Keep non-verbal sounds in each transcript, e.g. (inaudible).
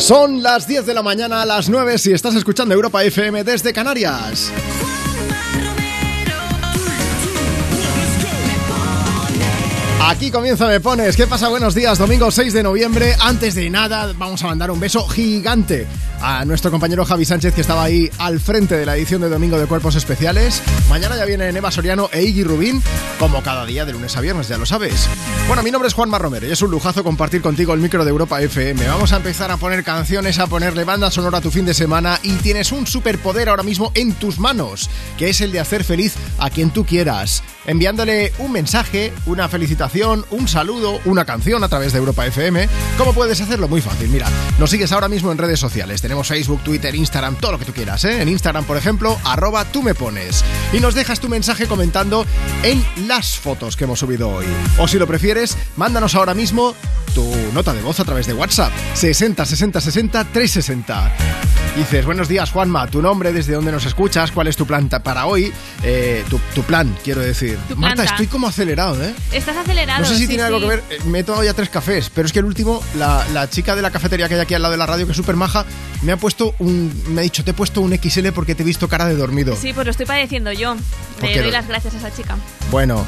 Son las 10 de la mañana las 9 si estás escuchando Europa FM desde Canarias. Aquí comienza Me Pones. ¿Qué pasa? Buenos días, domingo 6 de noviembre. Antes de nada, vamos a mandar un beso gigante a nuestro compañero Javi Sánchez, que estaba ahí al frente de la edición de Domingo de Cuerpos Especiales. Mañana ya vienen Eva Soriano e Iggy Rubín, como cada día de lunes a viernes, ya lo sabes. Bueno, mi nombre es Juanma Romero y es un lujazo compartir contigo el micro de Europa FM. Vamos a empezar a poner canciones, a ponerle banda sonora a tu fin de semana y tienes un superpoder ahora mismo en tus manos, que es el de hacer feliz a quien tú quieras, enviándole un mensaje, una felicitación, un saludo, una canción a través de Europa FM. ¿Cómo puedes hacerlo? Muy fácil, mira, nos sigues ahora mismo en redes sociales tenemos Facebook, Twitter, Instagram, todo lo que tú quieras. ¿eh? En Instagram, por ejemplo, arroba tú me pones. Y nos dejas tu mensaje comentando en las fotos que hemos subido hoy. O si lo prefieres, mándanos ahora mismo tu nota de voz a través de WhatsApp. 60 60 60 360. Dices, buenos días Juanma, tu nombre, desde dónde nos escuchas, cuál es tu plan para hoy, eh, tu, plan, quiero decir. Marta, estoy como acelerado, ¿eh? Estás acelerado. No sé si tiene algo que ver, eh, me he tomado ya tres cafés, pero es que el último, la, la chica de la cafetería que hay aquí al lado de la radio, que es súper maja, me ha puesto un. Me ha dicho, te he puesto un XL porque te he visto cara de dormido. Sí, pues lo estoy padeciendo yo. Le doy las gracias a esa chica. Bueno,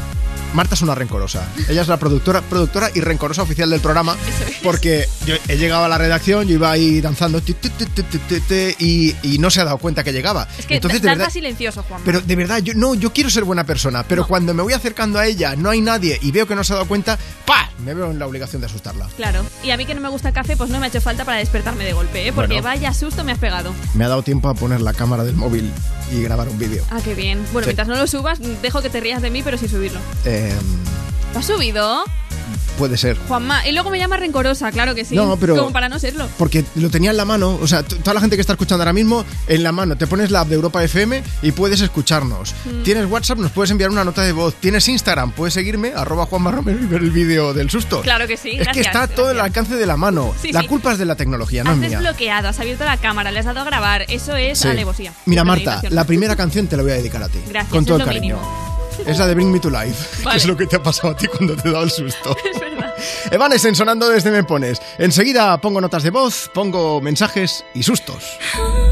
Marta es una rencorosa. Ella es la productora, productora y rencorosa oficial del programa. Porque yo he llegado a la redacción, yo iba ahí danzando y, no se ha dado cuenta que llegaba. Es que Entonces, de verdad, silencioso, Juan. Pero de verdad, yo no, yo quiero ser buena persona, pero cuando me voy acercando a ella, no hay nadie y veo que no se ha dado cuenta, ¡pa! Me veo en la obligación de asustarla. Claro. Y a mí que no me gusta el café, pues no me ha hecho falta para despertarme de golpe, ¿eh? Porque vaya susto me has pegado. Me ha dado tiempo a poner la cámara del móvil y grabar un vídeo. Ah, qué bien. Bueno, mientras no lo subas, dejo que te rías de mí, pero sin subirlo. Eh ¿Lo has subido? Puede ser. Juanma, y luego me llama rencorosa, claro que sí. No, pero. Como para no serlo. Porque lo tenía en la mano. O sea, toda la gente que está escuchando ahora mismo, en la mano. Te pones la app de Europa FM y puedes escucharnos. Mm. Tienes WhatsApp, nos puedes enviar una nota de voz. Tienes Instagram, puedes seguirme, arroba Juanma Romero y ver el vídeo del susto. Claro que sí. Es que está todo al alcance de la mano. la culpa es de la tecnología, no has mía. Has desbloqueado, has abierto la cámara, le has dado a grabar. Eso es alevosía. Mira, Marta, la primera canción te la voy a dedicar a ti. Gracias. Con todo el cariño. Es la de Bring Me to Life, (laughs) que es lo que te ha pasado a ti cuando te he dado el susto. (laughs) Es verdad. Sonando desde Me Pones. Enseguida pongo notas de voz, pongo mensajes y sustos. (laughs)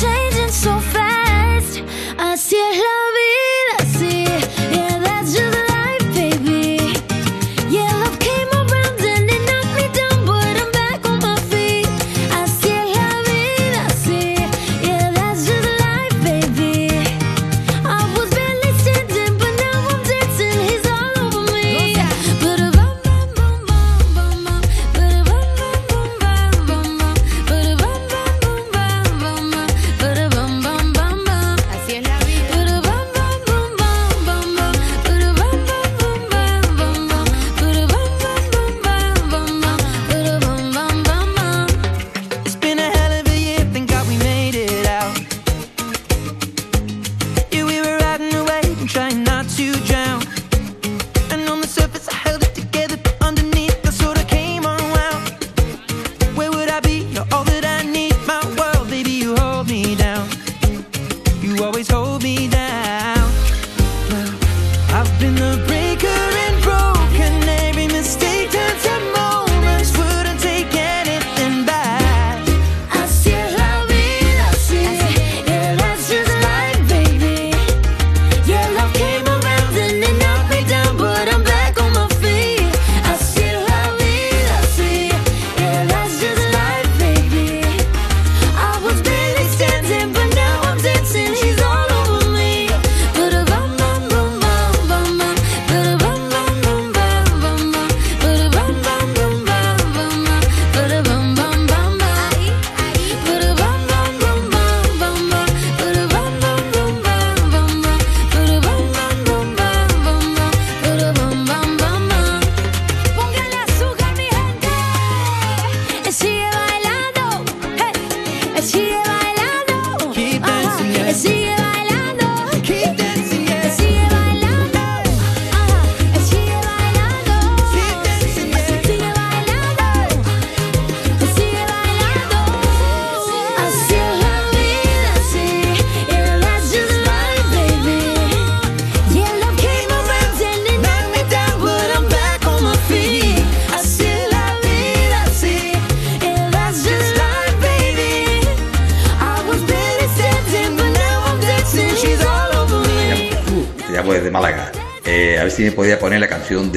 Damn, it's all changing so fast. I see love.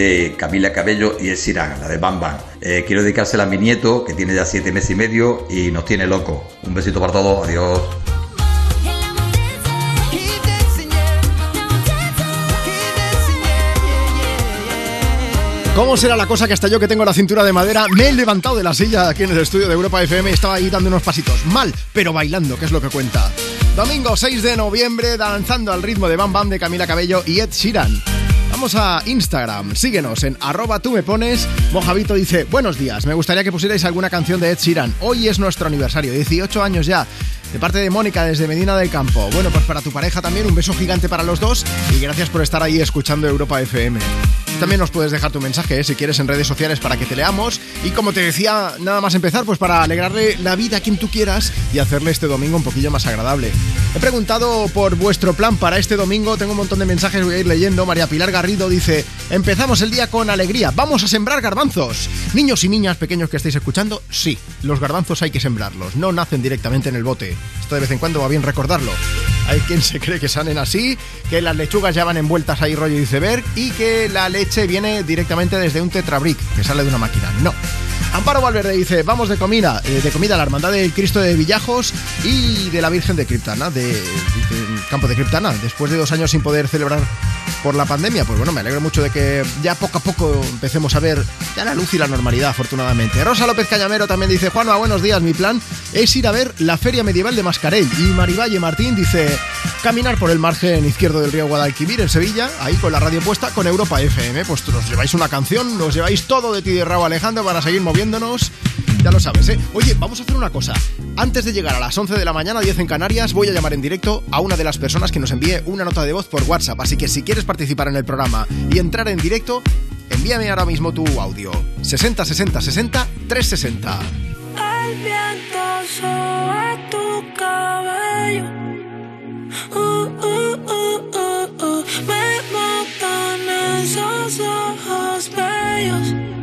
De Camila Cabello y el Sirán, la de Bam Bam. Eh, quiero dedicársela a mi nieto, que tiene ya siete meses y medio y nos tiene loco. Un besito para todos, adiós. ¿Cómo será la cosa que hasta yo que tengo la cintura de madera me he levantado de la silla aquí en el estudio de Europa FM y estaba ahí dando unos pasitos? Mal, pero bailando, que es lo que cuenta. Domingo 6 de noviembre, danzando al ritmo de Bam Bam de Camila Cabello y Ed Sheeran. Vamos a Instagram, síguenos en arroba tú me pones. Mojavito dice, buenos días, me gustaría que pusierais alguna canción de Ed Sheeran. Hoy es nuestro aniversario, 18 años ya. De parte de Mónica desde Medina del Campo. Bueno, pues para tu pareja también un beso gigante para los dos y gracias por estar ahí escuchando Europa FM. También nos puedes dejar tu mensaje ¿eh? si quieres en redes sociales para que te leamos. Y como te decía, nada más empezar, pues para alegrarle la vida a quien tú quieras y hacerle este domingo un poquillo más agradable. He preguntado por vuestro plan para este domingo, tengo un montón de mensajes, voy a ir leyendo. María Pilar Garrido dice, empezamos el día con alegría, vamos a sembrar garbanzos. Niños y niñas pequeños que estáis escuchando, sí, los garbanzos hay que sembrarlos, no nacen directamente en el bote. Esto de vez en cuando va bien recordarlo. Hay quien se cree que salen así, que las lechugas ya van envueltas ahí rollo iceberg y que la leche viene directamente desde un tetrabric que sale de una máquina. No. Amparo Valverde dice, vamos de comida, eh, de comida a la Hermandad del Cristo de Villajos y de la Virgen de Criptana, de, Campo de Criptana, después de dos años sin poder celebrar por la pandemia. Pues bueno, me alegro mucho de que ya poco a poco empecemos a ver ya la luz y la normalidad, afortunadamente. Rosa López Cañamero también dice, Juanma, buenos días, mi plan es ir a ver la Feria Medieval de Mascarell. Y Marivalle Martín dice, caminar por el margen izquierdo del río Guadalquivir en Sevilla, ahí con la radio puesta con Europa FM. Pues nos lleváis una canción, nos lleváis todo de ti de Raúl Alejandro para seguir moviéndonos Ya lo sabes, ¿eh? Oye, vamos a hacer una cosa. Antes de llegar a las 11 de la mañana, 10 en Canarias, voy a llamar en directo a una de las personas que nos envíe una nota de voz por WhatsApp. Así que si quieres participar en el programa y entrar en directo, envíame ahora mismo tu audio. 60 60 60 360. El viento sobre tu cabello. Uh, uh, uh, Me matan esos ojos bellos.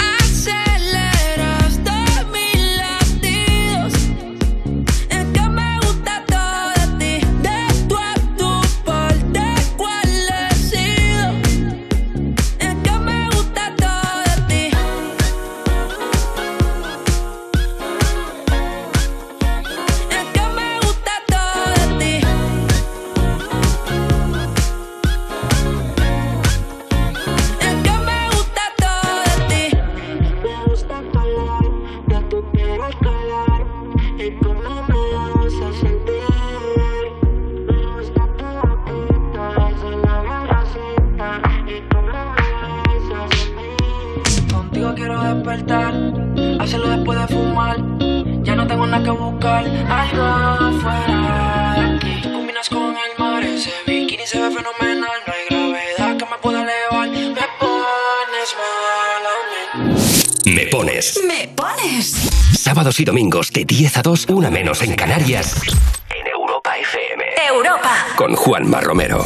De 10 a 2, una menos en Canarias. En Europa FM. Europa. Con Juanma Romero.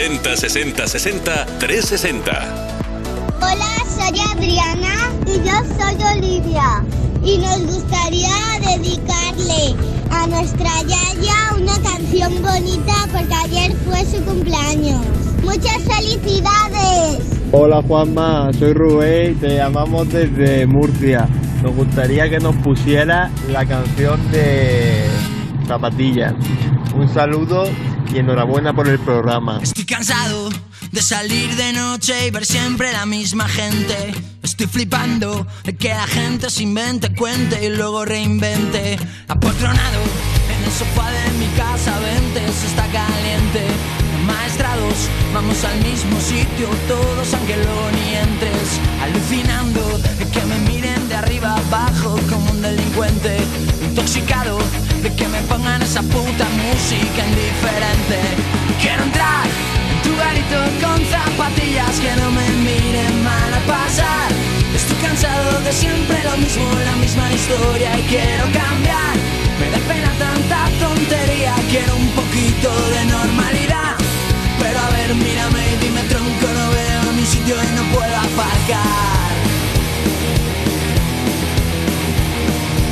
60 60 60 360. Hola, soy Adriana y yo soy Olivia. Y nos gustaría dedicarle a nuestra Yaya una canción bonita porque ayer fue su cumpleaños. ¡Muchas felicidades! Hola Juanma, soy Rubén y te llamamos desde Murcia. Nos gustaría que nos pusiera la canción de Zapatillas. Un saludo y enhorabuena por el programa. Cansado de salir de noche y ver siempre la misma gente. Estoy flipando de que la gente se invente, cuente y luego reinvente. Apotronado en el sofá de mi casa, vente, se está caliente. Maestrados, vamos al mismo sitio, todos aunque luego ni entres. Alucinando de que me miren de arriba abajo como un delincuente. Intoxicado de que me pongan esa puta música indiferente. Quiero entrar en tu garito con zapatillas que no me miren mal a pasar. Estoy cansado de siempre lo mismo, la misma historia y quiero cambiar. Me da pena tanta tontería, quiero un poquito de normalidad. Pero a ver, mírame y dime tronco, no veo mi sitio y no puedo aparcar.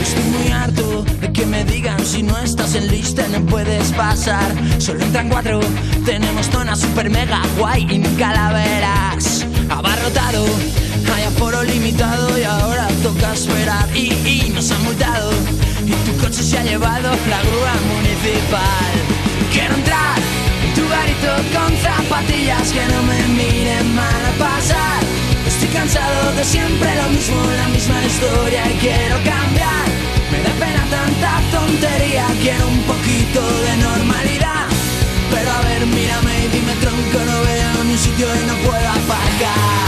Estoy muy harto de que me digan si no estás en lista no puedes pasar. Solo entran cuatro, tenemos zona super mega guay y nunca la verás. Abarrotado, hay aforo limitado y ahora toca esperar. Y, y nos han multado y tu coche se ha llevado la grúa municipal. Quiero entrar en tu garito con zapatillas que no me miren mal a pasar. Estoy cansado de siempre lo mismo, la misma historia y quiero cambiar. Me da pena tanta tontería, quiero un poquito de normalidad. Mírame y dime tronco, no veo ni sitio y no puedo aparcar.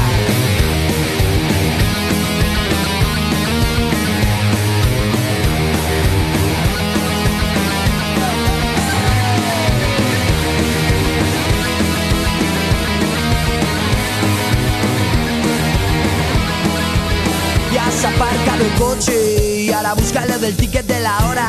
Ya has aparcado el coche y ahora búscalo del ticket de la hora.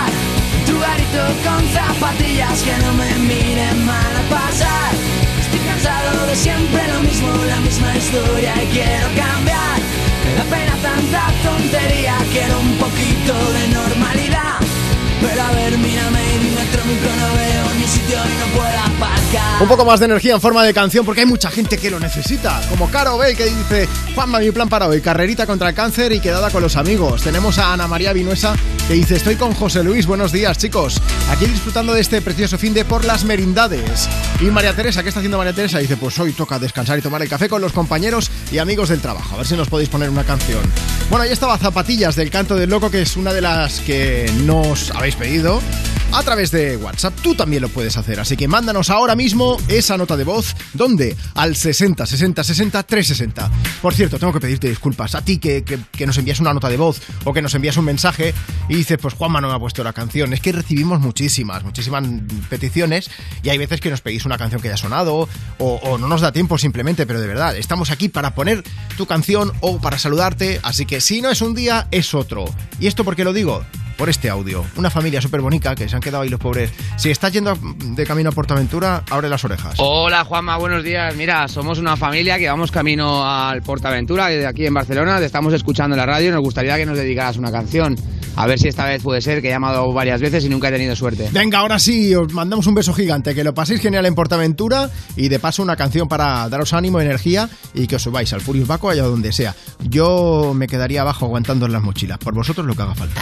garito con zapatillas que no me miren mal a pasar. Estoy cansado de siempre lo mismo, la misma historia y quiero cambiar. Me da pena tanta tontería, quiero un poquito de normalidad. Pero a ver, mírame y dime no veo ni sitio y no puedo aparcar. Un poco más de energía en forma de canción porque hay mucha gente que lo necesita. Como Caro Bell que dice, Juanma, mi plan para hoy, carrerita contra el cáncer y quedada con los amigos. Tenemos a Ana María Vinuesa que dice, estoy con José Luis, buenos días chicos. Aquí disfrutando de este precioso fin de por las merindades. Y María Teresa, ¿qué está haciendo María Teresa? Dice, pues hoy toca descansar y tomar el café con los compañeros y amigos del trabajo. A ver si nos podéis poner una canción. Bueno, ahí estaba Zapatillas del Canto del Loco, que es una de las que nos habéis pedido a través de WhatsApp. Tú también lo puedes hacer, así que mándanos ahora mismo esa nota de voz. ¿Dónde? Al 60 60 60 360. Por cierto, tengo que pedirte disculpas a ti que, que, que nos envías una nota de voz o que nos envías un mensaje y dices, pues Juanma no me ha puesto la canción. Es que recibimos muchísimas, muchísimas peticiones y hay veces que nos pedís una canción que ya ha sonado o, no nos da tiempo simplemente, pero de verdad, estamos aquí para poner tu canción o para saludarte, así que si no es un día, es otro. ¿Y esto por qué lo digo? Por este audio. Una familia súper bonita que se han quedado ahí los pobres. Si estás yendo de camino a Portaventura, abre las orejas. Hola Juanma, buenos días. Mira, somos una familia que vamos camino al Portaventura desde aquí en Barcelona. Te estamos escuchando en la radio y nos gustaría que nos dedicaras una canción. A ver si esta vez puede ser, que he llamado varias veces y nunca he tenido suerte. Venga, ahora sí, os mandamos un beso gigante, que lo paséis genial en Portaventura y de paso una canción para daros ánimo, energía y que os subáis al Furious Baco allá donde sea. Yo me quedaría abajo aguantando en las mochilas, por vosotros lo que haga falta.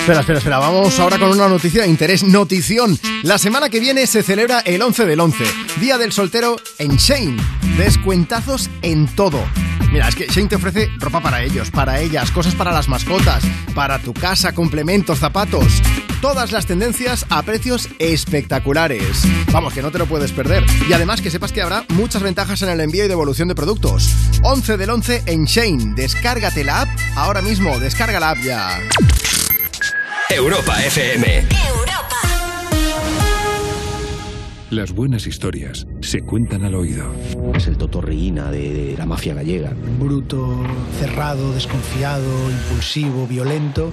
Espera, espera, espera. Vamos ahora con una noticia de interés. Notición. La semana que viene se celebra el 11 del 11, Día del Soltero en Shane. Descuentazos en todo. Mira, es que Shane te ofrece ropa para ellos, para ellas, cosas para las mascotas, para tu casa, complementos, zapatos. Todas las tendencias a precios espectaculares. Vamos, que no te lo puedes perder. Y además que sepas que habrá muchas ventajas en el envío y devolución de productos. 11 del 11 en Shane. Descárgate la app ahora mismo. Descarga la app ya. Europa FM. Las buenas historias se cuentan al oído. Es el totorreína de, de la mafia gallega. Bruto, cerrado, desconfiado, impulsivo, violento.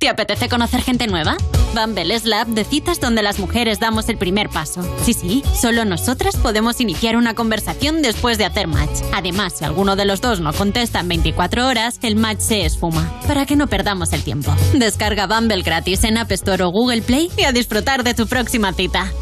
¿Te apetece conocer gente nueva? Bumble es la de citas donde las mujeres damos el primer paso. Sí, sí, solo nosotras podemos iniciar una conversación después de hacer match. Además, si alguno de los dos no contesta en 24 horas, el match se esfuma. Para que no perdamos el tiempo. Descarga Bumble gratis en App Store o Google Play y a disfrutar de tu próxima cita.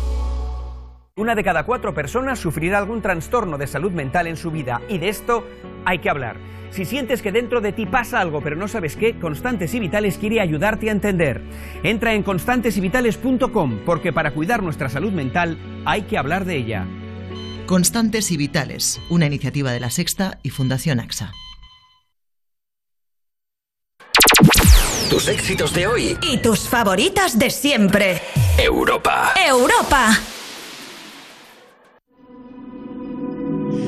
Una de cada cuatro personas sufrirá algún trastorno de salud mental en su vida y de esto hay que hablar. Si sientes que dentro de ti pasa algo pero no sabes qué, Constantes y Vitales quiere ayudarte a entender. Entra en constantesyvitales.com porque para cuidar nuestra salud mental hay que hablar de ella. Constantes y Vitales, una iniciativa de la Sexta y Fundación AXA. Tus éxitos de hoy. Y tus favoritas de siempre. Europa. Europa.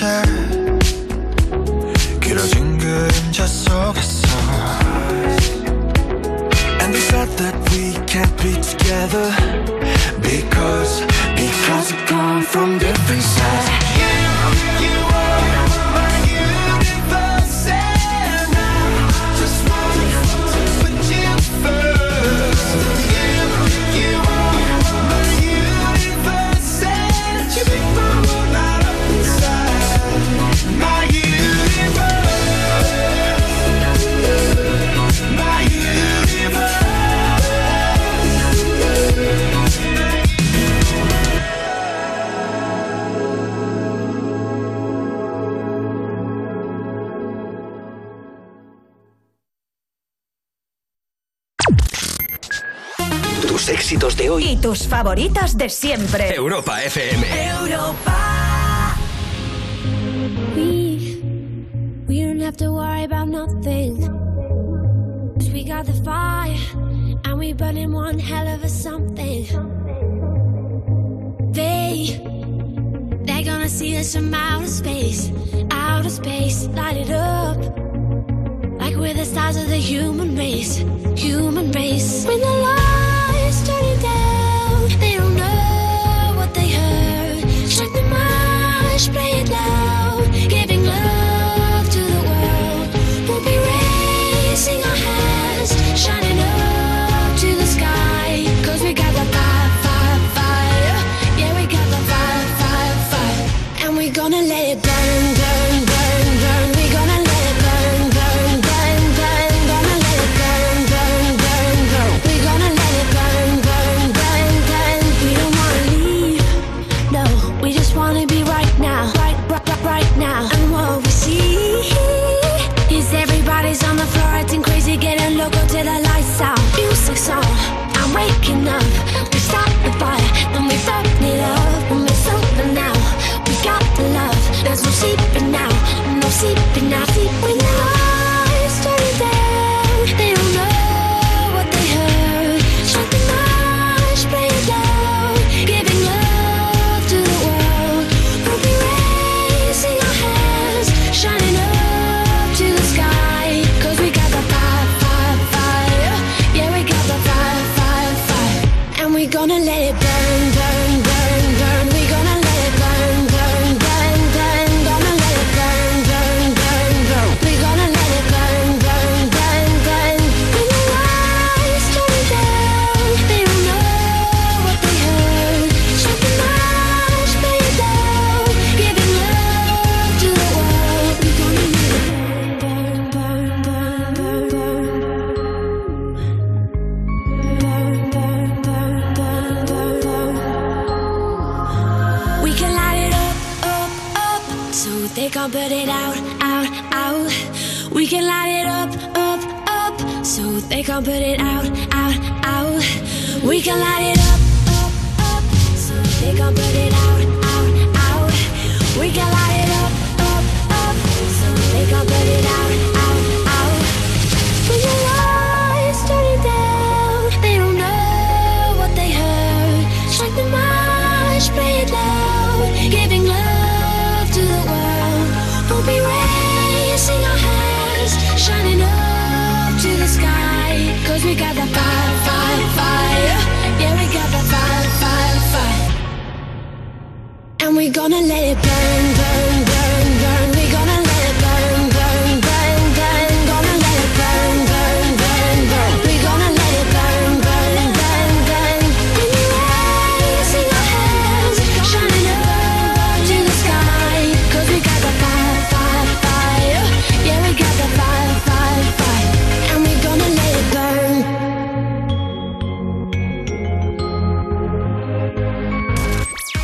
sure favoritas de siempre. Europa FM. Europa. We, we don't have to worry about nothing. Cause we got the fire, and we burning one hell of a something. They, they're gonna see us from outer space, outer space, light it up. Like we're the stars of the human race, human race. When the lights turning down. they'll know. We can light it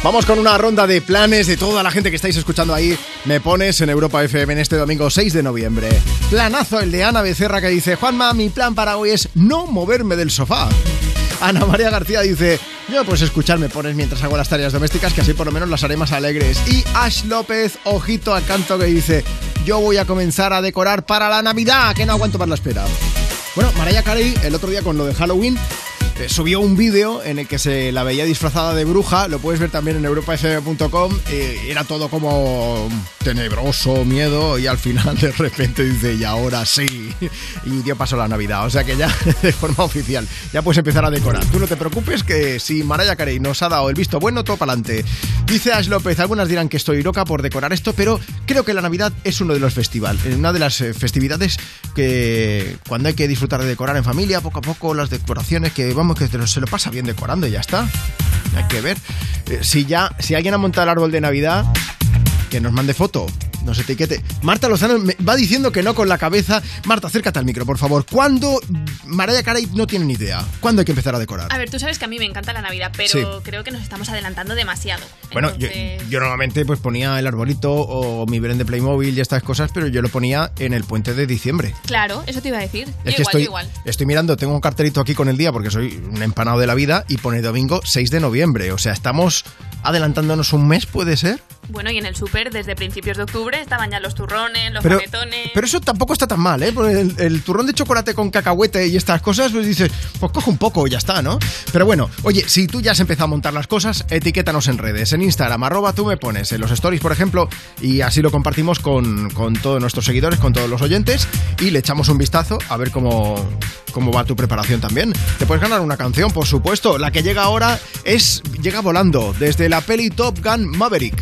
Vamos con una ronda de planes de toda la gente que estáis escuchando ahí. Me pones en Europa FM en este domingo 6 de noviembre. Planazo el de Ana Becerra que dice, Juanma, mi plan para hoy es no moverme del sofá. Ana María García dice, yo pues escuchar me pones mientras hago las tareas domésticas, que así por lo menos las haré más alegres. Y Ash López, ojito al canto que dice, yo voy a comenzar a decorar para la Navidad, que no aguanto más la espera. Bueno, Mariah Carey el otro día con lo de Halloween subió un vídeo en el que se la veía disfrazada de bruja, lo puedes ver también en europafm.com, eh, era todo como tenebroso, miedo y al final de repente dice, y ahora sí, (laughs) y dio paso la Navidad, o sea que ya (laughs) de forma oficial, ya puedes empezar a decorar. Tú no te preocupes que si Mariah Carey nos ha dado el visto bueno, todo para adelante. Dice Ash López, algunas dirán que estoy loca por decorar esto, pero creo que la Navidad es uno de los festivales, una de las eh, festividades que cuando hay que disfrutar de decorar en familia, poco a poco las decoraciones que vamos que se lo pasa bien decorando y ya está. Hay que ver. Eh, si ya, si alguien ha montado el árbol de Navidad, que nos mande foto. Nos etiquete. Marta Lozano me va diciendo que no con la cabeza. Marta, acércate al micro, por favor. ¿Cuándo Mariah Carey no tiene ni idea? ¿Cuándo hay que empezar a decorar? A ver, tú sabes que a mí me encanta la Navidad, pero Sí. creo que nos estamos adelantando demasiado. Bueno, yo, Entonces- yo normalmente pues ponía el arbolito o mi Belén de Playmobil y estas cosas, pero yo lo ponía en el puente de diciembre. Claro, eso te iba a decir. Yo Es que igual, estoy, yo igual. estoy mirando, tengo un cartelito aquí con el día porque soy un empanado de la vida y pone domingo 6 de noviembre. O sea, estamos adelantándonos un mes, ¿puede ser? Bueno, y en el súper, desde principios de octubre, estaban ya los turrones, los Pero, panetones. pero eso tampoco está tan mal, ¿eh? Porque el, el turrón de chocolate con cacahuete y estas cosas, pues dices, pues coge un poco y ya está, ¿no? Pero bueno, oye, si tú ya has empezado a montar las cosas, etiquétanos en redes, en Instagram, arroba tú me pones, en los stories, por ejemplo, y así lo compartimos con, con todos nuestros seguidores, con todos los oyentes, y le echamos un vistazo a ver cómo, cómo va tu preparación también. Te puedes ganar una canción, por supuesto. La que llega ahora es, llega volando, desde la peli Top Gun Maverick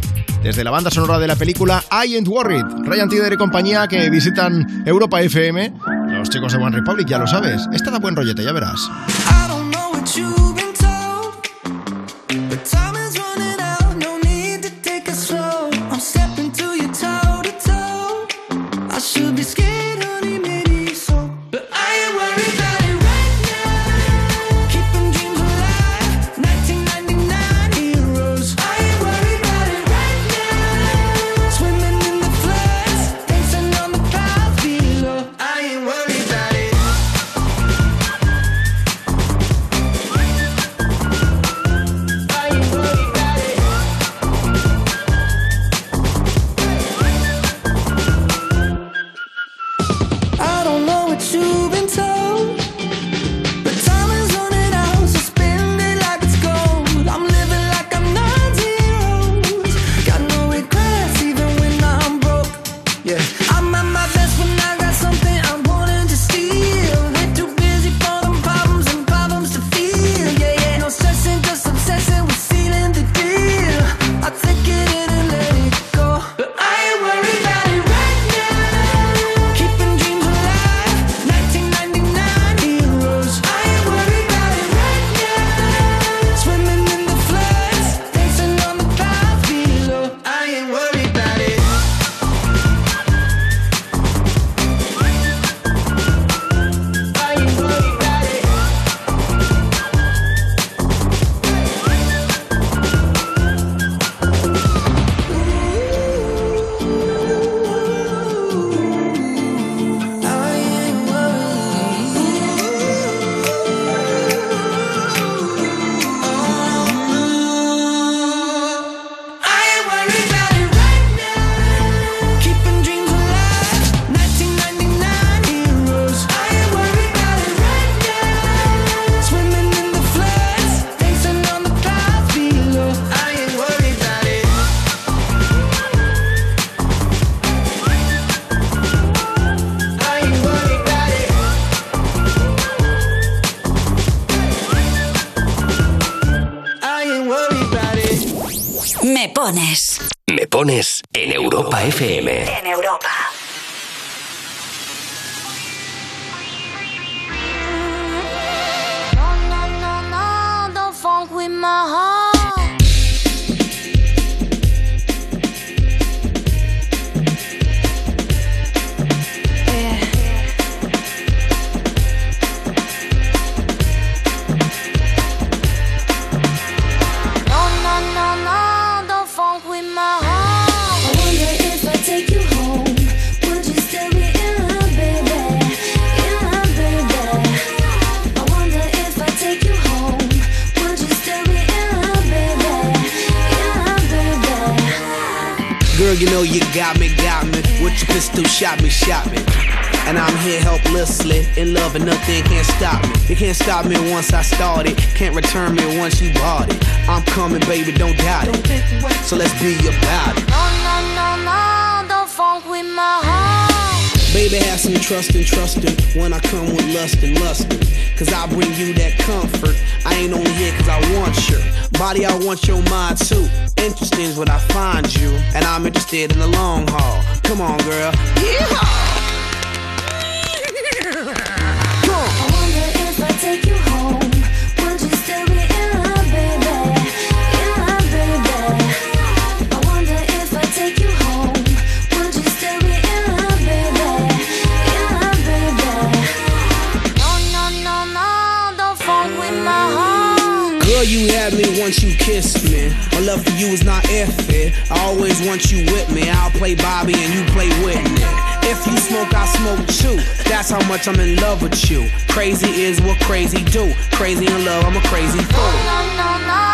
desde la banda sonora de la película I Ain't Worried. Ryan Tider y compañía que visitan Europa FM. Los chicos de One Republic, ya lo sabes. Esta da buen rollete, ya verás. I don't know what you've stop me once I started, can't return me once you bought it. I'm coming, baby, don't doubt it. So let's be about it. No, no, no, no, don't funk with my heart. Baby, have some trust and trusting when I come with lust and lusting. Cause I bring you that comfort. I ain't only here cause I want your body, I want your mind too. Interesting is what I find you, and I'm interested in the long haul. Come on, girl. Yeehaw! You is not if it. I always want you with me. I'll play Bobby and you play Whitney. If you smoke, I smoke too. That's how much I'm in love with you. Crazy is what crazy do. Crazy in love, I'm a crazy fool. No, no, no,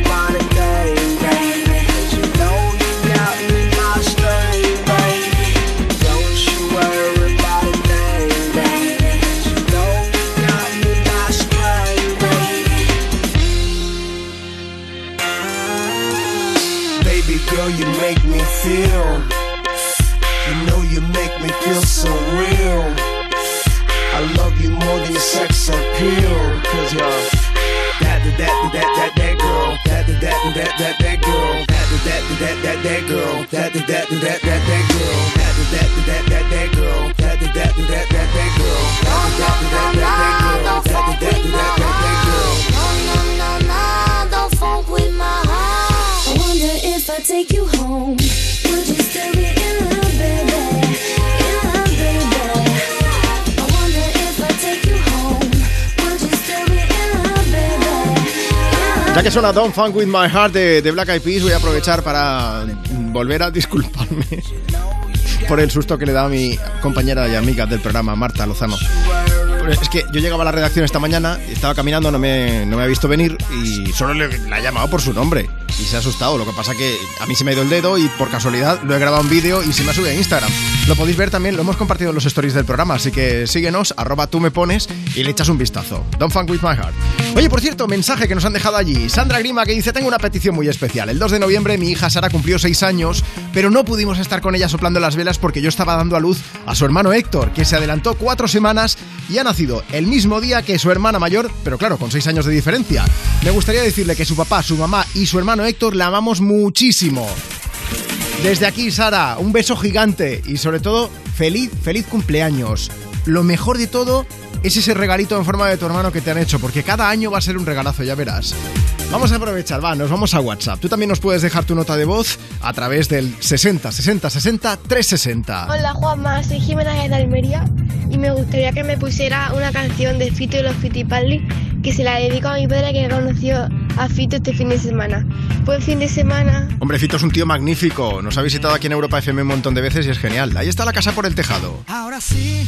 que suena Don't Funk With My Heart de, de Black Eyed Peas, voy a aprovechar para volver a disculparme (laughs) por el susto que le da a mi compañera y amiga del programa, Marta Lozano. Es que yo llegaba a la redacción esta mañana, estaba caminando, no me, no me ha visto venir y solo le, la he llamado por su nombre y se ha asustado. Lo que pasa que a mí se me ha ido el dedo y por casualidad lo he grabado en vídeo y se me ha subido a Instagram. Lo podéis ver también, lo hemos compartido en los stories del programa, así que síguenos, arroba tú me pones y le echas un vistazo. Don't funk with my heart. Oye, por cierto, mensaje que nos han dejado allí. Sandra Grima que dice, tengo una petición muy especial. El 2 de noviembre mi hija Sara cumplió 6 años, pero no pudimos estar con ella soplando las velas porque yo estaba dando a luz a su hermano Héctor, que se adelantó 4 semanas y ha nacido el mismo día que su hermana mayor, pero claro, con 6 años de diferencia. Me gustaría decirle que su papá, su mamá y su hermano Héctor la amamos muchísimo. Desde aquí, Sara, un beso gigante y sobre todo, feliz, feliz cumpleaños. Lo mejor de todo es ese regalito en forma de tu hermano que te han hecho, porque cada año va a ser un regalazo, ya verás. Vamos a aprovechar, va, nos vamos a WhatsApp. Tú también nos puedes dejar tu nota de voz a través del 60 60 60 360. Hola Juanma, soy Jimena de Almería y me gustaría que me pusiera una canción de Fito y los Fitipaldi que se la dedico a mi padre que conoció a Fito este fin de semana. Buen fin de semana. Hombre, Fito es un tío magnífico. Nos ha visitado aquí en Europa FM un montón de veces y es genial. Ahí está la casa por el tejado. Ahora sí,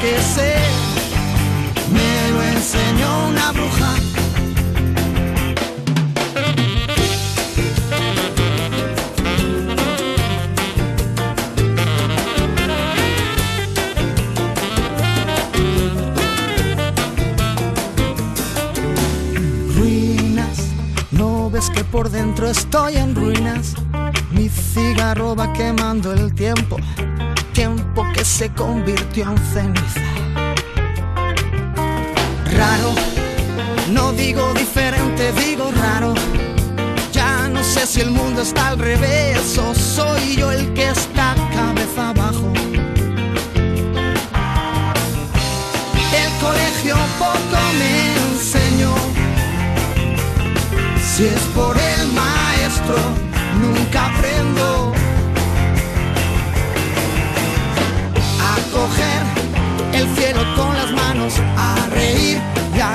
que sé, me lo enseñó una bruja. Ruinas, no ves que por dentro estoy en ruinas. Mi cigarro va quemando el tiempo se convirtió en ceniza. Raro, no digo diferente, digo raro. Ya no sé si el mundo está al revés o soy yo el que está cabeza abajo. El colegio poco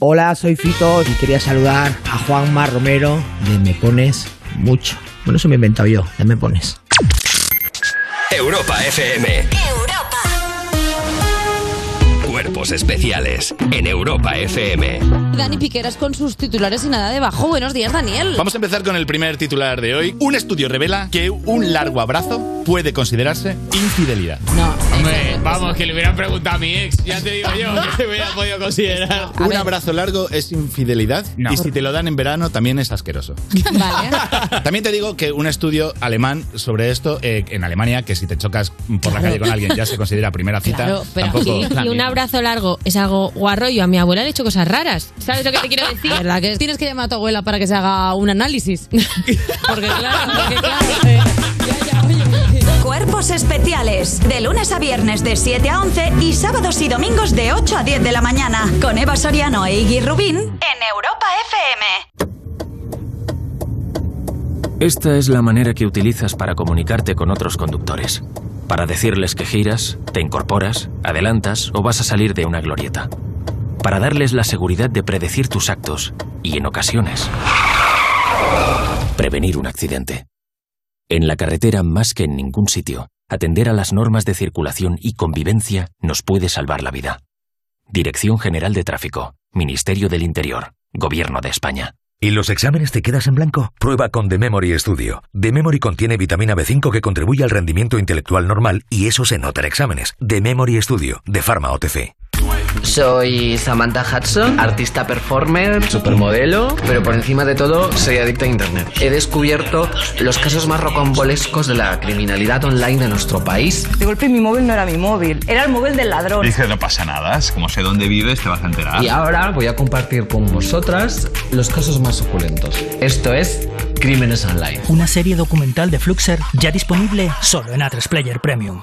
Hola, soy Fito y quería saludar a Juanma Romero de Me Pones Mucho. Bueno, eso me he inventado yo, de Me Pones. Europa FM. Cuerpos especiales en Europa FM. Dani Piqueras con sus titulares y nada debajo. Buenos días, Daniel. Vamos a empezar con el primer titular de hoy. Un estudio revela que un largo abrazo puede considerarse infidelidad. No. Hombre, vamos, que le hubieran preguntado a mi ex. Ya te digo yo, que se hubiera podido considerar. (laughs) Un abrazo largo es infidelidad No. y si te lo dan en verano también es asqueroso. Vale. (laughs) También te digo que un estudio alemán sobre esto, eh, en Alemania, que si te chocas por la calle con alguien ya se considera primera cita, Claro, pero tampoco... y, y un abrazo largo es algo guarro. Yo a mi abuela le he hecho cosas raras. ¿Sabes lo que te quiero (laughs) decir? ¿Verdad que tienes que llamar a tu abuela para que se haga un análisis? Porque claro, porque claro. eh, Cuerpos especiales. De lunes a viernes de 7 a 11 y sábados y domingos de 8 a 10 de la mañana. Con Eva Soriano e Iggy Rubín en Europa FM. Esta es la manera que utilizas para comunicarte con otros conductores. Para decirles que giras, te incorporas, adelantas o vas a salir de una glorieta. Para darles la seguridad de predecir tus actos y, en ocasiones, prevenir un accidente. En la carretera, más que en ningún sitio, atender a las normas de circulación y convivencia nos puede salvar la vida. Dirección General de Tráfico, Ministerio del Interior, Gobierno de España. ¿Y los exámenes te quedas en blanco? Prueba con The Memory Studio. The Memory contiene vitamina B5 que contribuye al rendimiento intelectual normal y eso se nota en exámenes. The Memory Studio, de Pharma OTC. Soy Samantha Hudson, artista performer, supermodelo, pero por encima de todo soy adicta a Internet. He descubierto los casos más rocambolescos de la criminalidad online de nuestro país. De golpe mi móvil no era mi móvil, era el móvil del ladrón. Dice, no pasa nada, como sé dónde vives te vas a enterar. Y ahora voy a compartir con vosotras los casos más suculentos. Esto es Crímenes Online. Una serie documental de Fluxer ya disponible solo en A3 Player Premium.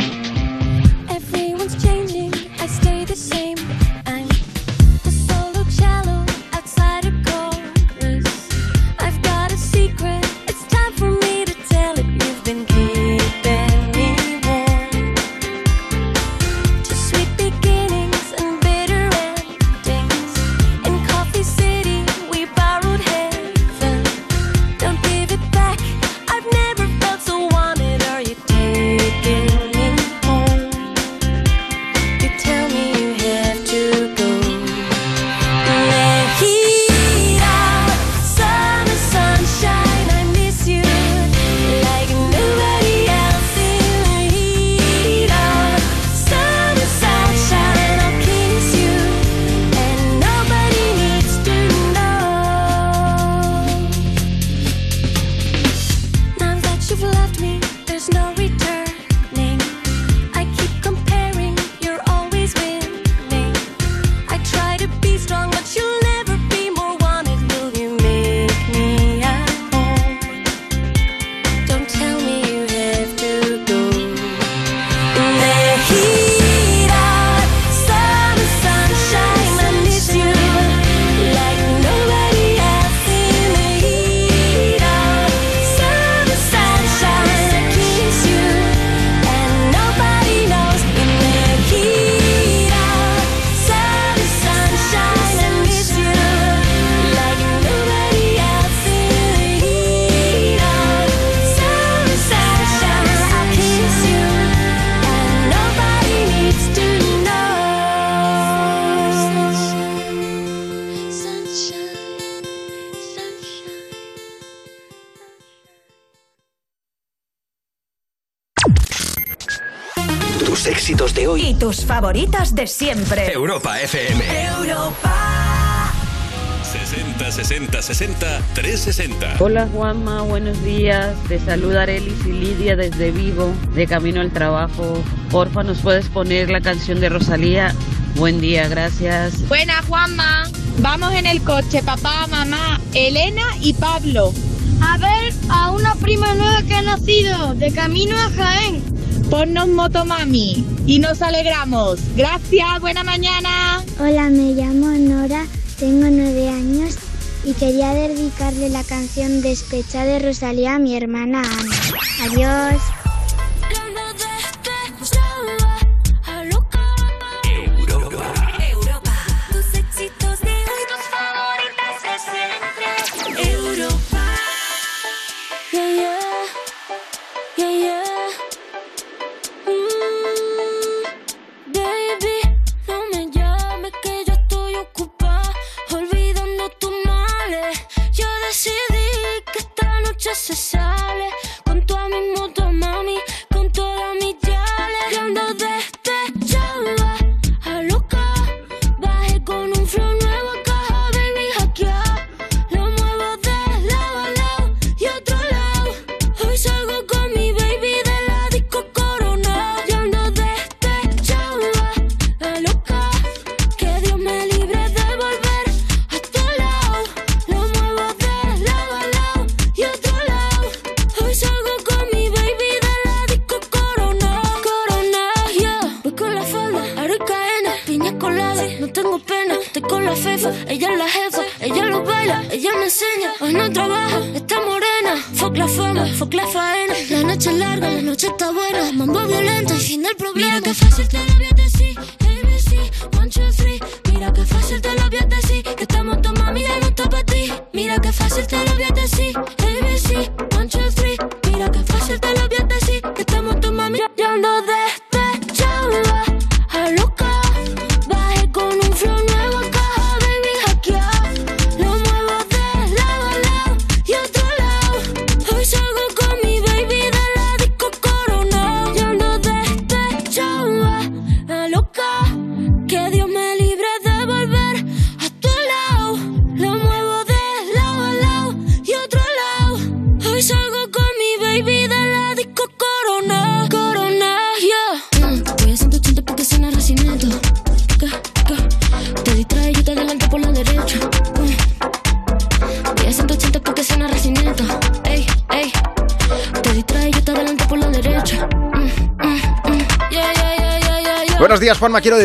Tus favoritas de siempre. Europa FM. Europa. 60 60 60 360. Hola Juanma, buenos días. Te saluda Arelis y Lidia desde Vivo, de camino al trabajo. Porfa, ¿nos puedes poner la canción de Rosalía? Buen día, gracias. Buena, Juanma. Vamos en el coche, papá, mamá, Elena y Pablo. A ver a una prima nueva que ha nacido, de camino a Jaén. Ponnos Motomami y nos alegramos. Gracias, buena mañana. Hola, me llamo Nora, tengo nueve años y quería dedicarle la canción Despecha de Rosalía a mi hermana Ana. Adiós.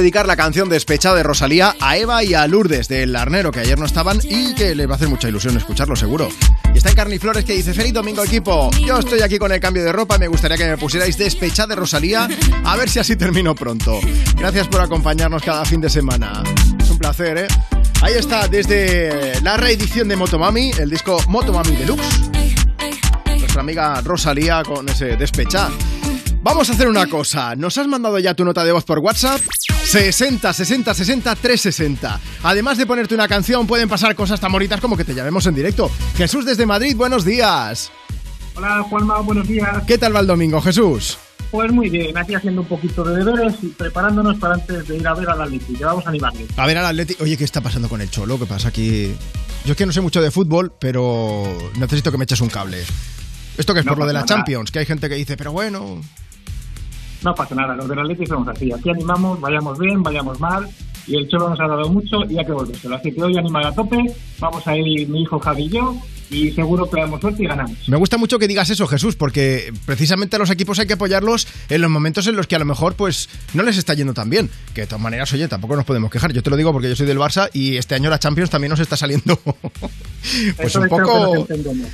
La canción Despechada de Rosalía a Eva y a Lourdes del Arnero, que ayer no estaban y que les va a hacer mucha ilusión escucharlo, seguro. Y está en Carniflores que dice: Feliz domingo, equipo. Yo estoy aquí con el cambio de ropa. Me gustaría que me pusierais Despechada de Rosalía. A ver si así termino pronto. Gracias por acompañarnos cada fin de semana. Es un placer, ¿eh? Ahí está, desde la reedición de Motomami, el disco Motomami Deluxe. Nuestra amiga Rosalía con ese Despechada. Vamos a hacer una cosa. ¿Nos has mandado ya tu nota de voz por WhatsApp? 60 60 60 360. Además de ponerte una canción, pueden pasar cosas tan bonitas como que te llamemos en directo. Jesús desde Madrid, buenos días. Hola Juanma, buenos días. ¿Qué tal va el domingo, Jesús? Pues muy bien, aquí haciendo un poquito de deberes y preparándonos para antes de ir a ver al Atleti, que vamos a animarle. A ver al Atleti. Oye, ¿qué está pasando con el Cholo? ¿Qué pasa aquí? Yo es que no sé mucho de fútbol, pero necesito que me eches un cable. ¿Esto que es No por lo de la nada. Champions? Que hay gente que dice, pero bueno... No pasa nada, los del Atleti somos así. Aquí animamos, vayamos bien, vayamos mal. Y el Cholo nos ha dado mucho y hay que volvérselo. Así que hoy animar a tope. Vamos a ir mi hijo Javi y yo. Y seguro que damos suerte y ganamos. Me gusta mucho que digas eso, Jesús, porque precisamente a los equipos hay que apoyarlos en los momentos en los que a lo mejor pues no les está yendo tan bien. Que de todas maneras, oye, tampoco nos podemos quejar. Yo te lo digo porque yo soy del Barça y este año la Champions también nos está saliendo (laughs) pues Eso un poco...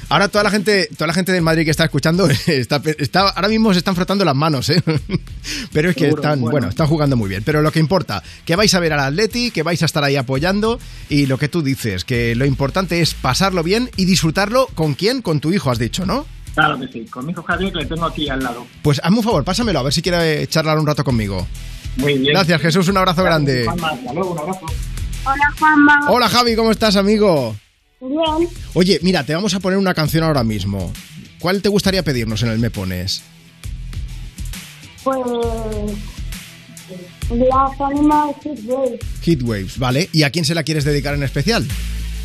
Ahora toda la gente, toda la gente del Madrid que está escuchando (laughs) está, está- ahora mismo se están frotando las manos, ¿eh? (laughs) Pero es que Seguro, están, bueno. bueno. están jugando muy bien. Pero lo que importa, que vais a ver al Atleti, que vais a estar ahí apoyando y lo que tú dices, que lo importante es pasarlo bien y disfrutarlo con quién, con tu hijo, has dicho, ¿no? Claro que sí, con mi hijo Javier que le tengo aquí al lado. Pues hazme un favor, pásamelo, a ver si quiere charlar un rato conmigo. Muy bien. Gracias, Jesús, un abrazo grande. Juanma, hasta luego, un abrazo. Hola Juanma. Hola, Javi, ¿cómo estás, amigo? Bien. Oye, mira, te vamos a poner una canción ahora mismo. ¿Cuál te gustaría pedirnos en el Me Pones? Pues Las Animal Heatwave. Heatwaves, ¿vale? ¿Y a quién se la quieres dedicar en especial?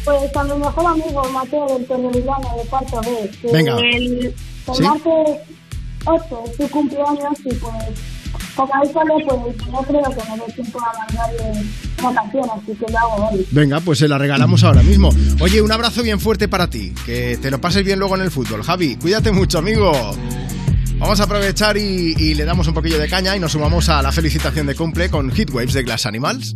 Pues a mi mejor amigo Mateo del Torrellano de Cuarto B. Que Venga. El, el ¿Sí? martes 8 es su cumpleaños y pues como ahí sale, pues no creo que me dé tiempo a mandarle una canción, así que lo hago hoy. Venga, pues se la regalamos ahora mismo. Oye, un abrazo bien fuerte para ti. Que te lo pases bien luego en el fútbol. Javi, cuídate mucho, amigo. Vamos a aprovechar y, y le damos un poquillo de caña y nos sumamos a la felicitación de cumple con Heatwaves de Glass Animals.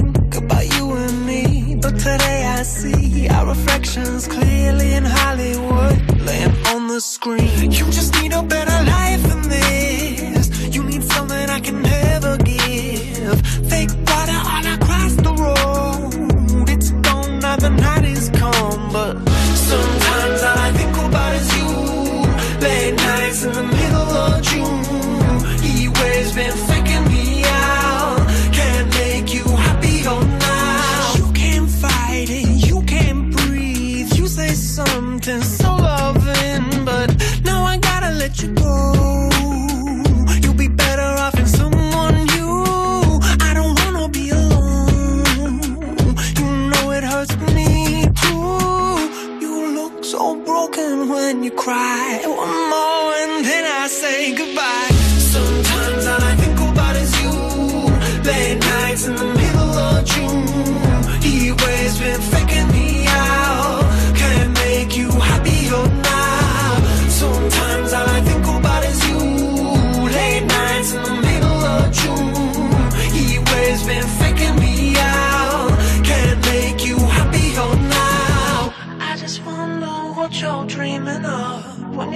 But today I see our reflections clearly in Hollywood, laying on the screen. You just need a better life than this. You need something I can never give. Fake water all across the road. It's gone now the night is come, but sometimes cry.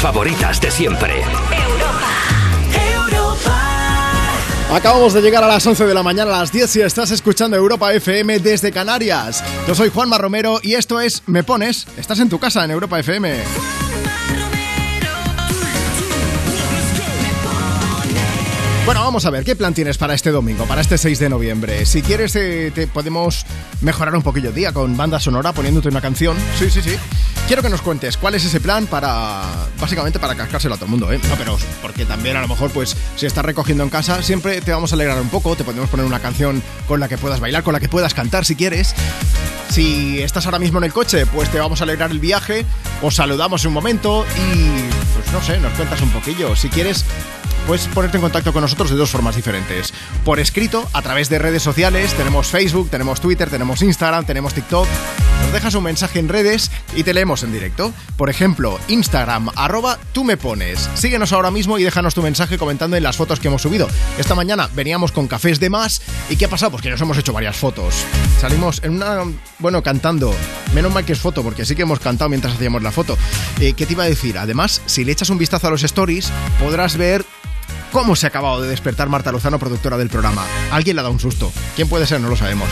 Favoritas de siempre. Acabamos de llegar a las 11 de la mañana, a las 10 si estás escuchando Europa FM desde Canarias. Yo soy Juanma Romero y esto es Me Pones. Estás en tu casa en Europa FM. Bueno, vamos a ver, ¿qué plan tienes para este domingo, para este 6 de noviembre? Si quieres, eh, te podemos mejorar un poquillo el día con banda sonora poniéndote una canción. Sí, sí, sí. Quiero que nos cuentes cuál es ese plan para, básicamente para cascárselo a todo el mundo, ¿eh? No, pero porque también a lo mejor, pues, si estás recogiendo en casa, siempre te vamos a alegrar un poco, te podemos poner una canción con la que puedas bailar, con la que puedas cantar si quieres. Si estás ahora mismo en el coche, pues te vamos a alegrar el viaje, os saludamos un momento y, pues no sé, nos cuentas un poquillo. Si quieres puedes ponerte en contacto con nosotros de dos formas diferentes. Por escrito, a través de redes sociales, tenemos Facebook, tenemos Twitter, tenemos Instagram, tenemos TikTok. Nos dejas un mensaje en redes y te leemos en directo. Por ejemplo, Instagram, arroba tú me pones. Síguenos ahora mismo y déjanos tu mensaje comentando en las fotos que hemos subido. Esta mañana veníamos con cafés de más y ¿qué ha pasado? Pues que nos hemos hecho varias fotos. Salimos en una, bueno, cantando. Menos mal que es foto, porque sí que hemos cantado mientras hacíamos la foto. Eh, ¿Qué te iba a decir? Además, si le echas un vistazo a los stories, podrás ver cómo se ha acabado de despertar Marta Lozano, productora del programa. Alguien le ha dado un susto. ¿Quién puede ser? No lo sabemos.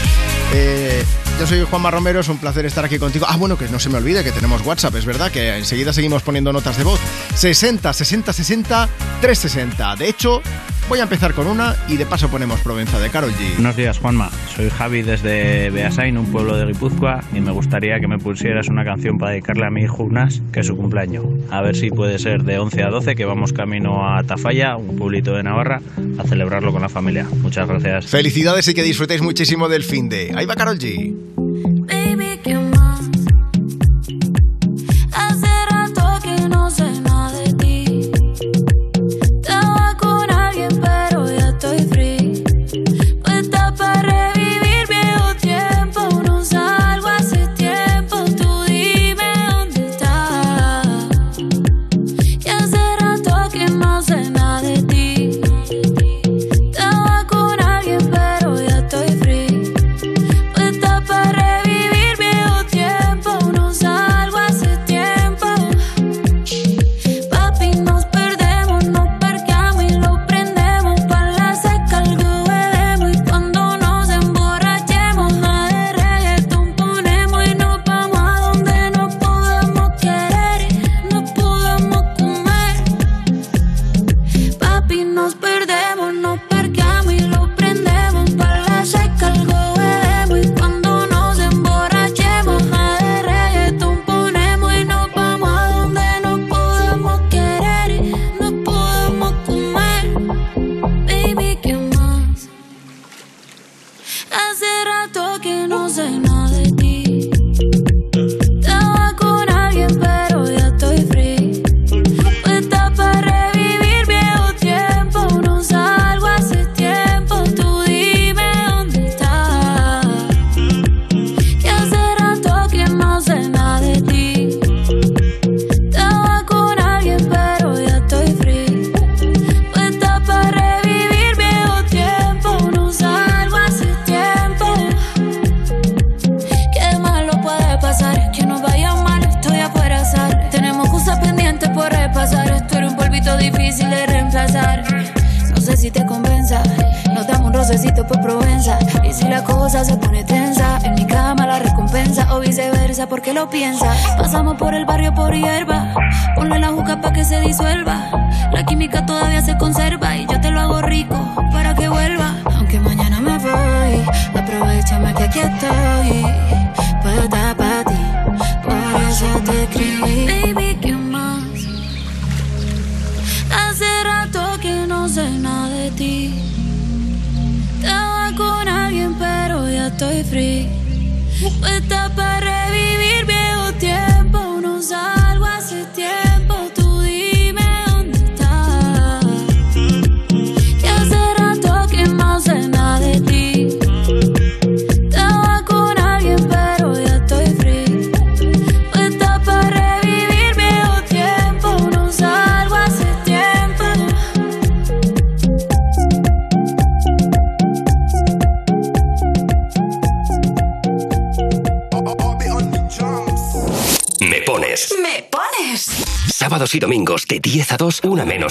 Eh, yo soy Juanma Romero, es un placer estar aquí contigo. Ah, bueno, que no se me olvide que tenemos WhatsApp, es verdad que enseguida seguimos poniendo notas de voz. 60 60 60 360. De hecho, voy a empezar con una y de paso ponemos Provenza de Carol G. Buenos días, Juanma. Soy Javi desde Beasain, un pueblo de Guipúzcoa, y me gustaría que me pusieras una canción para dedicarle a mi hijo que es su cumpleaños. A ver si puede ser de 11 a 12, que vamos camino a Tafalla, un pueblito de Navarra, a celebrarlo con la familia. Muchas gracias. Felicidades y que disfrutéis muchísimo del fin de. Ahí va Carol G.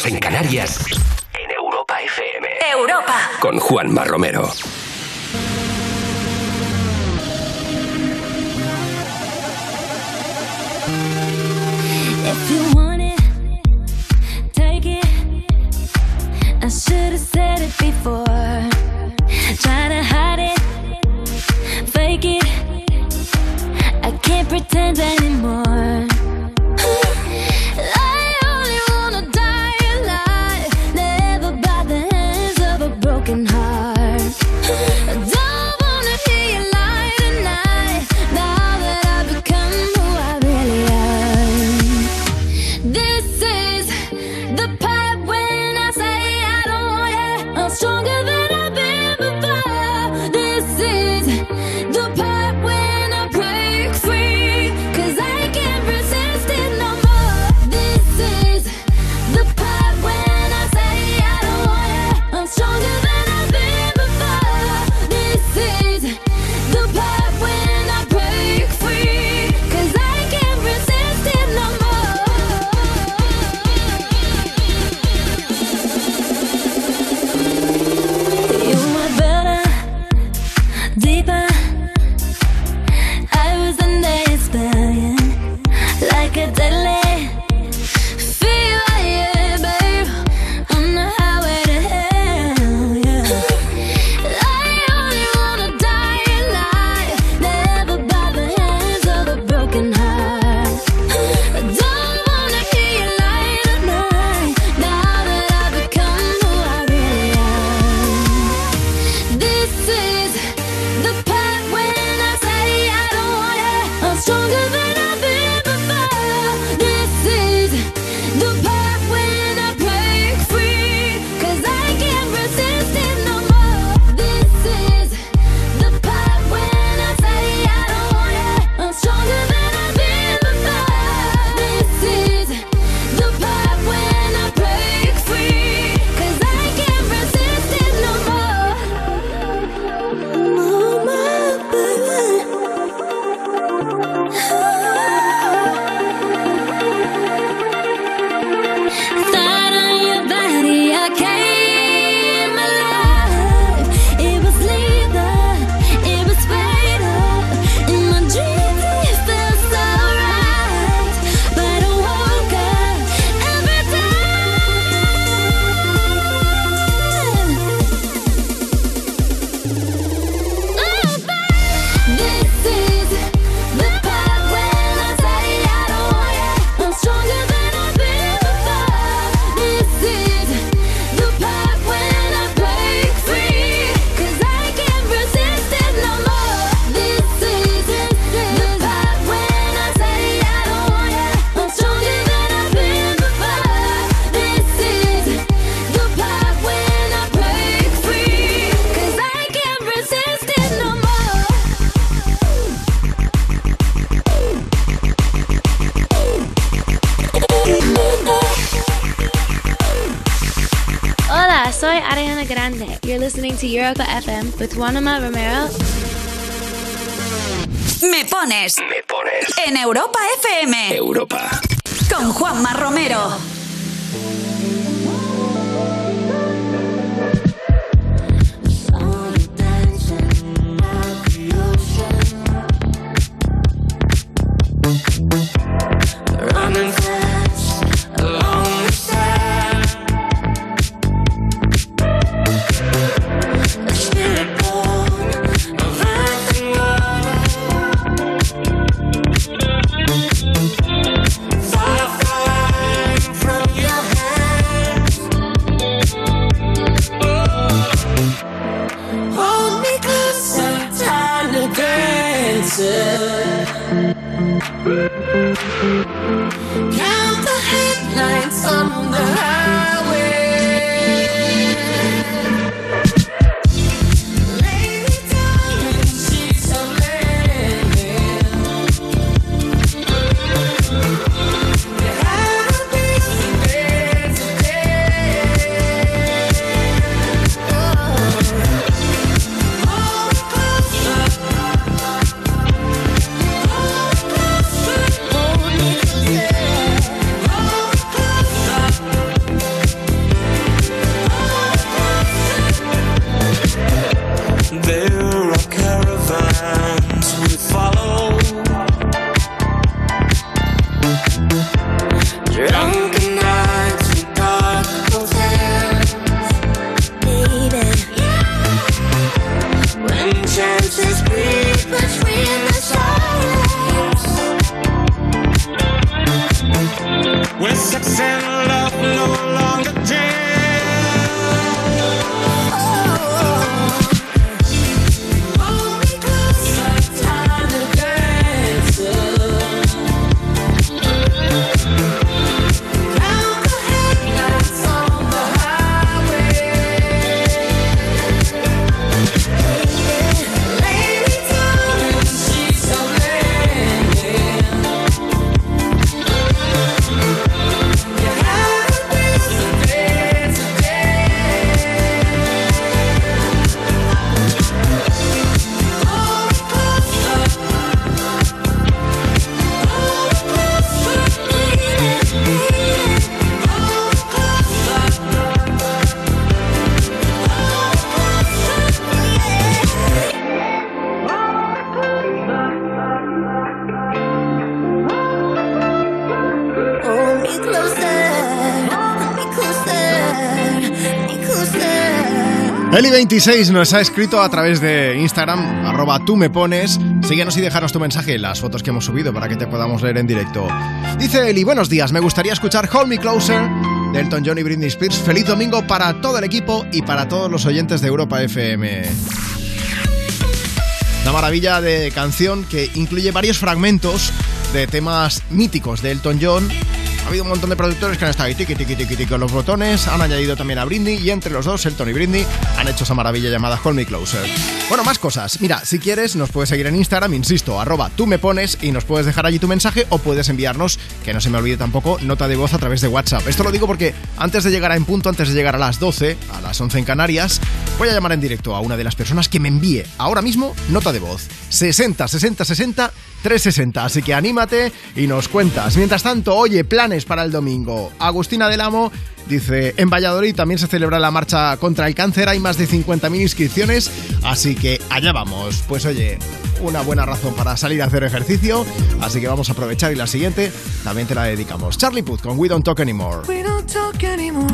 en Canarias. En Europa FM. Europa. Con Juanma Romero. With Juanma Romero. Meli26 nos ha escrito a través de Instagram, arroba tú me pones. Síguenos y déjanos tu mensaje y las fotos que hemos subido para que te podamos leer en directo. Dice Eli, buenos días, me gustaría escuchar Hold Me Closer de Elton John y Britney Spears. Feliz domingo para todo el equipo y para todos los oyentes de Europa FM. Una maravilla de canción que incluye varios fragmentos de temas míticos de Elton John ha habido un montón de productores que han estado ahí tiqui, tiqui, tiqui, tiqui con los botones, han añadido también a Britney y entre los dos, Elton y Britney, han hecho esa maravilla llamada Call Me Closer. Bueno, más cosas. Mira, si quieres, nos puedes seguir en Instagram, insisto, arroba tú me pones y nos puedes dejar allí tu mensaje o puedes enviarnos, que no se me olvide tampoco, nota de voz a través de WhatsApp. Esto lo digo porque antes de llegar a En Punto, antes de llegar a las 12, a las 11 en Canarias, voy a llamar en directo a una de las personas que me envíe ahora mismo nota de voz. 60 60 60 360. Así que anímate y nos cuentas. Mientras tanto, oye, planes para el domingo. Agustina del Amo dice: En Valladolid también se celebra la marcha contra el cáncer. Hay más de 50.000 inscripciones. Así que allá vamos. Pues oye, una buena razón para salir a hacer ejercicio. Así que vamos a aprovechar y la siguiente también te la dedicamos. Charlie Puth con We Don't Talk Anymore. We don't talk anymore.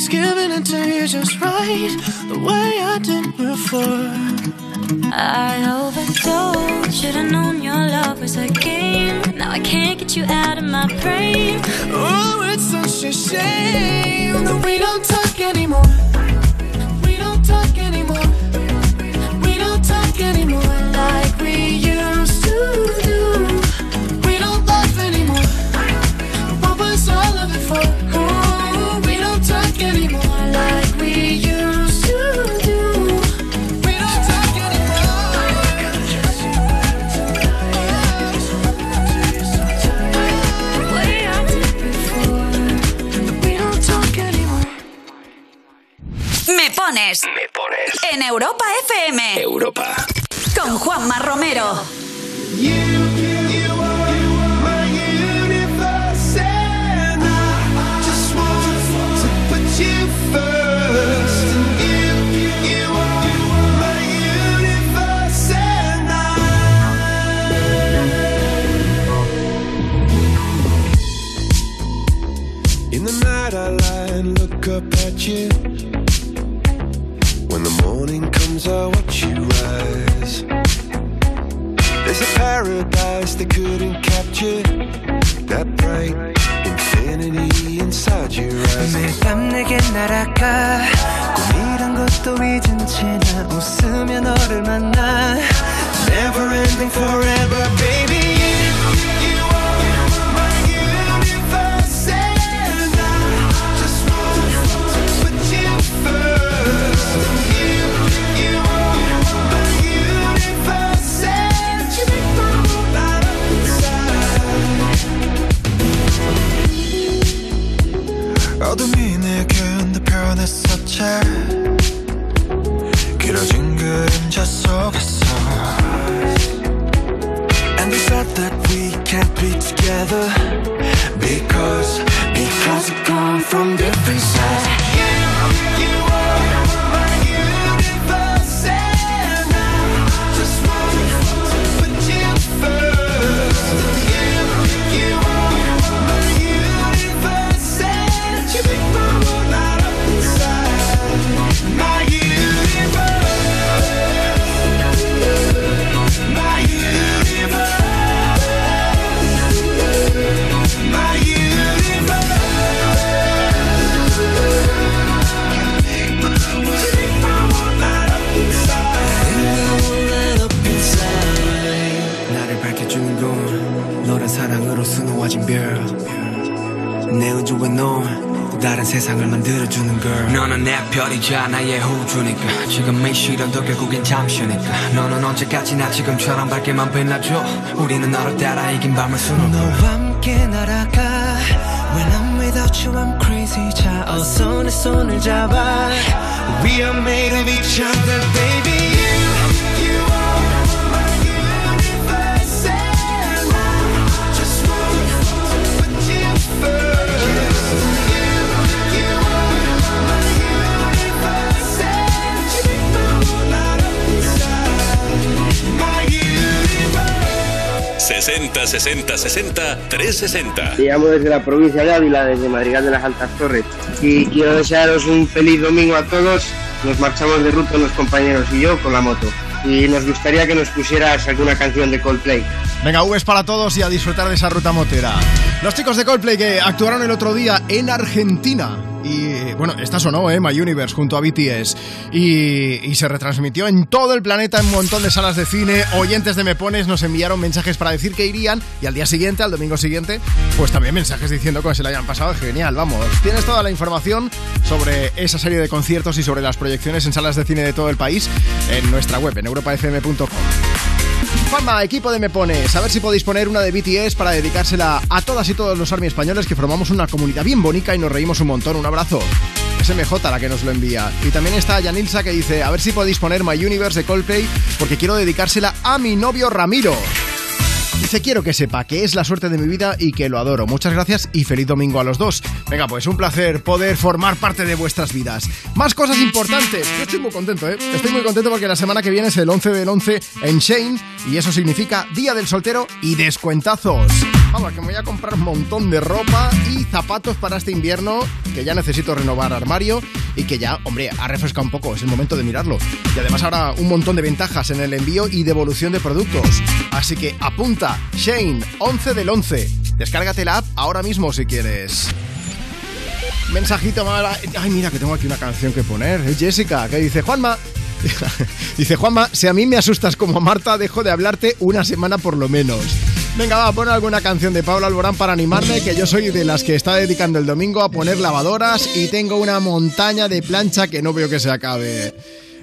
She's giving it to you just right, the way I did before. I overdosed. Should've known your love was a game. Now I can't get you out of my brain. Oh, it's such a shame that we don't talk anymore. man appena giovane 60 60 60 360. Te llamo desde la provincia de Ávila, desde Madrigal de las Altas Torres. Y quiero desearos un feliz domingo a todos. Nos marchamos de ruta los compañeros y yo con la moto. Y nos gustaría que nos pusieras alguna canción de Coldplay. Venga, Vs para todos y a disfrutar de esa ruta motera. Los chicos de Coldplay que actuaron el otro día en Argentina. Y bueno, esta sonó, ¿eh? My Universe junto a BTS. Y, se retransmitió en todo el planeta en un montón de salas de cine. Oyentes de Me Pones nos enviaron mensajes para decir que irían. Y al día siguiente, al domingo siguiente, pues también mensajes diciendo que se le hayan pasado. Genial, vamos. Tienes toda la información sobre esa serie de conciertos y sobre las proyecciones en salas de cine de todo el país en nuestra web, en europafm.com. Juanma, equipo de Me Pones, a ver si podéis poner una de BTS para dedicársela a todas y todos los army españoles que formamos una comunidad bien bonita y nos reímos un montón. Un abrazo. Es MJ la que nos lo envía. Y también está Yanilsa que dice, a ver si podéis poner My Universe de Coldplay porque quiero dedicársela a mi novio Ramiro. Dice, quiero que sepa que es la suerte de mi vida y que lo adoro. Muchas gracias y feliz domingo a los dos. Venga, pues un placer poder formar parte de vuestras vidas. Más cosas importantes. Yo estoy muy contento, ¿eh? Estoy muy contento porque la semana que viene es el 11 del 11 en Shane y eso significa Día del Soltero y descuentazos. Vamos, que me voy a comprar un montón de ropa y zapatos para este invierno que ya necesito renovar armario y que ya, hombre, ha refrescado un poco. Es el momento de mirarlo. Y además ahora un montón de ventajas en el envío y devolución de productos. Así que apunta, Shane, 11 del 11. Descárgate la app ahora mismo si quieres. Mensajito mala. Ay, mira que tengo aquí una canción que poner. Es Jessica, que dice, Juanma. (laughs) dice, Juanma, si a mí me asustas como a Marta, dejo de hablarte una semana por lo menos. Venga, va, pon alguna canción de Pablo Alborán para animarme, que yo soy de las que está dedicando el domingo a poner lavadoras y tengo una montaña de plancha que no veo que se acabe.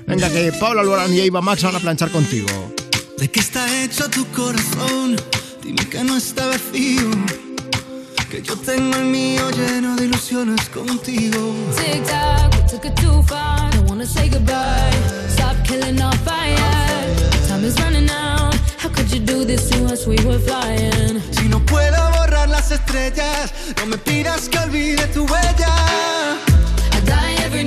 Venga, que Pablo Alborán y Eva Max van a planchar contigo. ¿De qué está hecho tu corazón? Dime que no está vacío. Que yo tengo el mío lleno de ilusiones contigo. Tic tac, we took it too far. Don't wanna say goodbye. Stop killing our fire. Time is running out. You do this to us? We were flying. Si no puedo borrar las estrellas, no me pidas que olvide tu huella. I die every night and every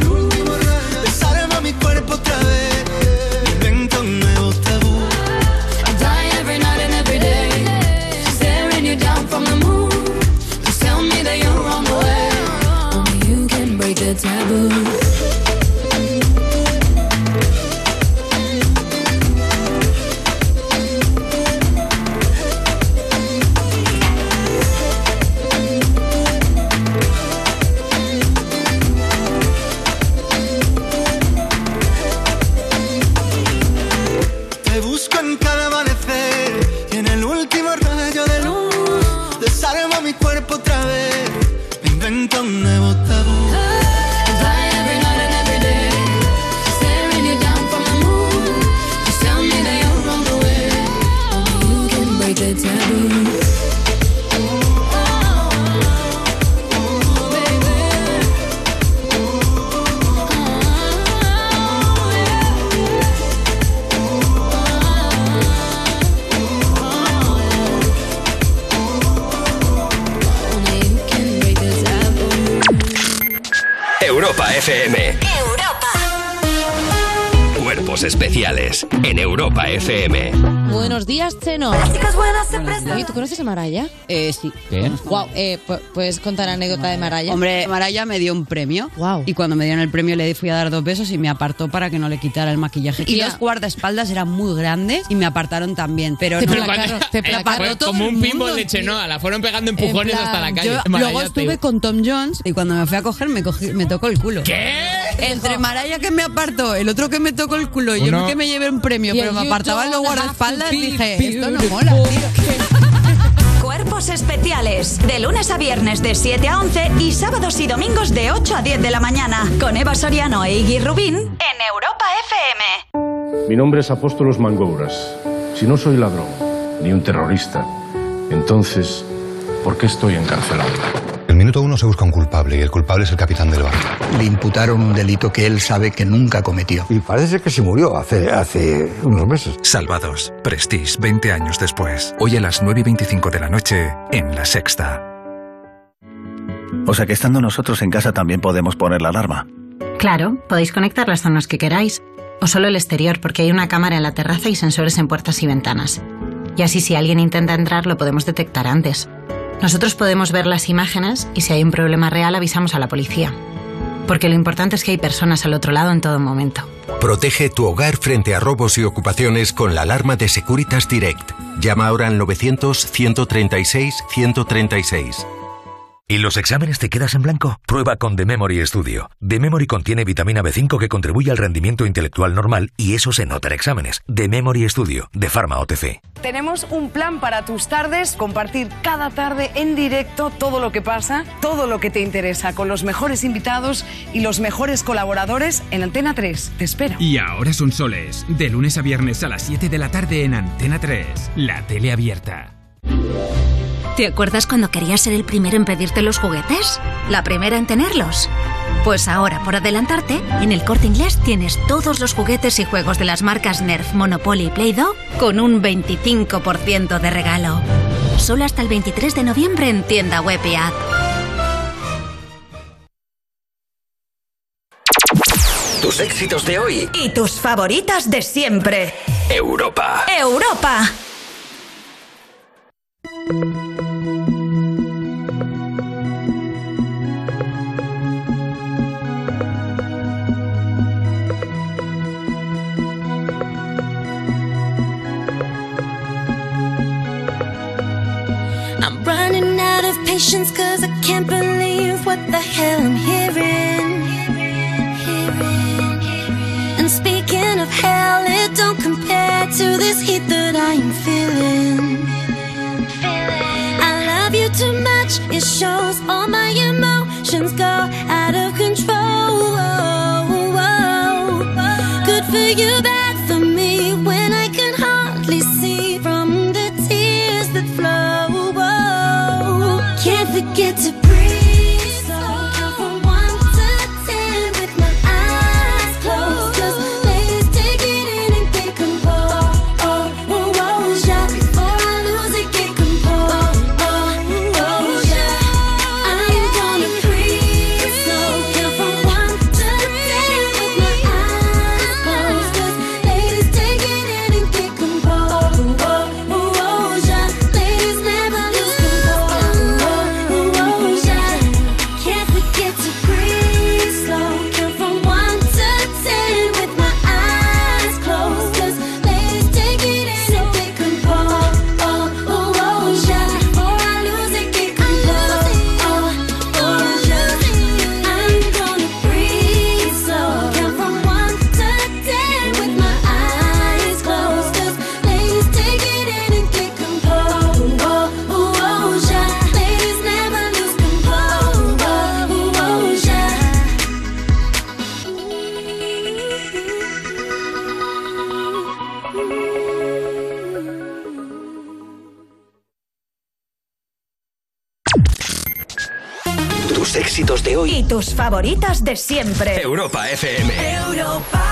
Europa FM. Buenos días, Cheno. Oye, ¿tú conoces a Maraya? Eh, sí. ¿Qué? Wow, eh, pu- ¿puedes contar la anécdota de Maraya? Hombre, Maraya me dio un premio. Y cuando me dieron el premio le fui a dar dos besos y me apartó para que no le quitara el maquillaje. Y los guardaespaldas eran muy grandes y me apartaron también. Pero Te no placaron, te me placaron. Fue todo como un pinball de. Chenoa, la fueron pegando En empujones plan, hasta la calle. yo- Maraya, luego estuve tío. con Tom Jones y cuando me fui a coger me, cogí- me tocó el culo. ¿Qué? (laughs) Entre Maraya que me apartó, el otro que me tocó el culo y yo que me llevé un premio, pero me you apartaban los guardaespaldas, dije, esto no mola, tío. (laughs) Cuerpos especiales. De lunes a viernes de 7 a 11 y sábados y domingos de 8 a 10 de la mañana. Con Eva Soriano e Iggy Rubín en Europa FM. Mi nombre es Apóstolos Mangouras. Si no soy ladrón, ni un terrorista, entonces, ¿por qué estoy encarcelado? En el minuto uno se busca un culpable y el culpable es el capitán del barco. Le imputaron un delito que él sabe que nunca cometió. Y parece que se murió hace, hace unos meses. Salvados. Prestige 20 años después. Hoy a las 9 y 25 de la noche en La Sexta. O sea que estando nosotros en casa también podemos poner la alarma. Claro, podéis conectar las zonas que queráis. O solo el exterior, porque hay una cámara en la terraza y sensores en puertas y ventanas. Y así si alguien intenta entrar lo podemos detectar antes. Nosotros podemos ver las imágenes y si hay un problema real avisamos a la policía. Porque lo importante es que hay personas al otro lado en todo momento. Protege tu hogar frente a robos y ocupaciones con la alarma de Securitas Direct. Llama ahora al 900-136-136. ¿Y los exámenes te quedas en blanco? Prueba con The Memory Studio. The Memory contiene vitamina B5 que contribuye al rendimiento intelectual normal y eso se nota en exámenes. The Memory Studio, de Pharma OTC. Tenemos un plan para tus tardes, compartir cada tarde en directo todo lo que pasa, todo lo que te interesa, con los mejores invitados y los mejores colaboradores en Antena 3. Te espero. Y ahora son soles, de lunes a viernes a las 7 de la tarde en Antena 3, la tele abierta. ¿Te acuerdas cuando querías ser el primero en pedirte los juguetes? ¿La primera en tenerlos? Pues ahora, por adelantarte, en el corte inglés tienes todos los juguetes y juegos de las marcas Nerf, Monopoly y Play-Doh con un 25% de regalo. Solo hasta el 23 de noviembre en tienda web y app. Tus éxitos de hoy. Y tus favoritas de siempre. Europa. Europa. Cause I can't believe what the hell I'm hearing. And speaking of hell, it don't compare to this heat that I am feeling. Too much, it shows all my emotions go out of control. Good for you, bad tus favoritas de siempre. Europa FM. Europa.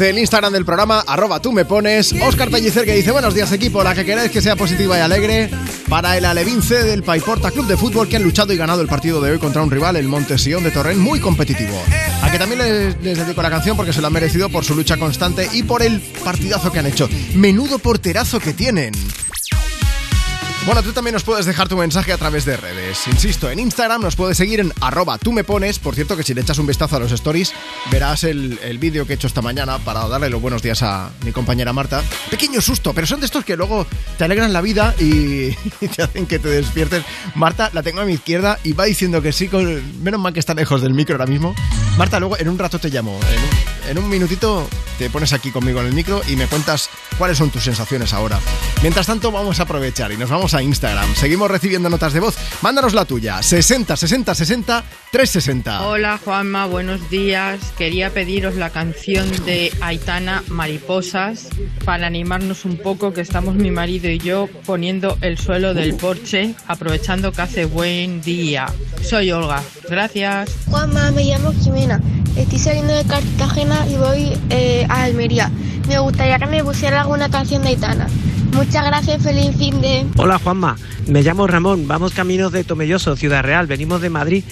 Desde el Instagram del programa, arroba tú me pones, Oscar Pellicer que dice, buenos días equipo, la que queráis que sea positiva y alegre para el Alevince del Paiporta Club de Fútbol que han luchado y ganado el partido de hoy contra un rival, el Montesión de Torrent, muy competitivo. A que también les, les dedico la canción porque se lo han merecido por su lucha constante y por el partidazo que han hecho. Menudo porterazo que tienen. Bueno, tú también nos puedes dejar tu mensaje a través de redes. Insisto, en Instagram nos puedes seguir en arroba tú me pones. Por cierto, que si le echas un vistazo a los stories, verás el, el vídeo que he hecho esta mañana para darle los buenos días a mi compañera Marta. Pequeño susto, pero son de estos que luego te alegran la vida (laughs) y, te hacen que te despiertes. Marta la tengo a mi izquierda y va diciendo que sí, con, menos mal que está lejos del micro ahora mismo. Marta, luego en un rato te llamo. En un, en un minutito te pones aquí conmigo en el micro y me cuentas cuáles son tus sensaciones ahora. Mientras tanto, vamos a aprovechar y nos vamos a Instagram. Seguimos recibiendo notas de voz. Mándanos la tuya. 60 60 60 360. Hola Juanma, buenos días. Quería pediros la canción de Aitana Mariposas para animarnos un poco que estamos mi marido y yo poniendo el suelo del porche aprovechando que hace buen día. Soy Olga. Gracias. Juanma, me llamo Jimena. Estoy saliendo de Cartagena y voy eh, a Almería. Me gustaría que me pusiera alguna canción de Aitana. Muchas gracias, feliz fin de... Hola Juanma, me llamo Ramón, vamos caminos de Tomelloso, Ciudad Real, venimos de Madrid.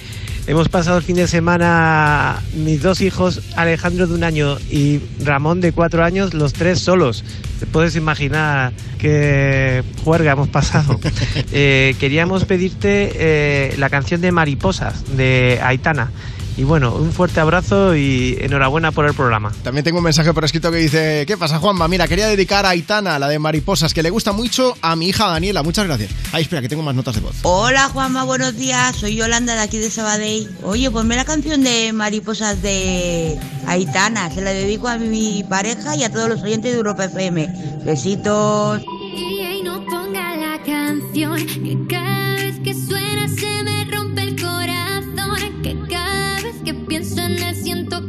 Hemos pasado el fin de semana mis dos hijos, Alejandro de un año y Ramón de cuatro años, los tres solos. Te puedes imaginar qué juerga hemos pasado. (laughs) Eh, queríamos pedirte eh, la canción de Mariposas, de Aitana. Y bueno, un fuerte abrazo y enhorabuena por el programa. También tengo un mensaje por escrito que dice: ¿Qué pasa, Juanma? Mira, quería dedicar a Aitana, la de Mariposas, que le gusta mucho a mi hija Daniela. Muchas gracias. Ay, espera, que tengo más notas de voz. Hola Juanma, buenos días. Soy Yolanda de aquí de Sabadell. Oye, ponme la canción de Mariposas de Aitana. Se la dedico a mi pareja y a todos los oyentes de Europa FM. Besitos. Y no ponga la canción que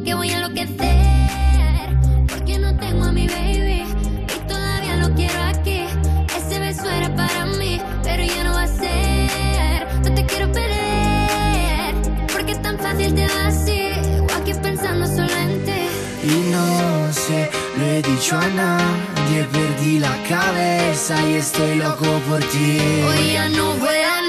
que voy a enloquecer. Porque no tengo a mi baby y todavía lo quiero aquí. Ese beso era para mí, pero ya no va a ser. No te quiero perder porque tan fácil te va así. O aquí pensando solo en ti. Y no sé, lo he dicho a nadie, perdí la cabeza y estoy loco por ti. Hoy ya no vuelan mariposas,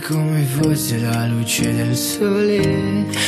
come fosse la luce del sole.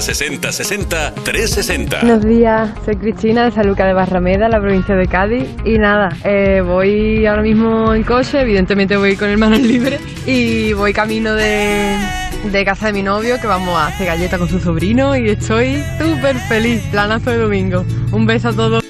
60 60 360. Buenos días, soy Cristina de Saluca de Barrameda, la provincia de Cádiz. Y nada, eh, voy ahora mismo en coche, evidentemente voy con el manos (laughs) libre y voy camino de, de casa de mi novio que vamos a hacer galleta con su sobrino y estoy súper feliz. Planazo de domingo. Un beso a todos.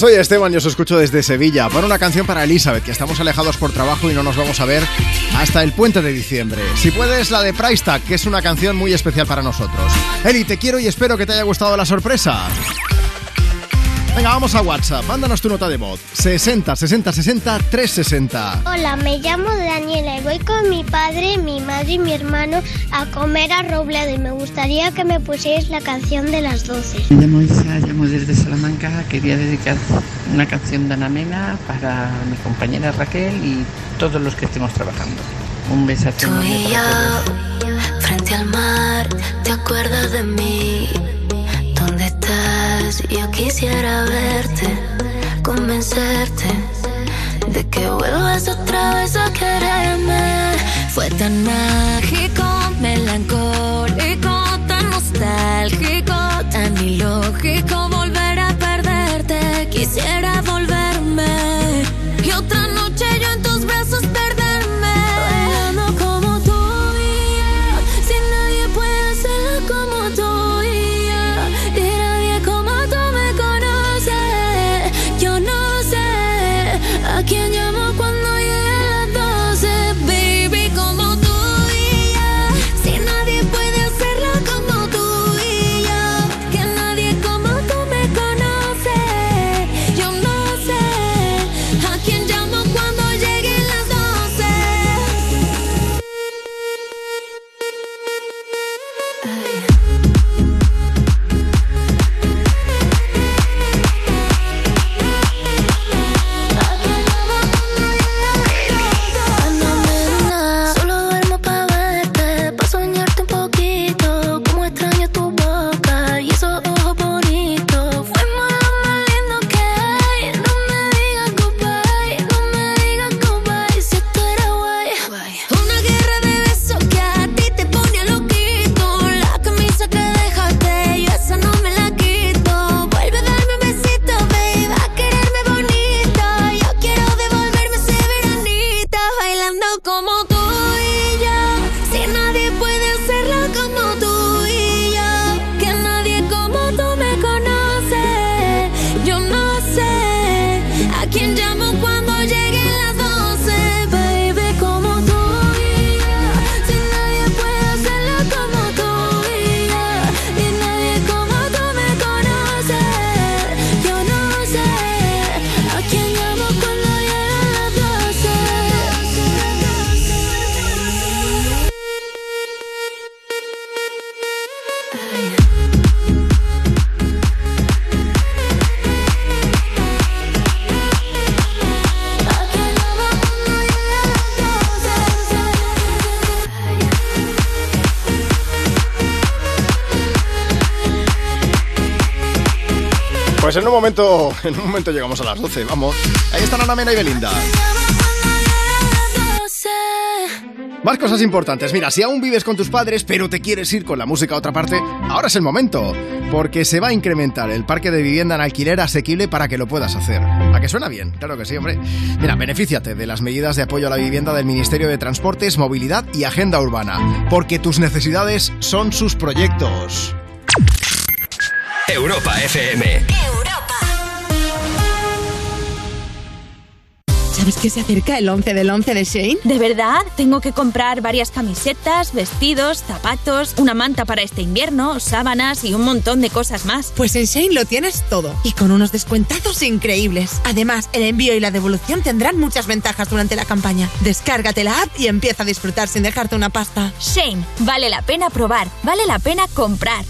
Pues soy Esteban y os escucho desde Sevilla para una canción para Elizabeth, que estamos alejados por trabajo y no nos vamos a ver hasta el puente de diciembre. Si puedes, la de Price que es una canción muy especial para nosotros. Eli, te quiero y espero que te haya gustado la sorpresa. Venga, vamos a WhatsApp. Mándanos tu nota de voz. 60 60 60 360. Hola, me llamo Daniela y voy con mi padre, mi madre y mi hermano a comer a Robledo y me gustaría que me pusierais la canción de las 12 desde Salamanca quería dedicar una canción de Ana Mena para mi compañera Raquel y todos los que estemos trabajando. Un besazo. Tú y yo, frente al mar, ¿te acuerdas de mí? ¿Dónde estás? Yo quisiera verte, convencerte de que vuelvas otra vez a quererme. Fue tan mágico, melancólico, tan nostálgico, tan ilógico. Quisiera volverme (laughs) en un momento llegamos a las 12, vamos. Ahí están Ana Mena y Belinda. Más cosas importantes. Mira, si aún vives con tus padres, pero te quieres ir con la música a otra parte, ahora es el momento. Porque se va a incrementar el parque de vivienda en alquiler asequible para que lo puedas hacer. ¿A que suena bien? Claro que sí, hombre. Mira, benefíciate de las medidas de apoyo a la vivienda del Ministerio de Transportes, Movilidad y Agenda Urbana. Porque tus necesidades son sus proyectos. Europa FM. ¿Sabes que se acerca el 11 del 11 de Shane? ¿De verdad? Tengo que comprar varias camisetas, vestidos, zapatos, una manta para este invierno, sábanas y un montón de cosas más. Pues en Shane lo tienes todo y con unos descuentazos increíbles. Además, el envío y la devolución tendrán muchas ventajas durante la campaña. Descárgate la app y empieza a disfrutar sin dejarte una pasta. Shane, vale la pena probar, vale la pena comprar.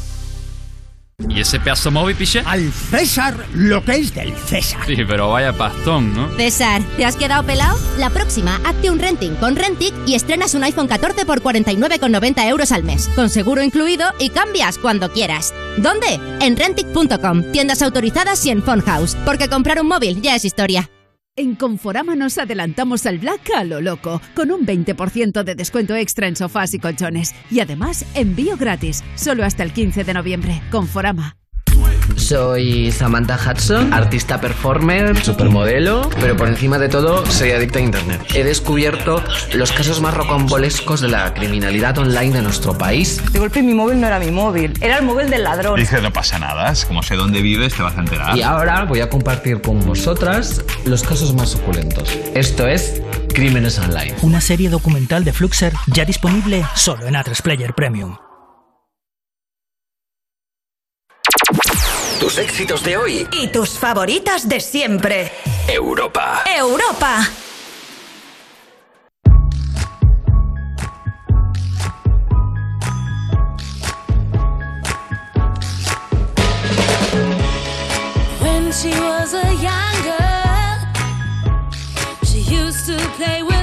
¿Y ese pedazo móvil, piche? Al César lo que es del César. Sí, pero vaya pastón, ¿no? César, ¿te has quedado pelado? La próxima, hazte un renting con Rentic y estrenas un iPhone 14 por 49,90 euros al mes, con seguro incluido y cambias cuando quieras. ¿Dónde? En Rentic.com, tiendas autorizadas y en Phone House, porque comprar un móvil ya es historia. En Conforama nos adelantamos al Black a lo loco, con un 20% de descuento extra en sofás y colchones. Y además, envío gratis, solo hasta el 15 de noviembre. Conforama. Soy Samantha Hudson, artista performer, supermodelo, pero por encima de todo soy adicta a internet. He descubierto los casos más rocambolescos de la criminalidad online de nuestro país. De golpe mi móvil no era mi móvil, era el móvil del ladrón. Dice, no pasa nada, es como sé dónde vives, te vas a enterar. Y ahora voy a compartir con vosotras los casos más suculentos. Esto es Crímenes Online. Una serie documental de Fluxer ya disponible solo en A3 Player Premium. Tus éxitos de hoy. Y tus favoritas de siempre. Europa. Europa. When she was a young girl, she used to play with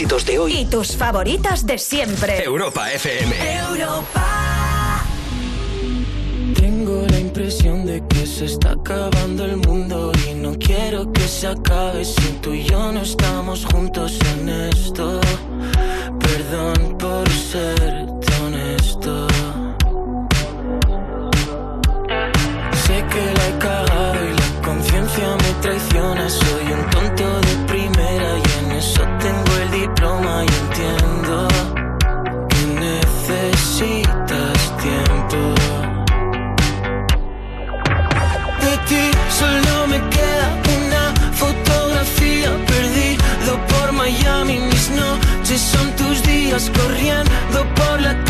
éxitos de hoy. Y tus favoritas de siempre. Europa FM. Tengo la impresión de que se está acabando el mundo y no quiero que se acabe si tú y yo no estamos juntos en esto. Perdón por ser honesto. Sé que la he cagado y la conciencia me traiciona. Soy un tonto de primera corriendo por la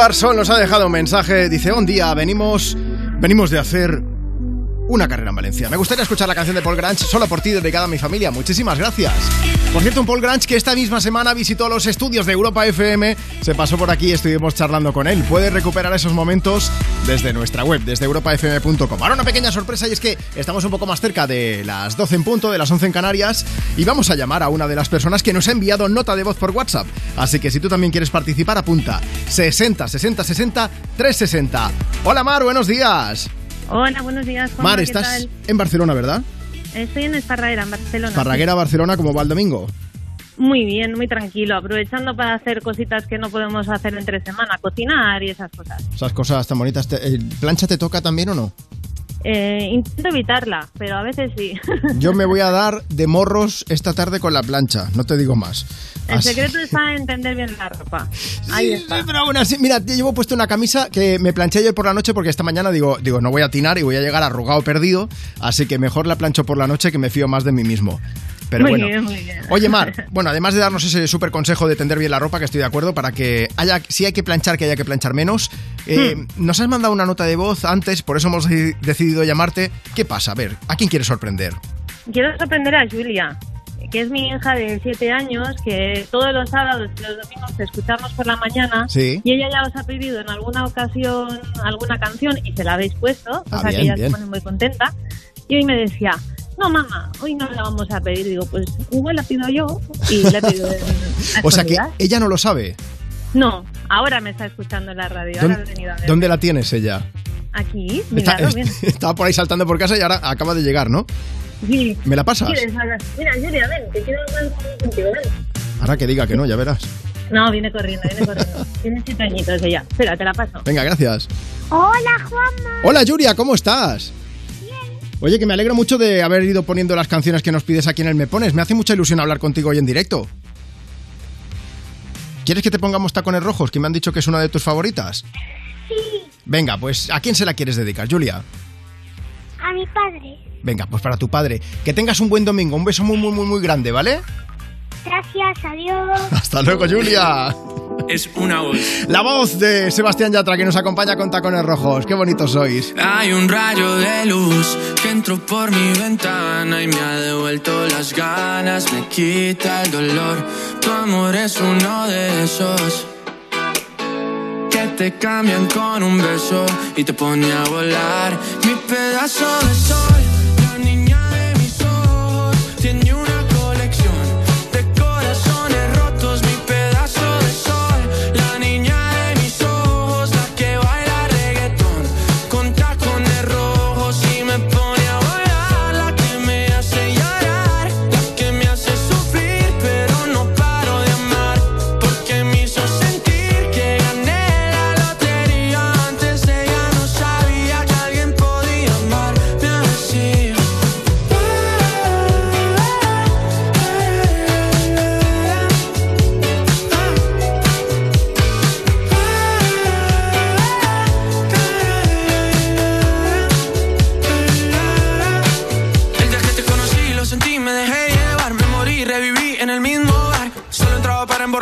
Pibarsol nos ha dejado un mensaje. Dice: Un día venimos, venimos de hacer una carrera en Valencia. Me gustaría escuchar la canción de Paul Grange solo por ti, dedicada a mi familia. Muchísimas gracias. Por cierto, un Paul Grange que esta misma semana visitó los estudios de Europa FM, se pasó por aquí y estuvimos charlando con él. Puedes recuperar esos momentos desde nuestra web, desde europafm.com. Ahora una pequeña sorpresa y es que estamos un poco más cerca de las 12 en punto, de las 11 en Canarias, y vamos a llamar a una de las personas que nos ha enviado nota de voz por WhatsApp. Así que si tú también quieres participar, apunta 60 60 60 360. Hola Mar, buenos días. Hola, buenos días. Mar, ¿qué estás tal? en Barcelona, ¿verdad? Estoy en Esparraguera, en Barcelona. Parraguera, Barcelona, como va el domingo. Muy bien, muy tranquilo, aprovechando para hacer cositas que no podemos hacer entre semana, cocinar y esas cosas. Esas cosas tan bonitas. ¿Plancha te toca también o no? Eh, intento evitarla, pero a veces sí. (laughs) Yo me voy a dar de morros esta tarde con la plancha, no te digo más. El Así- secreto está en tender bien la ropa. Ahí está. Pero aún así, mira, te llevo puesto una camisa que me planché ayer por la noche porque esta mañana digo, digo, no voy a atinar y voy a llegar arrugado perdido, así que mejor la plancho por la noche que me fío más de mí mismo. Pero muy bueno. bien, muy bien. Oye, Mar, (laughs) bueno, además de darnos ese súper consejo de tender bien la ropa, que estoy de acuerdo, para que haya, si hay que planchar, que haya que planchar menos, eh, Hmm. nos has mandado una nota de voz antes, por eso hemos de- decidido llamarte. ¿Qué pasa? A ver, ¿a quién quieres sorprender? Quiero sorprender a Julia, que es mi hija de 7 años, que todos los sábados y los domingos te escuchamos por la mañana. Sí. Y ella ya os ha pedido en alguna ocasión alguna canción y se la habéis puesto, Ah, o sea que bien, ella bien. se pone muy contenta. Y hoy me decía, no mamá, hoy no la vamos a pedir. Digo, pues igual la pido yo y la pido (laughs) O sea que ella no lo sabe. No, ahora me está escuchando en la radio, ahora ¿Dónde, he venido a ver. dónde la tienes ella? Aquí, Está- (laughs) mira, estaba por ahí saltando por casa y ahora acaba de llegar, ¿no? Sí. ¿Me la pasas? Mira, Julia, ven, te quiero hablar contigo, ven. Ahora que diga que no, ya verás. No, viene corriendo, viene corriendo. (laughs) Tiene siete añitos ella. Espera, te la paso. Venga, gracias. Hola, Juanma. Hola, Yuria, ¿cómo estás? Oye, que me alegro mucho de haber ido poniendo las canciones que nos pides aquí en el Me Pones. Me hace mucha ilusión hablar contigo hoy en directo. ¿Quieres que te pongamos tacones rojos, que me han dicho que es una de tus favoritas? Sí, Venga, pues ¿a quién se la quieres dedicar, Julia? a mi padre. Venga, pues para tu padre. Que tengas un buen domingo, un beso muy, muy, muy, muy grande, ¿vale? Gracias, adiós. Hasta luego, Julia. Es una voz. La voz de Sebastián Yatra que nos acompaña con tacones rojos. Qué bonitos sois. Hay un rayo de luz que entró por mi ventana y me ha devuelto las ganas, me quita el dolor. Tu amor es uno de esos que te cambian con un beso y te pone a volar. Mi pedazo de sol,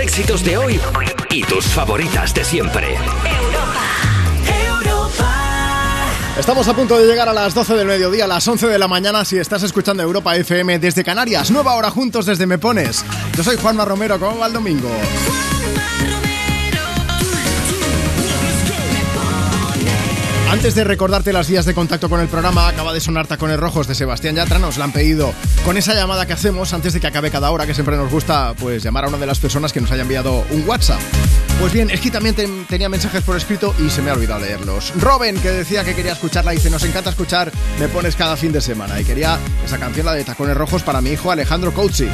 Éxitos de hoy y tus favoritas de siempre. Estamos a punto de llegar a las 12 del mediodía, a las 11 de la mañana si estás escuchando Europa FM desde Canarias. Nueva hora juntos desde Me Pones. Yo soy Juanma Romero, ¿cómo va el domingo? Antes de recordarte las vías de contacto con el programa, acaba de sonar Tacones Rojos de Sebastián Yatra, nos la han pedido con esa llamada que hacemos antes de que acabe cada hora, que siempre nos gusta pues llamar a una de las personas que nos haya enviado un WhatsApp. Pues bien, es que también ten- tenía mensajes por escrito y se me ha olvidado leerlos. Robin, que decía que quería escucharla, dice, nos encanta escuchar Me Pones cada fin de semana. Y quería esa canción, la de Tacones Rojos, para mi hijo Alejandro Couchi,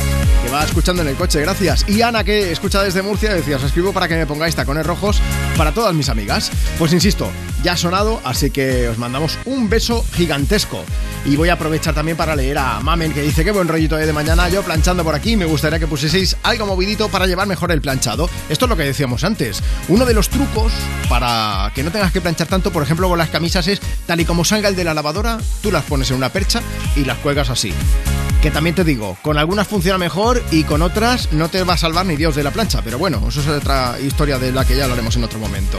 que va escuchando en el coche, gracias. Y Ana, que escucha desde Murcia, decía, os escribo para que me pongáis Tacones Rojos para todas mis amigas. Pues insisto, ya ha sonado, así que os mandamos un beso gigantesco. Y voy a aprovechar también para leer a Mamen, que dice, qué buen rollito de mañana, yo planchando por aquí, me gustaría que pusieseis algo movidito para llevar mejor el planchado. Esto es lo que decíamos antes. Uno de los trucos para que no tengas que planchar tanto, por ejemplo, con las camisas es, tal y como salga el de la lavadora, tú las pones en una percha y las cuelgas así. Que también te digo, con algunas funciona mejor y con otras no te va a salvar ni Dios de la plancha. Pero bueno, eso es otra historia de la que ya hablaremos en otro momento.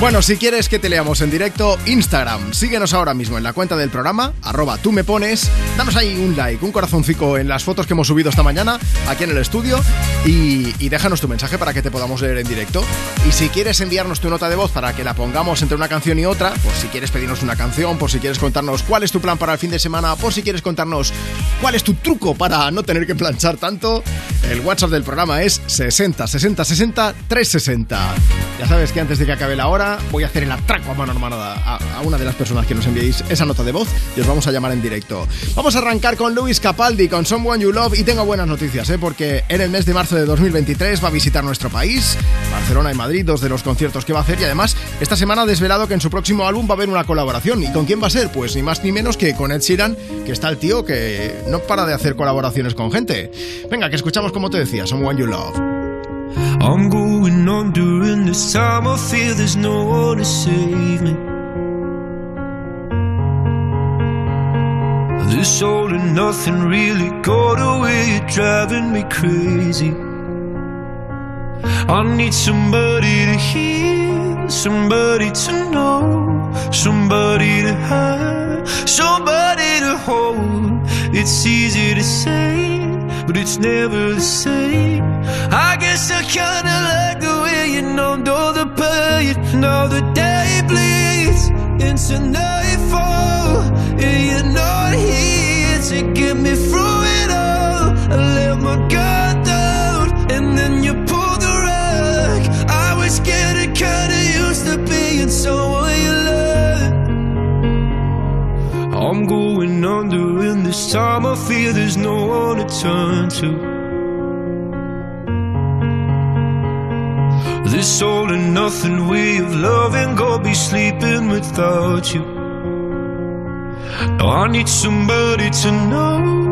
Bueno, si quieres que te leamos en directo, Instagram. Síguenos ahora mismo en la cuenta del programa, arroba tú me pones. Danos ahí un like, un corazoncico en las fotos que hemos subido esta mañana aquí en el estudio y, y déjanos tu mensaje para que te podamos leer en directo. Y si quieres enviarnos tu nota de voz para que la pongamos entre una canción y otra, por si quieres pedirnos una canción, por si quieres contarnos cuál es tu plan para el fin de semana, por si quieres contarnos cuál es tu truco para no tener que planchar tanto, el WhatsApp del programa es 60 60 60 360. Ya sabes que antes de que acabe la hora voy a hacer el atraco a mano hermanada a, a una de las personas que nos enviéis esa nota de voz y os vamos a llamar en directo. Vamos a arrancar con Luis Capaldi, con Someone You Love y tengo buenas noticias, ¿eh? porque en el mes de marzo de 2023 va a visitar nuestro país, Barcelona y Madrid, dos de los conciertos que va a hacer y además esta semana ha desvelado que en su próximo álbum va a haber una colaboración. ¿Y con quién va a ser? Pues ni más ni menos que con Ed Sheeran, que está el tío que no para de hacer colaboraciones con gente. Venga, que escuchamos como te decía, Someone You Love. I'm going on during this time. I feel there's no one to save me. This all and nothing really got away, you're driving me crazy. I need somebody to hear, somebody to know, somebody to have, somebody to hold. It's easy to say, but it's never the same. I guess I kinda like the way you numbed all the pain. Now the day bleeds into nightfall, and you're not here to get me through it all. I let my guard and so will you learn? I'm going under and this time. I fear there's no one to turn to. This all and nothing way of loving Gonna be sleeping without you. Now I need somebody to know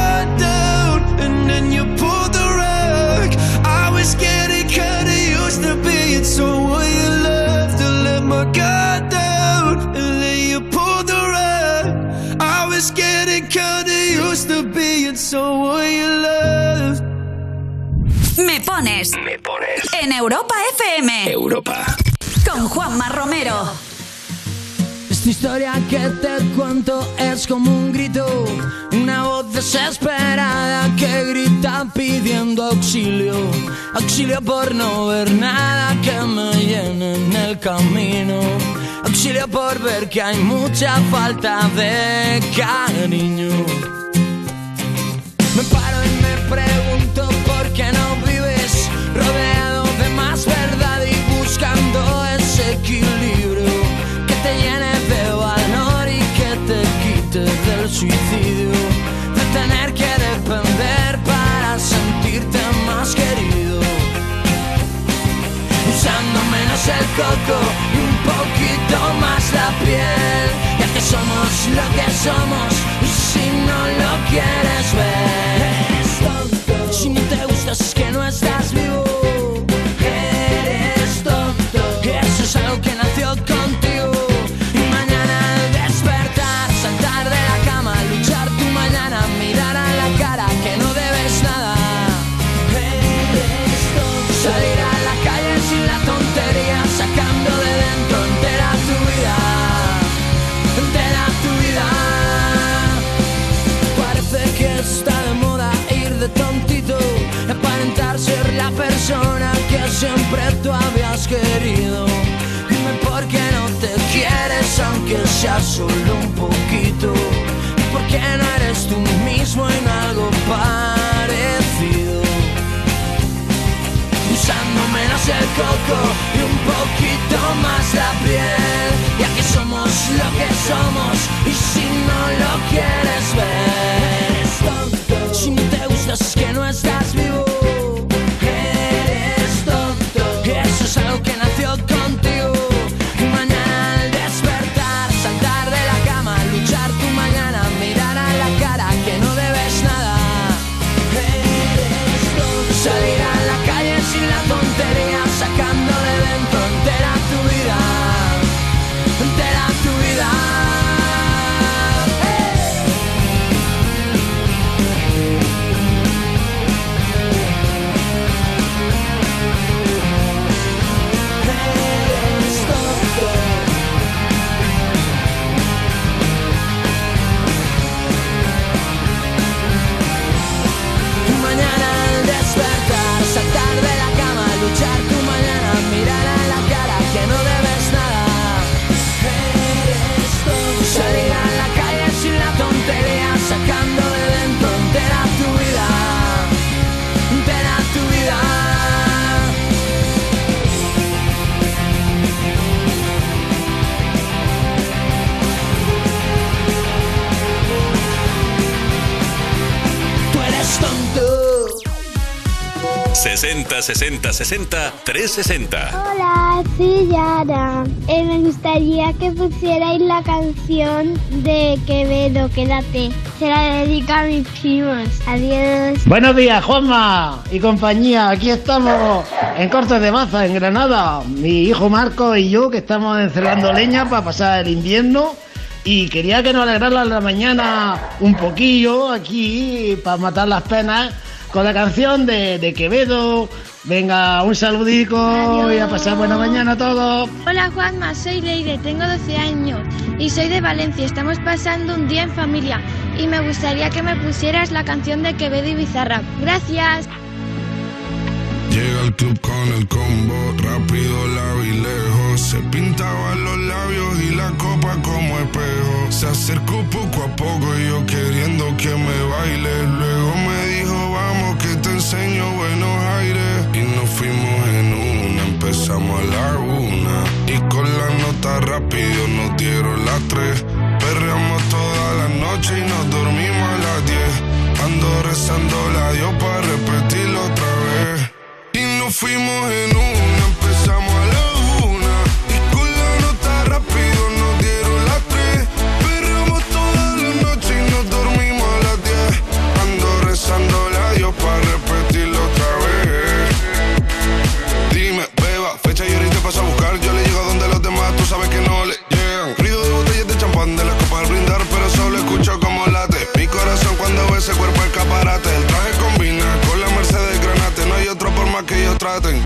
Me pones. Me pones. En Europa FM. Europa. Con Juanma Romero. Esta historia que te cuento es como un grito, una voz desesperada que grita pidiendo auxilio, auxilio por no ver nada que me llene en el camino, auxilio por ver que hay mucha falta de cariño. Me paro y me pregunto por qué no vives rodeado de más verdad y buscando ese equilibrio que te llene de valor y que te quite del suicidio, de tener que depender para sentirte más querido. Usando menos el coco y un poquito más la piel, ya que somos lo que somos, no lo quieres ver. Si no te gustas es que no estás vivo. Siempre tú habías querido. Dime por qué no te quieres, aunque sea solo un poquito. Por qué no eres tú mismo en algo parecido. Usando menos el coco y un poquito más la piel. Ya que somos lo que somos y si no lo quieres ver. Eres tonto. Si no te gustas es que no estás vivo. 60 60 60 360. Hola, soy Yara. Eh, me gustaría que pusierais la canción de Quevedo, Quédate. Se la dedico a mis primos. Adiós. Buenos días, Juanma y compañía. Aquí estamos en Cortes de Maza, en Granada. Mi hijo Marco y yo que estamos encerrando leña para pasar el invierno. Y quería que nos alegrara la mañana un poquillo aquí para matar las penas con la canción de, de Quevedo. Venga, un saludico y a pasar buena mañana a todos. Hola Juanma, soy Leire, tengo 12 años y soy de Valencia. Estamos pasando un día en familia y me gustaría que me pusieras la canción de Quevedo y Bizarra. Gracias. Llega al club con el combo, rápido la vi lejos. Se pintaban los labios y la copa como espejo. Se acercó poco a poco y yo queriendo que me baile. Luego me dijo, vamos que te enseño buenos empezamos a la una. Y con la nota rápido nos dieron las tres. Perreamos toda la noche y nos dormimos a las diez. Ando rezando la Dios para repetirlo otra vez. Y nos fuimos en una, empezamos a la a buscar. Yo le llego donde los demás, tú sabes que no le llegan. Ruido de botellas de champán de la copa al brindar, pero solo escucho como late. Mi corazón cuando ve ese cuerpo escaparate. El traje combina con la Mercedes Granate. No hay otro por más que ellos traten.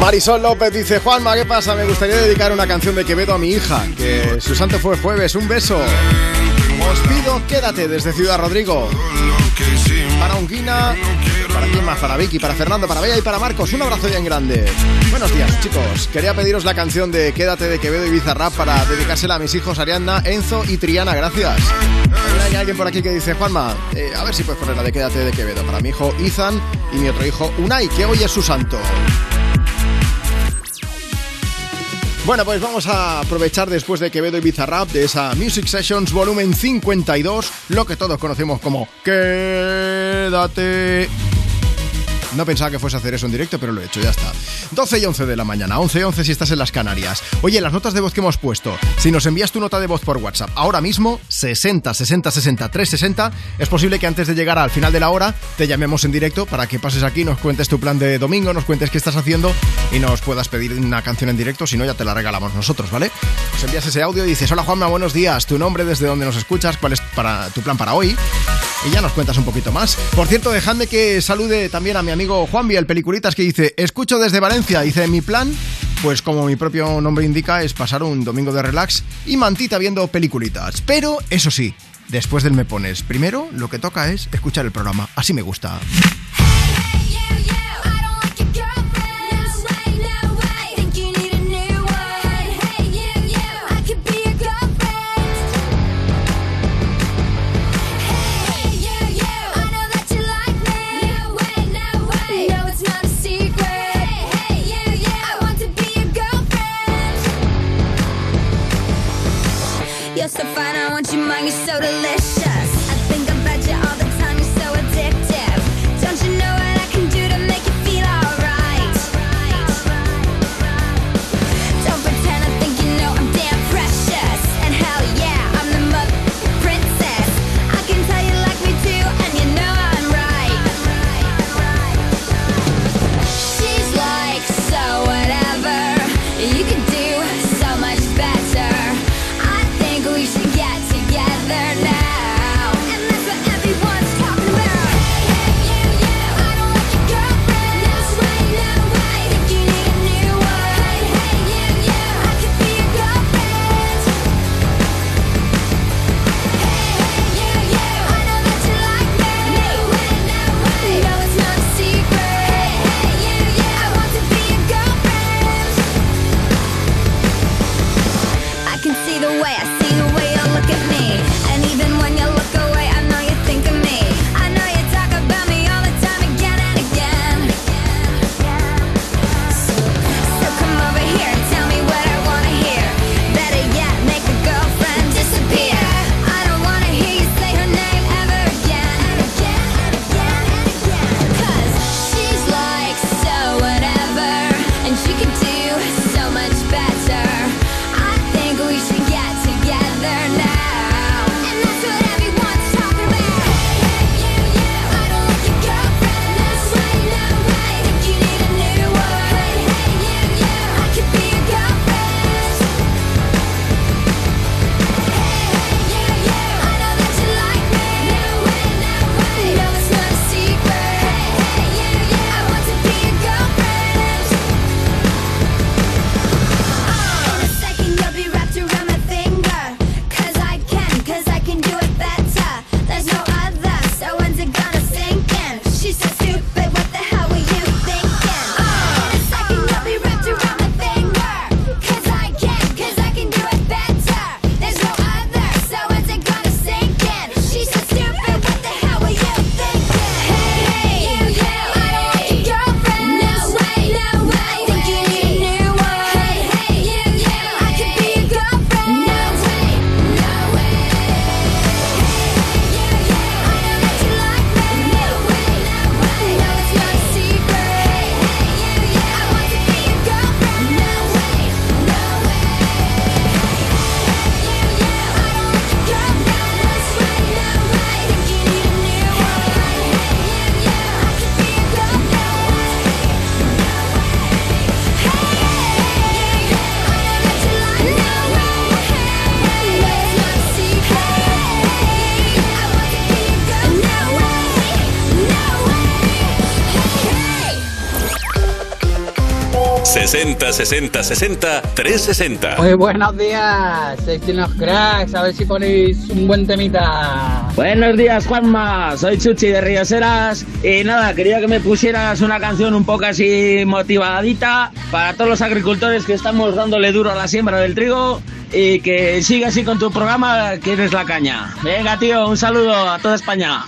Marisol López dice, Juanma, ¿qué pasa? Me gustaría dedicar una canción de Quevedo a mi hija, que su santo fue jueves. Un beso. Os pido, quédate desde Ciudad Rodrigo. Para Unguina, para quién más, para Vicky, para Fernando, para Bella y para Marcos. Un abrazo bien grande. Buenos días, chicos. Quería pediros la canción de Quédate de Quevedo y Bizarrap para dedicársela a mis hijos Ariadna, Enzo y Triana. Gracias. Hay alguien por aquí que dice, Juanma, eh, a ver si puedes poner la de Quédate de Quevedo para mi hijo Ethan y mi otro hijo Unai, que hoy es su santo. Bueno, pues vamos a aprovechar después de Quevedo y Bizarrap de esa Music Sessions volumen 52, lo que todos conocemos como Quédate. No pensaba que fuese a hacer eso en directo, pero lo he hecho, ya está. 12 y 11 de la mañana, 11 y 11 si estás en las Canarias. Oye, las notas de voz que hemos puesto, si nos envías tu nota de voz por WhatsApp ahora mismo, 60 60 60 360, es posible que antes de llegar al final de la hora te llamemos en directo para que pases aquí, nos cuentes tu plan de domingo, nos cuentes qué estás haciendo y nos puedas pedir una canción en directo, si no ya te la regalamos nosotros, ¿vale? Nos envías ese audio y dices, hola Juanma, buenos días, tu nombre, desde dónde nos escuchas, cuál es para tu plan para hoy y ya nos cuentas un poquito más. Por cierto, dejadme que salude también a mi amigo Juanvi, el peliculitas, que dice, escucho desde Valencia, dice, mi plan, pues como mi propio nombre indica, es pasar un domingo de relax y mantita viendo peliculitas. Pero, eso sí, después del me pones, primero lo que toca es escuchar el programa, así me gusta. You're so fine, I want you mine. you're so delicious. 60 60 360. Muy buenos días, soy los cracks. A ver si ponéis un buen temita. Buenos días, Juanma. Soy Chuchi de Rioseras. Y nada, quería que me pusieras una canción un poco así motivadita para todos los agricultores que estamos dándole duro a la siembra del trigo y que siga así con tu programa, que eres la caña. Venga, tío, un saludo a toda España.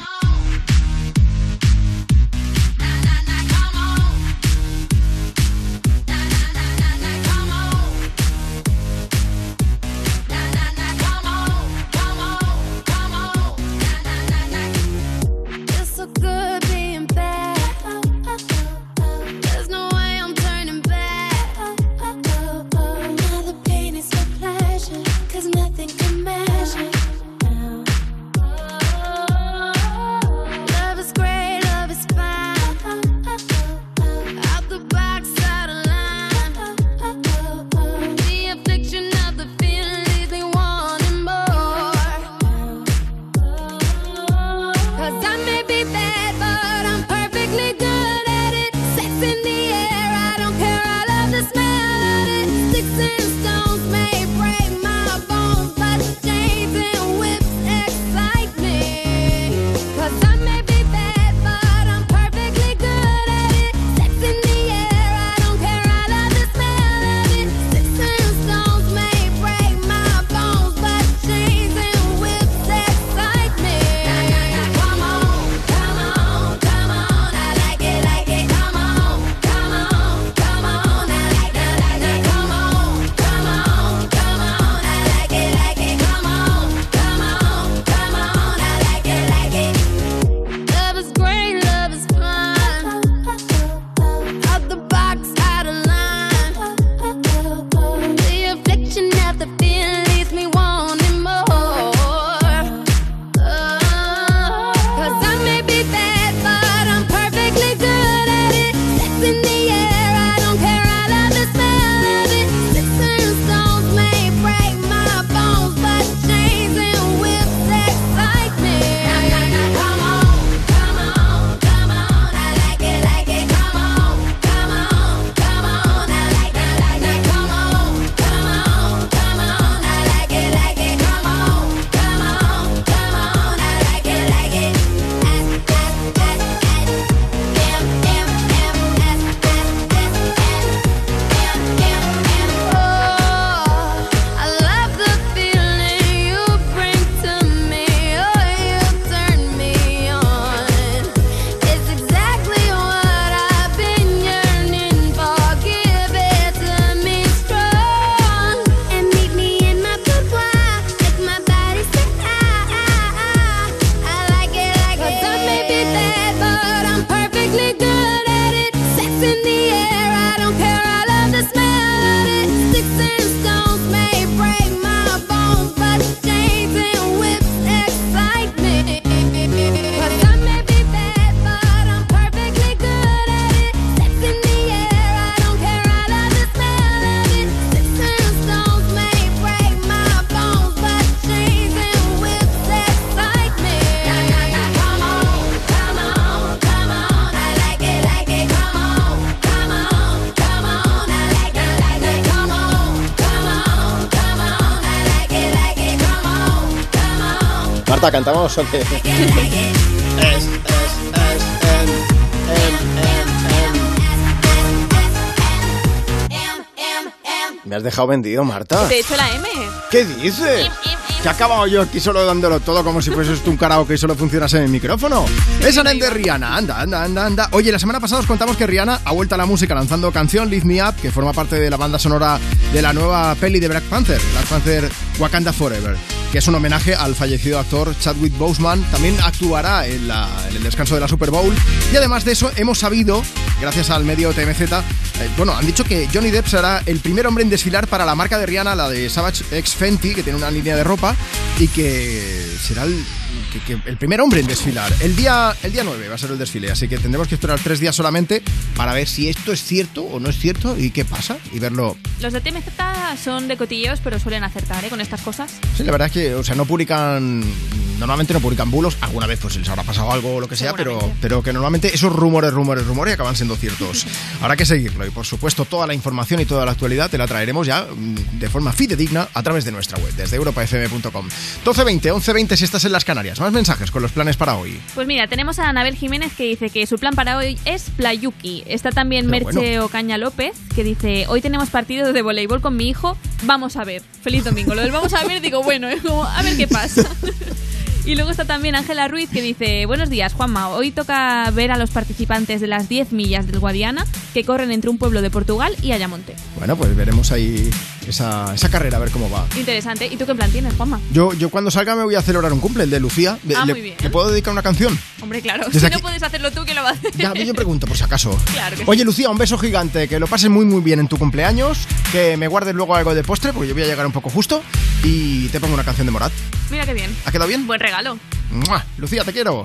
¿Cantamos o qué? Es, es, es. Me has dejado vendido, Marta. Te he hecho la M. ¿Qué dices? Que he acabado yo aquí solo dándolo todo como si fuese un karaoke y solo funcionase en el micrófono. Es Anem de Rihanna. Anda, anda, anda, anda. Oye, la semana pasada os contamos que Rihanna ha vuelto a la música lanzando canción Lift Me Up, que forma parte de la banda sonora de la nueva peli de Black Panther, Black Panther Wakanda Forever, que es un homenaje al fallecido actor Chadwick Boseman. También actuará en, el descanso de la Super Bowl. Y además de eso, hemos sabido, gracias al medio TMZ, eh, bueno, han dicho que Johnny Depp será el primer hombre en desfilar para la marca de Rihanna, la de Savage X Fenty, que tiene una línea de ropa, y que será el primer hombre en desfilar. El día, el día 9 va a ser el desfile, así que tendremos que esperar tres días solamente para ver si esto es cierto o no es cierto y qué pasa y verlo. Los de TMZ son de cotilleos, pero suelen acertar ¿eh? con estas cosas. Sí, la verdad es que, o sea, no publican, normalmente no publican bulos, alguna vez pues les habrá pasado algo o lo que sea, pero, pero que normalmente esos rumores, rumores, rumores acaban siendo ciertos. (laughs) Habrá que seguirlo y por supuesto toda la información y toda la actualidad te la traeremos ya mm, de forma fidedigna a través de nuestra web, desde europafm.com. 12.20, 11.20 si estás en las Canarias. Más mensajes con los planes para hoy. Pues mira, tenemos a Anabel Jiménez que dice que su plan para hoy es Playuki. Está también Pero Merche bueno. Ocaña López que dice, hoy tenemos partido de voleibol con mi hijo, vamos a ver. Feliz domingo. Lo del vamos a ver, digo, bueno, es (laughs) como, a ver qué pasa. (laughs) Y luego está también Ángela Ruiz que dice, buenos días Juanma, hoy toca ver a los participantes de las 10 millas del Guadiana que corren entre un pueblo de Portugal y Ayamonte. Bueno, pues veremos ahí esa, esa carrera, a ver cómo va. Interesante. ¿Y tú qué plan tienes, Juanma? Yo, yo cuando salga me voy a celebrar un cumple, el de Lucía. De- Ah, le, muy bien. ¿Le puedo dedicar una canción? Hombre, claro, Desde si aquí- no puedes hacerlo tú, ¿quién lo va a hacer? Ya, yo pregunto por si acaso. Claro que. Oye, Lucía, un beso gigante. Que lo pases muy, muy bien en tu cumpleaños. Que me guardes luego algo de postre, porque yo voy a llegar un poco justo. Y te pongo una canción de Morat. Mira qué bien. ¿Ha quedado bien? Buen regalo. ¡Mua! Lucía, te quiero.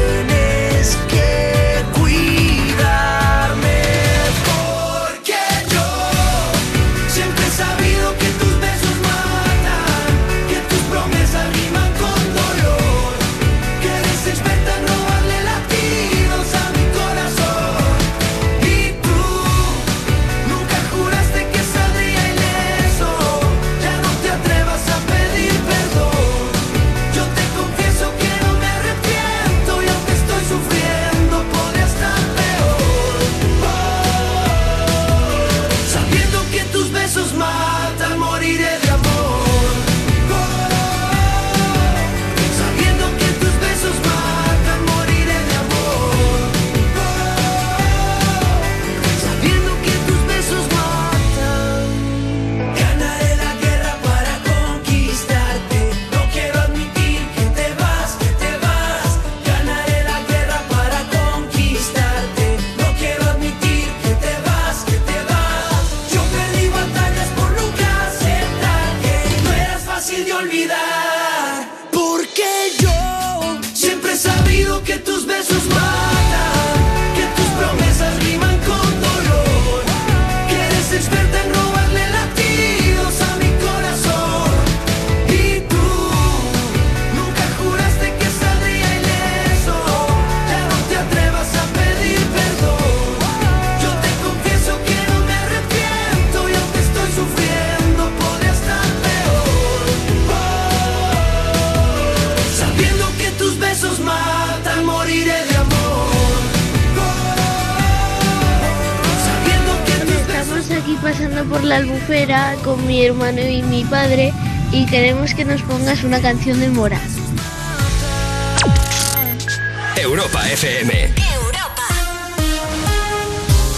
por la albufera con mi hermano y mi padre y queremos que nos pongas una canción de Mora. Europa FM.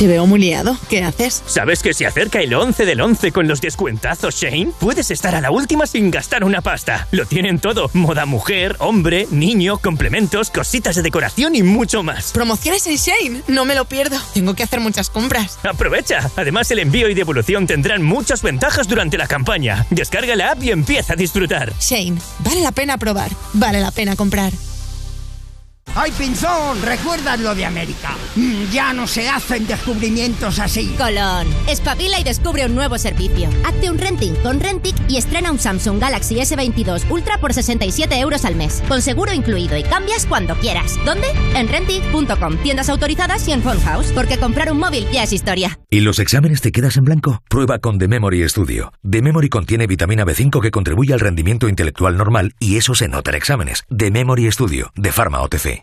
Te veo muy liado. ¿Qué haces? ¿Sabes que se acerca el 11 del 11 con los descuentazos Shane? Puedes estar a la última sin gastar una pasta. Lo tienen todo. Moda mujer, hombre, niño, complementos, cositas de decoración y mucho más. Promociones en Shane. No me lo pierdo. Tengo que hacer muchas compras. Aprovecha. Además, el envío y devolución tendrán muchas ventajas durante la campaña. Descarga la app y empieza a disfrutar. Shane, vale la pena probar. Vale la pena comprar. ¡Ay, Pinzón! ¿Recuerdas lo de América? Mm, ya no se hacen descubrimientos así. Colón, espabila y descubre un nuevo servicio. Hazte un renting con Rentic y estrena un Samsung Galaxy S22 Ultra por 67 euros al mes, con seguro incluido y cambias cuando quieras. ¿Dónde? En Rentic.com, tiendas autorizadas y en Phone House, porque comprar un móvil ya es historia. ¿Y los exámenes te quedas en blanco? Prueba con The Memory Studio. The Memory contiene vitamina B5 que contribuye al rendimiento intelectual normal y eso se nota en exámenes. The Memory Studio, de Pharma OTC.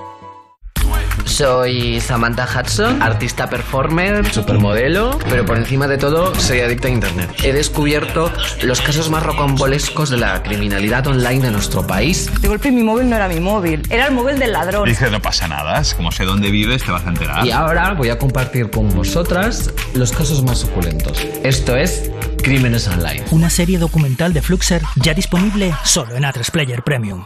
Soy Samantha Hudson, artista performer, supermodelo, pero por encima de todo soy adicta a internet. He descubierto los casos más rocambolescos de la criminalidad online de nuestro país. De golpe mi móvil no era mi móvil, era el móvil del ladrón. Dice, no pasa nada, es como sé dónde vives, te vas a enterar. Y ahora voy a compartir con vosotras los casos más suculentos. Esto es Crímenes Online. Una serie documental de Fluxer ya disponible solo en A3 Player Premium.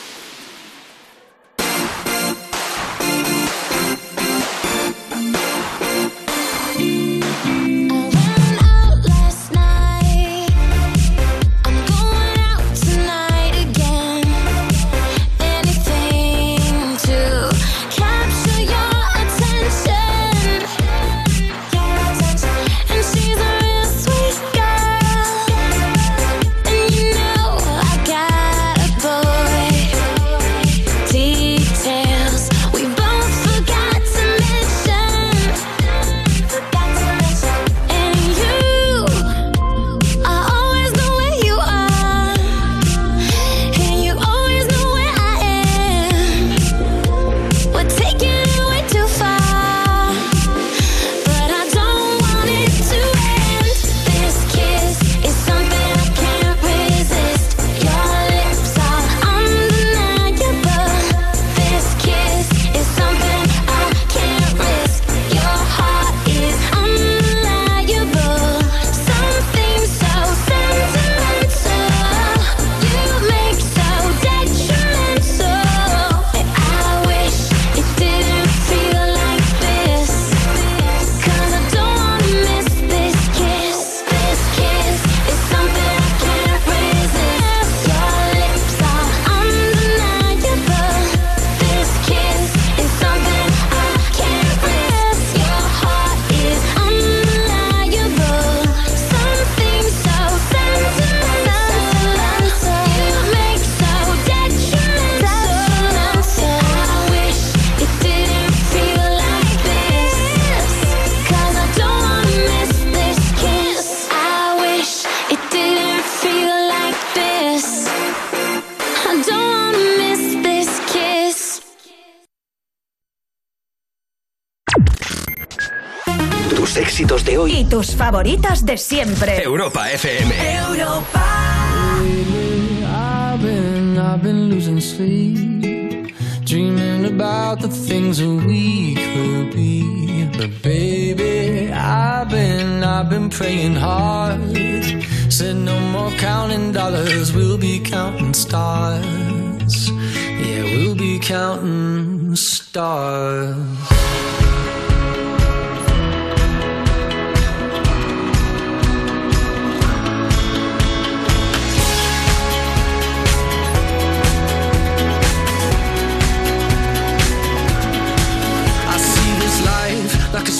Tus favoritas de siempre. Europa FM. Europa. I've been, I've been losing sleep, dreaming about the things that we could be. But baby, I've been, I've been praying hard. Said no more counting dollars, we'll be counting stars. Yeah, we'll be counting stars.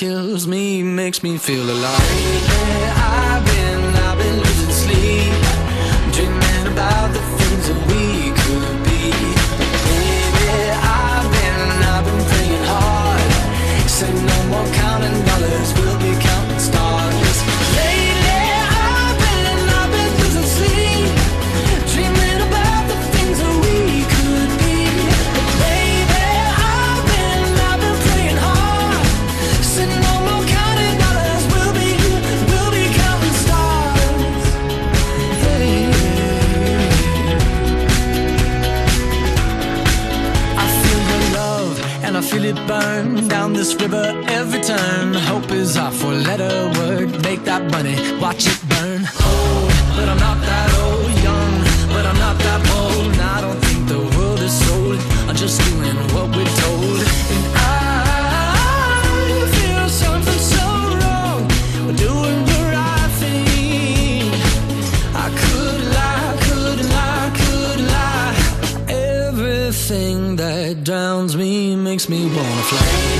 kills me makes me feel alive. Yeah, it burn down this river every turn. Hope is our four-letter word. Make that money, watch it burn. Old, makes me wanna fly.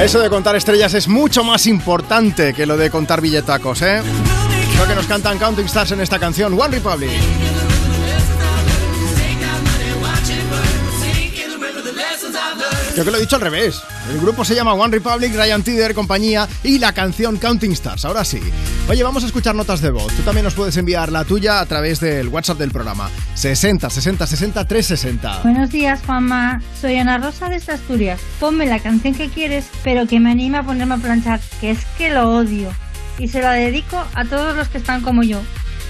Eso de contar estrellas es mucho más importante que lo de contar billetacos, ¿eh? Lo que nos cantan Counting Stars en esta canción, One Republic. Yo que lo he dicho al revés. El grupo se llama One Republic, Ryan Tider, compañía y la canción Counting Stars. Ahora sí. Oye, vamos a escuchar notas de voz. Tú también nos puedes enviar la tuya a través del WhatsApp del programa. 60 60 60 360. Buenos días, Juanma. Soy Ana Rosa de Asturias. Ponme la canción que quieres, pero que me anime a ponerme a planchar, que es que lo odio. Y se la dedico a todos los que están como yo.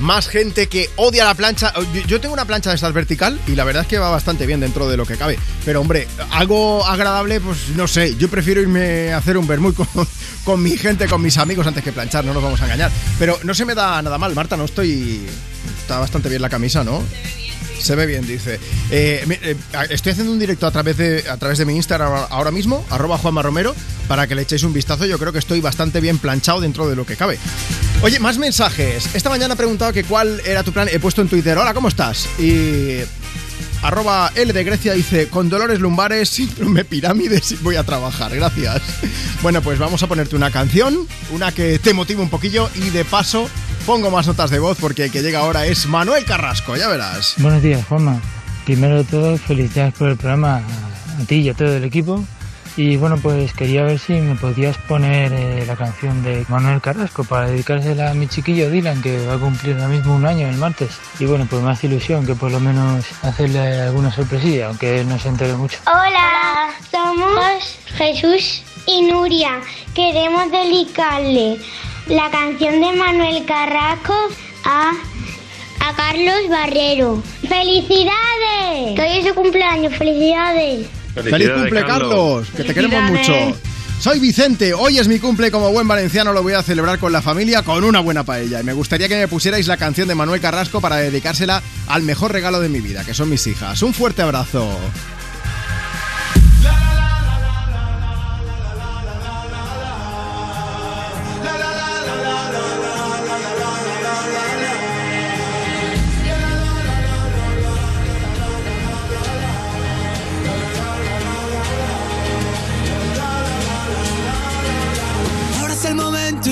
Más gente que odia la plancha. Yo- Yo tengo una plancha de estas vertical y la verdad es que va bastante bien dentro de lo que cabe. Pero hombre, algo agradable, pues no sé. Yo prefiero irme a hacer un vermut con, (laughs) con mi gente, con mis amigos antes que planchar, no nos vamos a engañar. Pero no se me da nada mal, Marta, no estoy... Está bastante bien la camisa, ¿no? Se ve bien, dice. Eh, eh, estoy haciendo un directo a través de, a través de mi Instagram ahora mismo, arroba Juanma Romero, para que le echéis un vistazo. Yo creo que estoy bastante bien planchado dentro de lo que cabe. Oye, más mensajes. Esta mañana he preguntado que cuál era tu plan. He puesto en Twitter, hola, ¿cómo estás? Y arroba L de Grecia dice, con dolores lumbares, síndrome pirámides voy a trabajar, gracias. Bueno, pues vamos a ponerte una canción, una que te motive un poquillo y de paso pongo más notas de voz porque el que llega ahora es Manuel Carrasco, ya verás. Buenos días, Juanma. Primero de todo, felicidades por el programa a, ti y a todo el equipo. Y bueno, pues quería ver si me podías poner eh, la canción de Manuel Carrasco para dedicársela a mi chiquillo Dylan, que va a cumplir ahora mismo un año el martes. Y bueno, pues más ilusión que por lo menos hacerle alguna sorpresilla, aunque él no se entere mucho. Hola, somos Jesús y Nuria queremos dedicarle la canción de Manuel Carrasco a, a Carlos Barrero. ¡Felicidades! Que hoy es su cumpleaños, felicidades. ¡Feliz cumple, Carlos! Que te queremos mucho. Soy Vicente, hoy es mi cumple como buen valenciano, lo voy a celebrar con la familia con una buena paella y me gustaría que me pusierais la canción de Manuel Carrasco para dedicársela al mejor regalo de mi vida, que son mis hijas. Un fuerte abrazo.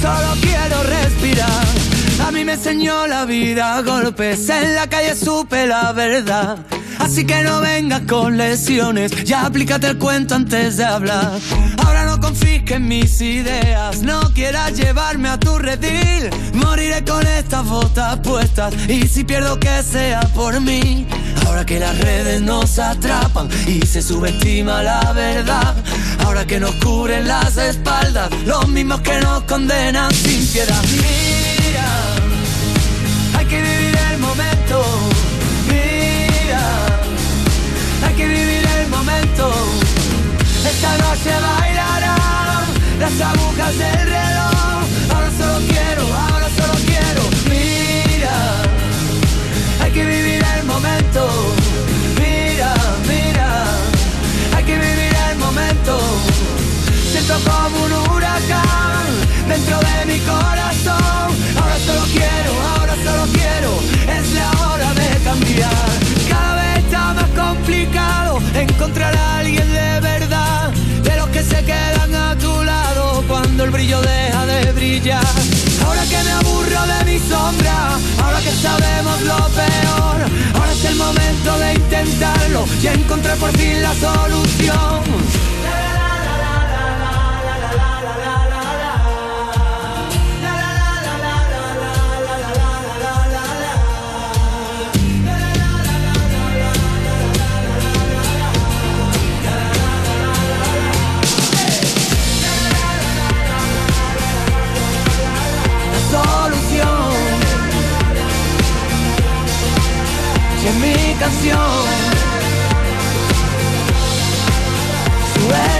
solo quiero, respirar. A mí me enseñó la vida golpes, en la calle supe la verdad. Así que no vengas con lesiones, ya aplícate el cuento antes de hablar. Ahora no confisques mis ideas, no quieras llevarme a tu redil. Moriré con estas botas puestas y si pierdo que sea por mí. Ahora que las redes nos atrapan y se subestima la verdad. Ahora que nos cubren las espaldas, los mismos que nos condenan sin piedad. Mira, hay que vivir el momento. Mira, hay que vivir el momento. Esta noche bailarán las agujas del reloj. Como un huracán dentro de mi corazón. Ahora solo quiero, ahora solo quiero. Es la hora de cambiar. Cada vez está más complicado encontrar a alguien de verdad. De los que se quedan a tu lado cuando el brillo deja de brillar. Ahora que me aburro de mi sombra, ahora que sabemos lo peor, ahora es el momento de intentarlo y encontrar por fin la solución. Mi canción, suéltelo.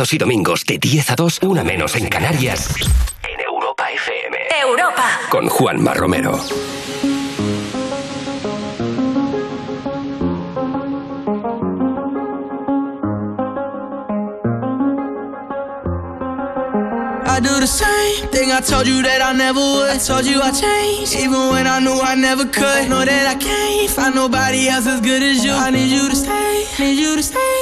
Sábados y domingos de 10 a 2, una menos en Canarias. En Europa FM. Europa. Con Juanma Romero. I do the same thing I told you that I never would. I told you I changed, even when I knew I never could. Know that I can't find nobody else as good as you. I need you to stay, need you to stay.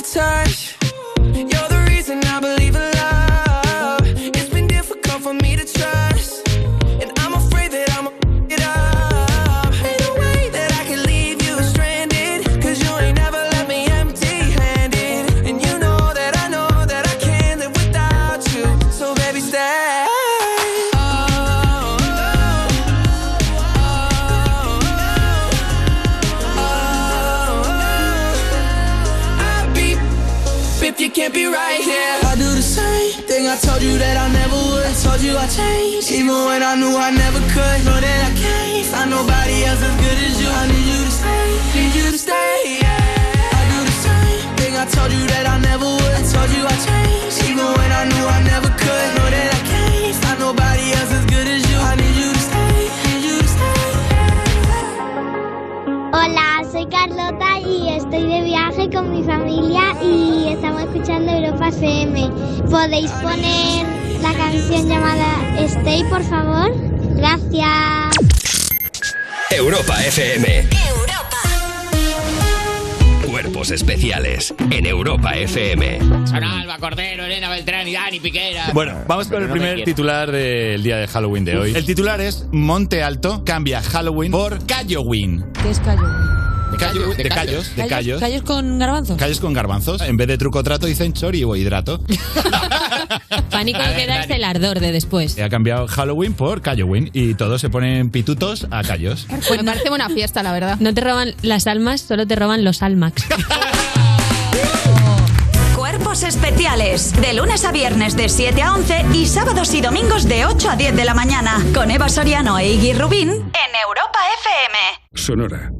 Your touch. Changed, even when I knew I never could. Know that I can't find nobody else as good as you. I need you to stay, need you to stay. Yeah. I do the same thing I told you that I never would. I told you I changed, even when I knew I never could. Know that I can't find nobody else as good as you. I need you to stay, need you to stay. Hola, soy Carlota y estoy de viaje con mi familia y estamos escuchando Europa FM. ¿Podéis poner la canción llamada Stay, por favor? Gracias. Europa FM. Cuerpos especiales en Europa FM. Son Alba, Cordero, Elena Beltrán y Dani Piquera. Bueno, vamos con el No primer titular del día de Halloween de hoy. El titular es Monte Alto cambia Halloween por Calloween. ¿Qué es callo? De, callos, de callos, de callos. ¿Callos con garbanzos? Callos con garbanzos. En vez de truco trato dicen chori o hidrato. (laughs) Pánico que da es el ardor de después. Ha cambiado Halloween por Calloween y todos se ponen pitutos a callos. Pues me parece buena fiesta, la verdad. No te roban las almas, solo te roban los almax. (laughs) Cuerpos especiales. De lunes a viernes de 7 a 11 y sábados y domingos de 8 a 10 de la mañana. Con Eva Soriano e Iggy Rubín en Europa FM. Sonora.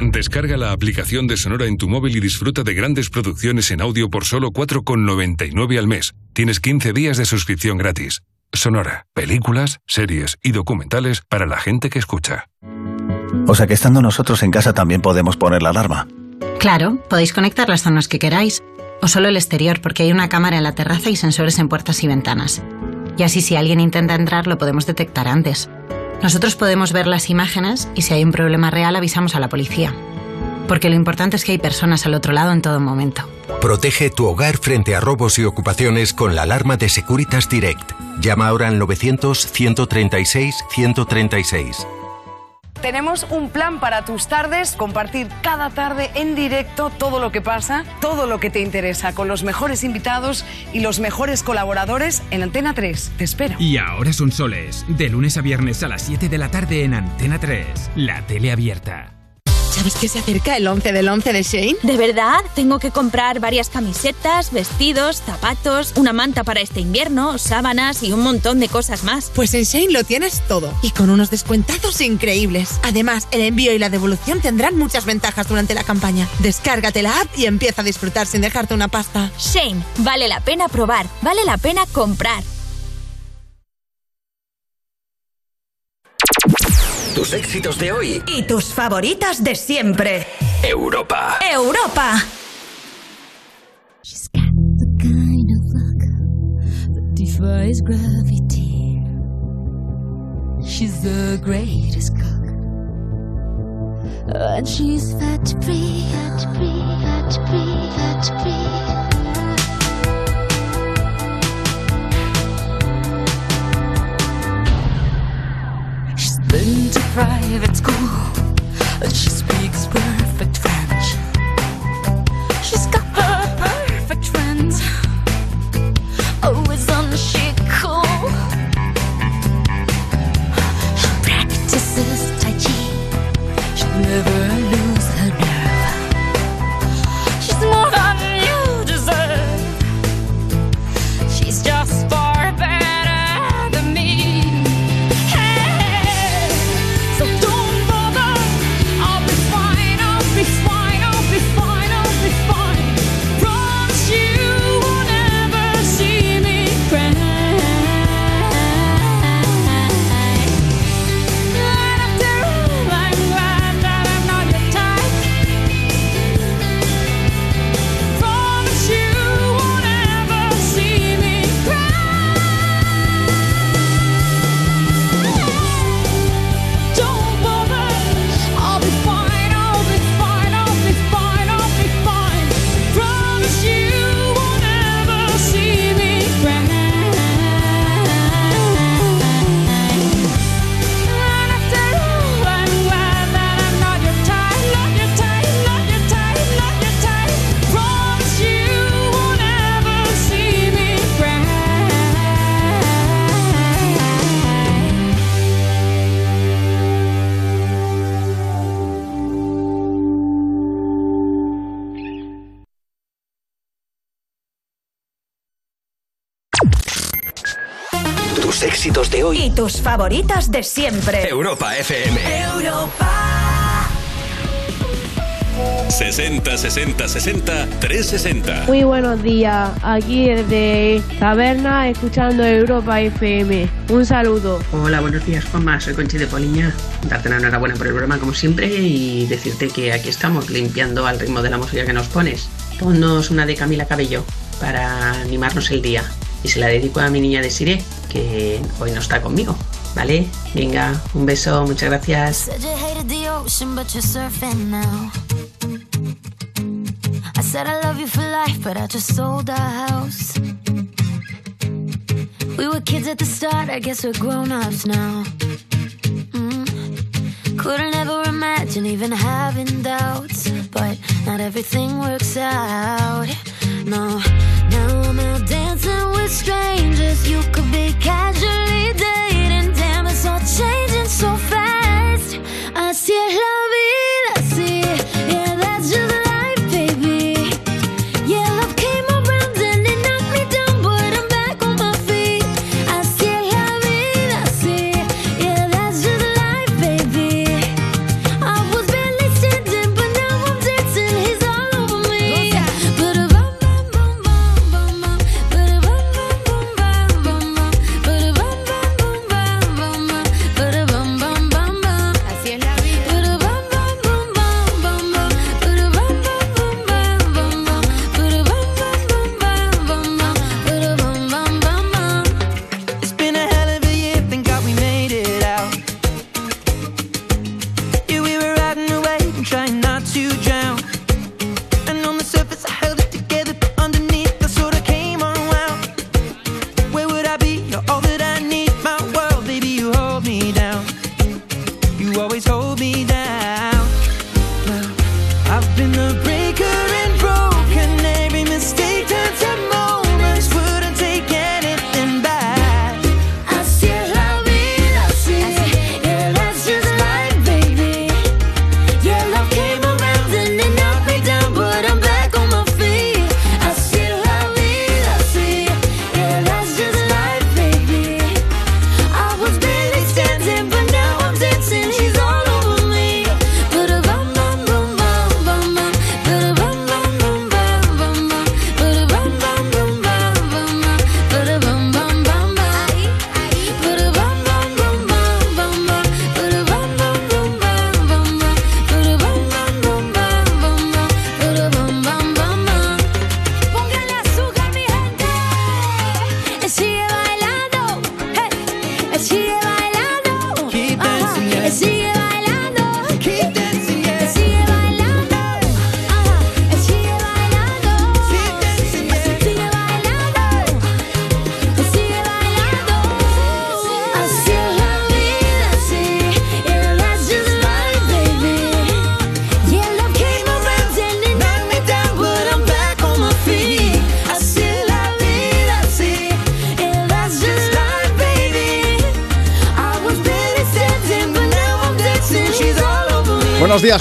Descarga la aplicación de Sonora en tu móvil y disfruta de grandes producciones en audio por solo 4,99 al mes. Tienes 15 días de suscripción gratis. Sonora, películas, series y documentales para la gente que escucha. O sea que estando nosotros en casa también podemos poner la alarma. Claro, podéis conectar las zonas que queráis, o solo el exterior porque hay una cámara en la terraza y sensores en puertas y ventanas. Y así si alguien intenta entrar lo podemos detectar antes. Nosotros podemos ver las imágenes y si hay un problema real avisamos a la policía. Porque lo importante es que hay personas al otro lado en todo momento. Protege tu hogar frente a robos y ocupaciones con la alarma de Securitas Direct. Llama ahora al 900-136-136. Tenemos un plan para tus tardes, compartir cada tarde en directo todo lo que pasa, todo lo que te interesa, con los mejores invitados y los mejores colaboradores en Antena 3. Te espero. Y ahora son soles, de lunes a viernes a las 7 de la tarde en Antena 3, la tele abierta. ¿Sabes que se acerca el 11 del 11 de Shane? ¿De verdad? Tengo que comprar varias camisetas, vestidos, zapatos, una manta para este invierno, sábanas y un montón de cosas más. Pues en Shane lo tienes todo y con unos descuentazos increíbles. Además, el envío y la devolución tendrán muchas ventajas durante la campaña. Descárgate la app y empieza a disfrutar sin dejarte una pasta. Shane, vale la pena probar, vale la pena comprar. Tus éxitos de hoy. Y tus favoritas de siempre. Europa. Europa. kind of luck that defies gravity. She's the greatest cook, and she's fat free, fat free, fat free, fat free. Been to private school, she speaks perfect French. She's got her perfect friends, always unshakable. She practices Tai Chi, she'll never Y tus favoritas de siempre. Europa FM. Europa. 60 60 60 360. Muy buenos días, aquí desde Taberna escuchando Europa FM. Un saludo. Hola, buenos días, Juanma. Soy Conchi de Poliña. Darte la enhorabuena por el programa, como siempre, y decirte que aquí estamos limpiando al ritmo de la música que nos pones. Ponnos una de Camila Cabello para animarnos el día. Y se la dedico a mi niña de Sire, que hoy no está conmigo. ¿Vale? Venga, un beso, muchas gracias. We were kids at the start, I guess we're grown ups now. Mm. Couldn't ever imagine even having doubts, but not everything works out. No, now I'm out dancing with strangers. You could be casually dating, damn, it's all changing so fast. Así es la vida, yeah, that's just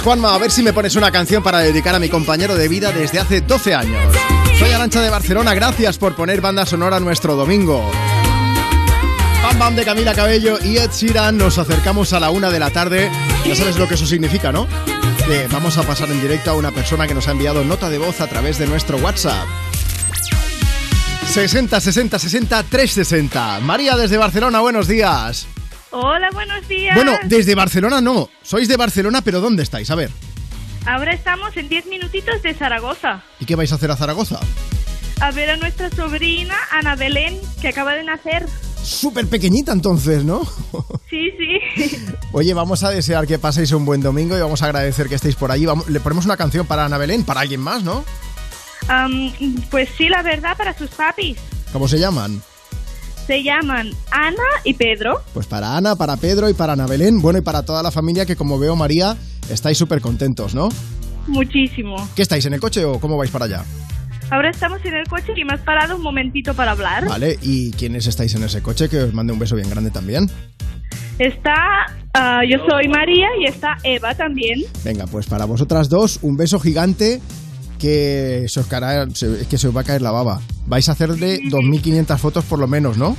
Juanma. A ver si me pones una canción para dedicar a mi compañero de vida desde hace 12 años. Soy Arancha de Barcelona. Gracias por poner banda sonora nuestro domingo. Bam Bam de Camila Cabello y Ed Sheeran. Nos acercamos a la una de la tarde. Ya sabes lo que eso significa, ¿no? Que vamos a pasar en directo a una persona que nos ha enviado nota de voz a través de nuestro WhatsApp. 60 60 60 360. María desde Barcelona, buenos días. Hola, buenos días. Bueno, desde Barcelona no. Sois de Barcelona, pero ¿dónde estáis? A ver. Ahora estamos en 10 minutitos de Zaragoza. ¿Y qué vais a hacer a Zaragoza? A ver a nuestra sobrina Ana Belén, que acaba de nacer. Súper pequeñita entonces, ¿no? (laughs) Sí, sí. Oye, vamos a desear que paséis un buen domingo y vamos a agradecer que estéis por allí. Vamos- le ponemos una canción para Ana Belén, para alguien más, ¿no? Pues sí, la verdad, para sus papis. ¿Cómo se llaman? Se llaman Ana y Pedro. Pues para Ana, para Pedro y para Ana Belén. Bueno, y para toda la familia que como veo María, estáis súper contentos, ¿no? Muchísimo. ¿Qué estáis en el coche o cómo vais para allá? Ahora estamos en el coche y me has parado un momentito para hablar. Vale, ¿y quiénes estáis en ese coche? Que os mande un beso bien grande también. Está, ah, yo soy María y está Eva también. Venga, pues para vosotras dos, un beso gigante que se os, caerá- que se os va a caer la baba. Vais a hacerle 2.500 fotos por lo menos, ¿no?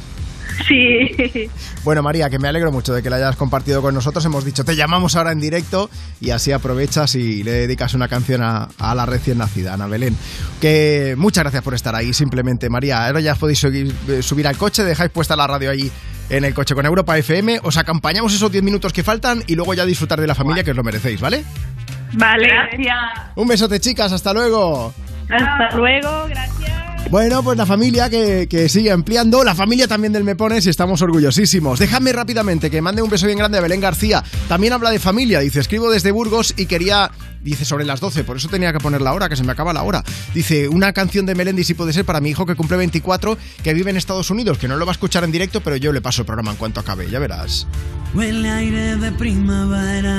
Sí. Bueno, María, que me alegro mucho de que la hayas compartido con nosotros. Hemos dicho, te llamamos ahora en directo y así aprovechas y le dedicas una canción a, a la recién nacida, Ana Belén. Que muchas gracias por estar ahí, simplemente, María. Ahora ya podéis subir, eh, subir al coche, dejáis puesta la radio ahí en el coche con Europa FM, os acompañamos esos 10 minutos que faltan y luego ya disfrutar de la familia que os lo merecéis, ¿vale? Vale. Gracias. Un besote, chicas, hasta luego. Hasta luego, gracias. Bueno, pues la familia que, que sigue ampliando, la familia también del Me Pones y estamos orgullosísimos. Déjame rápidamente que mande un beso bien grande a Belén García. También habla de familia, dice, escribo desde Burgos y quería, dice, sobre las 12, por eso tenía que poner la hora, que se me acaba la hora. Dice, una canción de Melendi si puede ser para mi hijo que cumple 24, que vive en Estados Unidos, que no lo va a escuchar en directo, pero yo le paso el programa en cuanto acabe, ya verás. Huele aire de primavera.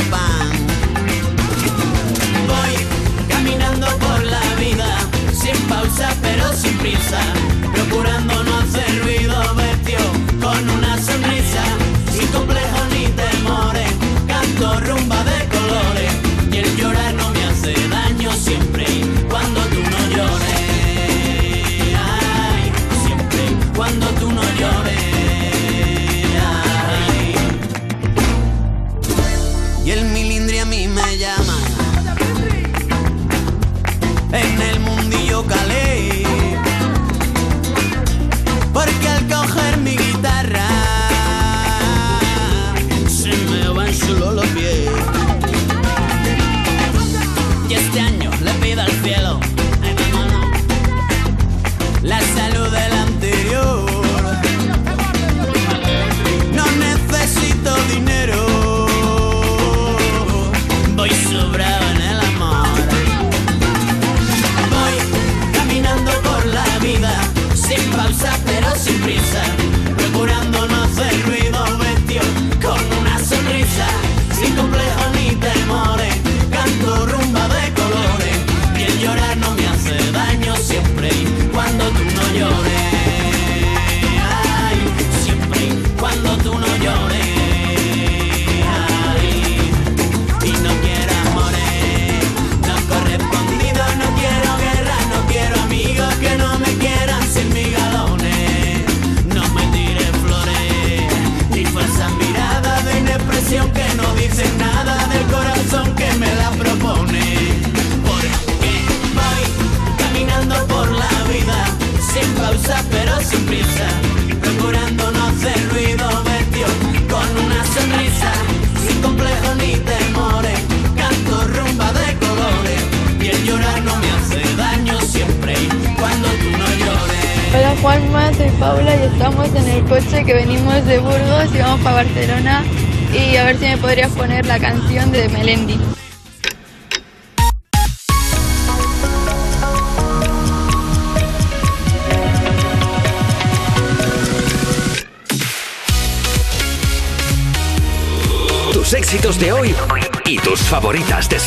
pausa pero sin prisa, procurando no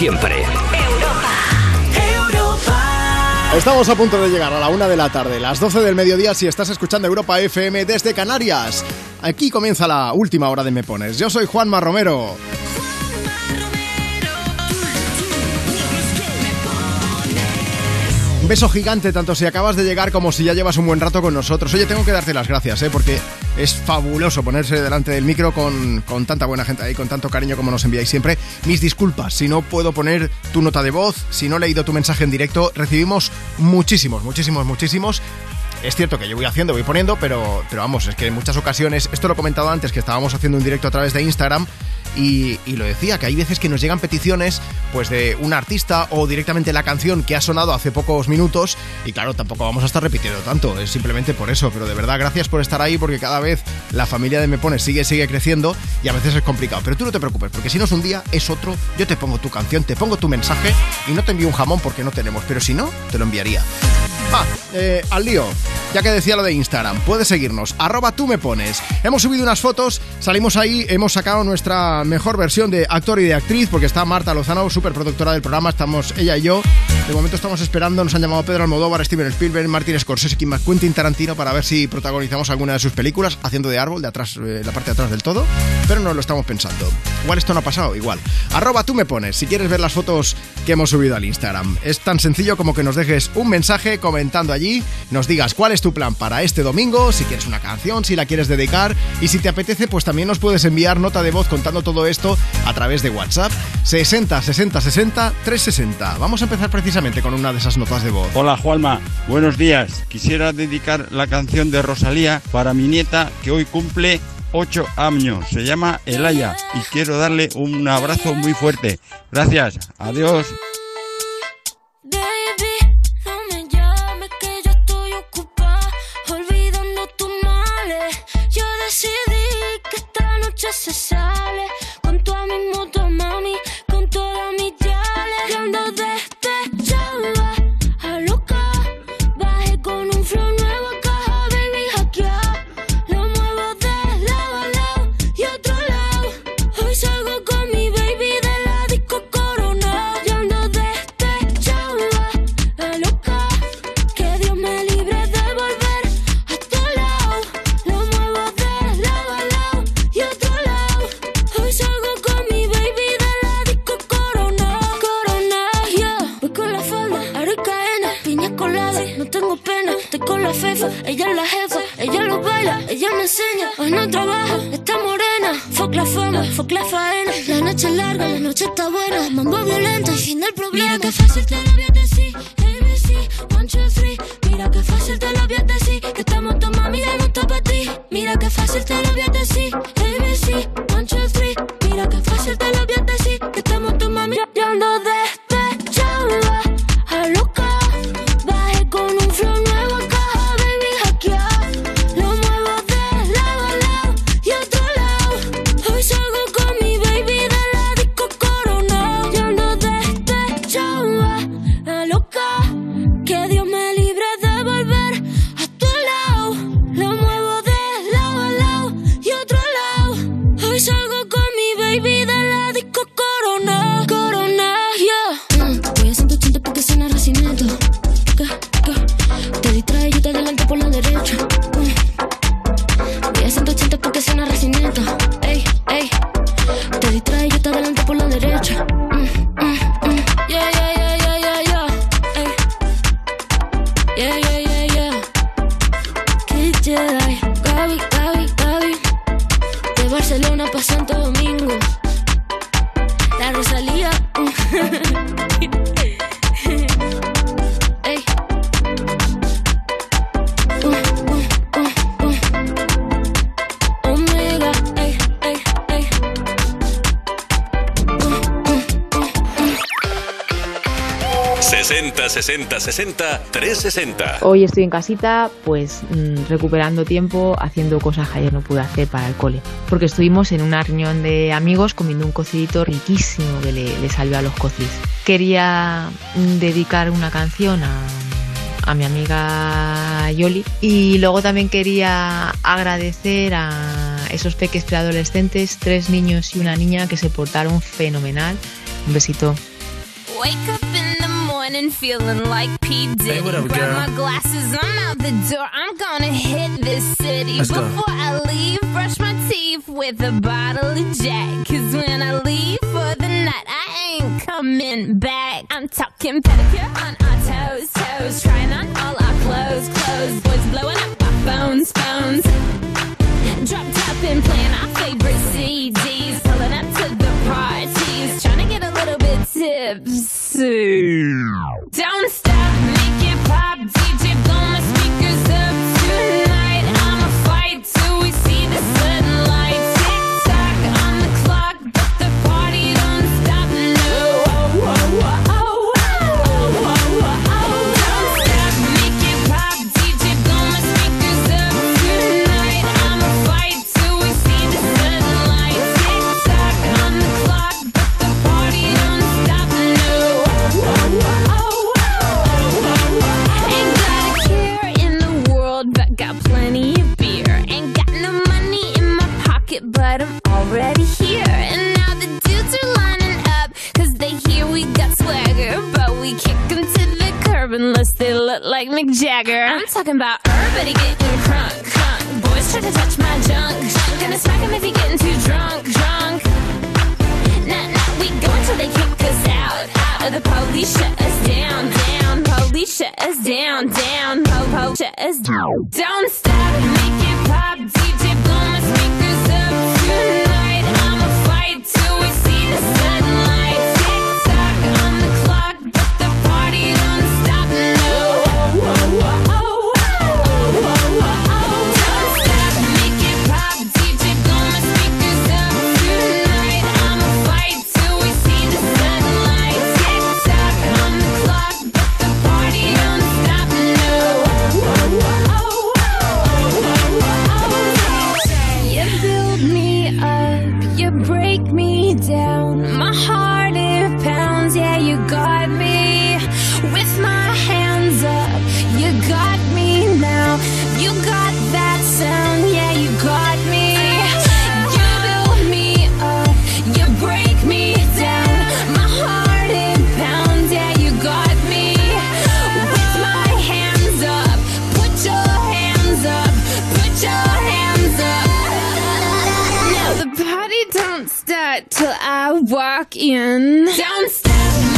siempre. Estamos a punto de llegar a la una de la tarde, las 12 del mediodía si estás escuchando Europa FM desde Canarias. Aquí comienza la última hora de Me Pones. Yo soy Juanma Romero. Un beso gigante, tanto si acabas de llegar como si ya llevas un buen rato con nosotros. Oye, tengo que darte las gracias, ¿eh? porque es fabuloso ponerse delante del micro con, con tanta buena gente ahí, con tanto cariño como nos enviáis siempre. Mis disculpas si no puedo poner tu nota de voz, si no he leído tu mensaje en directo. Recibimos muchísimos, muchísimos, muchísimos. Es cierto que yo voy haciendo, voy poniendo, pero, pero vamos, es que en muchas ocasiones, esto lo he comentado antes, que estábamos haciendo un directo a través de Instagram y, lo decía, que hay veces que nos llegan peticiones pues de un artista o directamente la canción que ha sonado hace pocos minutos y claro, tampoco vamos a estar repitiendo tanto, es simplemente por eso, pero de verdad gracias por estar ahí porque cada vez la familia de Me Pones sigue, sigue creciendo y a veces es complicado, pero tú no te preocupes, porque si no es un día, es otro, yo te pongo tu canción, te pongo tu mensaje y no te envío un jamón porque no tenemos, pero si no, te lo enviaría. Va, eh, al lío. Ya que decía lo de Instagram, puedes seguirnos, arroba tú me pones. Hemos subido unas fotos, salimos ahí, hemos sacado nuestra mejor versión de actor y de actriz, porque está Marta Lozano, superproductora del programa, estamos ella y yo. De momento estamos esperando, nos han llamado Pedro Almodóvar, Steven Spielberg, Martin Scorsese, Kim Quentin Tarantino para ver si protagonizamos alguna de sus películas, haciendo de árbol, de atrás, eh, la parte de atrás del todo, pero no lo estamos pensando. Igual esto no ha pasado, igual. Arroba tú me pones, si quieres ver las fotos que hemos subido al Instagram. Es tan sencillo como que nos dejes un mensaje comentando allí, nos digas cuál es tu plan para este domingo, si quieres una canción, si la quieres dedicar y si te apetece, pues también nos puedes enviar nota de voz contando todo esto a través de WhatsApp 60 60 60 360. Vamos a empezar precisamente con una de esas notas de voz. Hola Juanma, buenos días. Quisiera dedicar la canción de Rosalía para mi nieta que hoy cumple 8 años. Se llama Elaya y quiero darle un abrazo muy fuerte. Gracias, adiós. Esta fuck la faena. La noche es larga, la noche está buena. Mambo violento y fin del problema. Mira que fácil te lo voy a decir. ABC, one, two, three. Mira que fácil te lo voy a decir. Que estamos tu mami, ya no está para ti. Mira que fácil te lo voy a decir. 60 60 60 360. Hoy estoy en casita, pues mm, recuperando tiempo, haciendo cosas que ayer no pude hacer para el cole. Porque estuvimos en una reunión de amigos comiendo un cocidito riquísimo que le, le salió a los cocis. Quería mm, dedicar una canción a, a mi amiga Yoli y luego también quería agradecer a esos peques preadolescentes, tres niños y una niña que se portaron fenomenal. Un besito. Wake up morning feeling like P. Diddy. Hey, what up, Grab girl? my glasses, I'm out the door. I'm gonna hit this city. Let's go. Before I leave, brush my teeth with a bottle of Jack. Cause when I leave for the night, I ain't coming back. I'm talking pedicure on our toes, toes. Trying on all Down we kick 'em to the curb unless they look like Mick Jagger. I'm talking about everybody getting crunk, crunk. Boys try to touch my junk, junk. Gonna smack him if he getting too drunk, drunk. Nah, nah, we go until they kick us out, out. The police shut us down, down. Police shut us down, down. Po, po, shut us down. Don't stop, make it pop. Walk in. Don't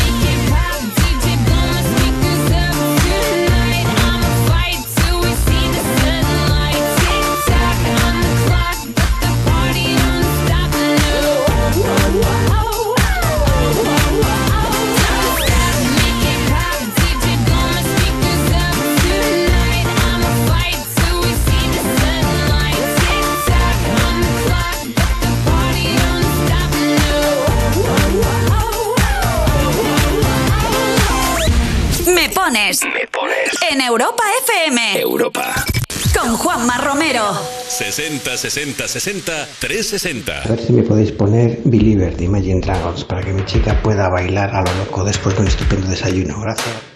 Europa FM. Europa. Con Juanma Romero. 60 60 60 360. A ver si me podéis poner Believer de Imagine Dragons para que mi chica pueda bailar a lo loco después de un estupendo desayuno. Gracias.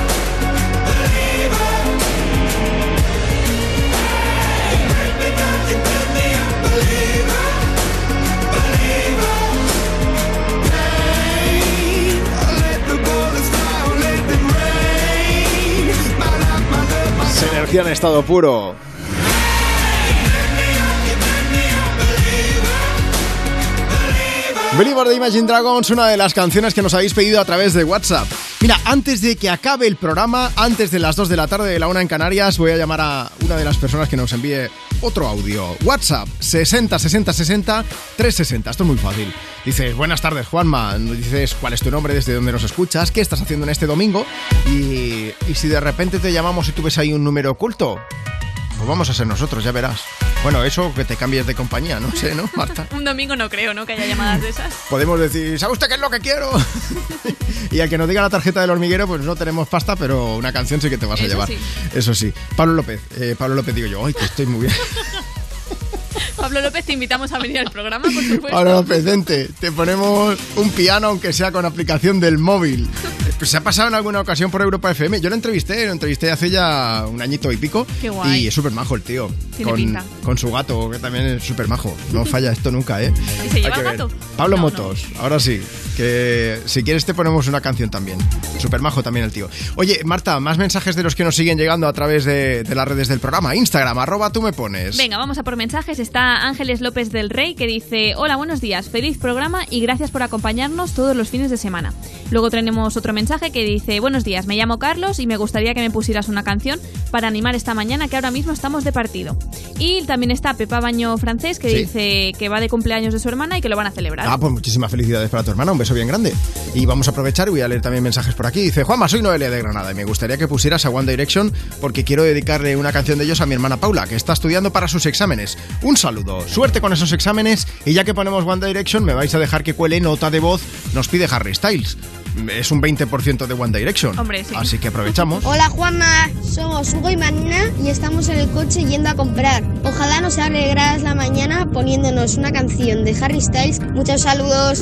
Energía en estado puro. Believer de Imagine Dragons, una de las canciones que nos habéis pedido a través de WhatsApp. Mira, antes de que acabe el programa, antes de las 2 de la tarde de la 1 en Canarias, voy a llamar a una de las personas que nos envíe otro audio. WhatsApp 60 60 60 360. Esto es muy fácil. Dices, buenas tardes, Juanma. Dices, ¿cuál es tu nombre? ¿Desde dónde nos escuchas? ¿Qué estás haciendo en este domingo? Y, y si de repente te llamamos y tú ves ahí un número oculto, pues vamos a ser nosotros, ya verás. Bueno, eso que te cambies de compañía, no sé, ¿no, Marta? (laughs) Un domingo no creo, ¿no? Que haya llamadas de esas. Podemos decir, ¿sabe usted qué es lo que quiero? (laughs) y al que nos diga la tarjeta del hormiguero, pues no tenemos pasta, pero una canción sí que te vas a Eso llevar. sí. Eso sí. Pablo López, eh, Pablo López digo yo, ay, que estoy muy bien. (laughs) (laughs) Pablo López, te invitamos a venir al programa, por supuesto. Pablo López, vente, te ponemos un piano, aunque sea con aplicación del móvil. Pues se ha pasado en alguna ocasión por Europa FM. Yo lo entrevisté, lo entrevisté hace ya un añito y pico. Qué guay. Y es súper majo el tío. Tiene con, pinta. con su gato, que también es súper majo. No falla esto nunca, ¿eh? ¿Y se lleva el gato? Pablo Motos, ahora sí. Que si quieres te ponemos una canción también. Súper majo también el tío. Oye, Marta, más mensajes de los que nos siguen llegando a través de, de las redes del programa. Instagram, arroba tú me pones. Venga, vamos a por mensajes. Está Ángeles López del Rey que dice: Hola, buenos días, feliz programa y gracias por acompañarnos todos los fines de semana. Luego tenemos otro mensaje que dice: Buenos días, me llamo Carlos y me gustaría que me pusieras una canción para animar esta mañana que ahora mismo estamos de partido. Y también está Pepa Baño Francés que Sí. dice que va de cumpleaños de su hermana y que lo van a celebrar. Ah, pues muchísimas felicidades para tu hermana, un beso bien grande. Y vamos a aprovechar y voy a leer también mensajes por aquí. Dice, Juanma, soy Noelia de Granada y me gustaría que pusieras a One Direction porque quiero dedicarle una canción de ellos a mi hermana Paula, que está estudiando para sus exámenes. Un saludo, suerte con esos exámenes y ya que ponemos One Direction, me vais a dejar que cuele nota de voz, nos pide Harry Styles. Es un 20% de One Direction. Hombre, sí. Así que aprovechamos. (laughs) Hola Juanma, somos Hugo y Marina y estamos en el coche yendo a comprar. Ojalá nos alegraras la mañana poniéndonos una canción de Harry Styles. Muchos saludos.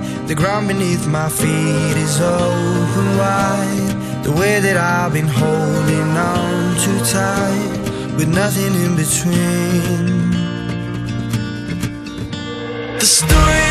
The ground beneath my feet is open wide. The way that I've been holding on too tight, with nothing in between. The story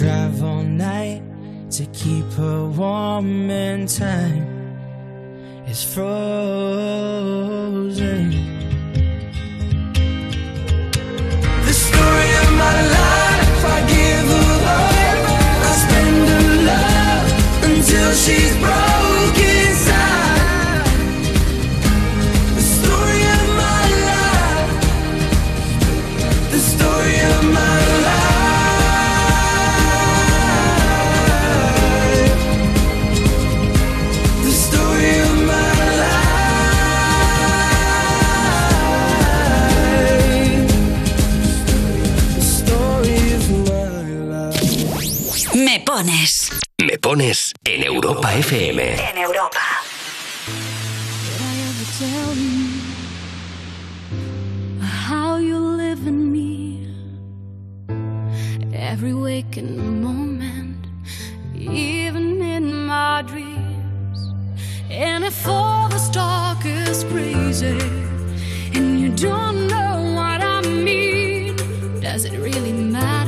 drive all night to keep her warm and time is frozen. The story of my life, I give her hope. I spend her love until she's broke pones en Europa FM. En Europa. ever tell you how you live in me every waking moment, even in my dreams. And if all this talk is crazy and you don't know what I mean, does it really matter?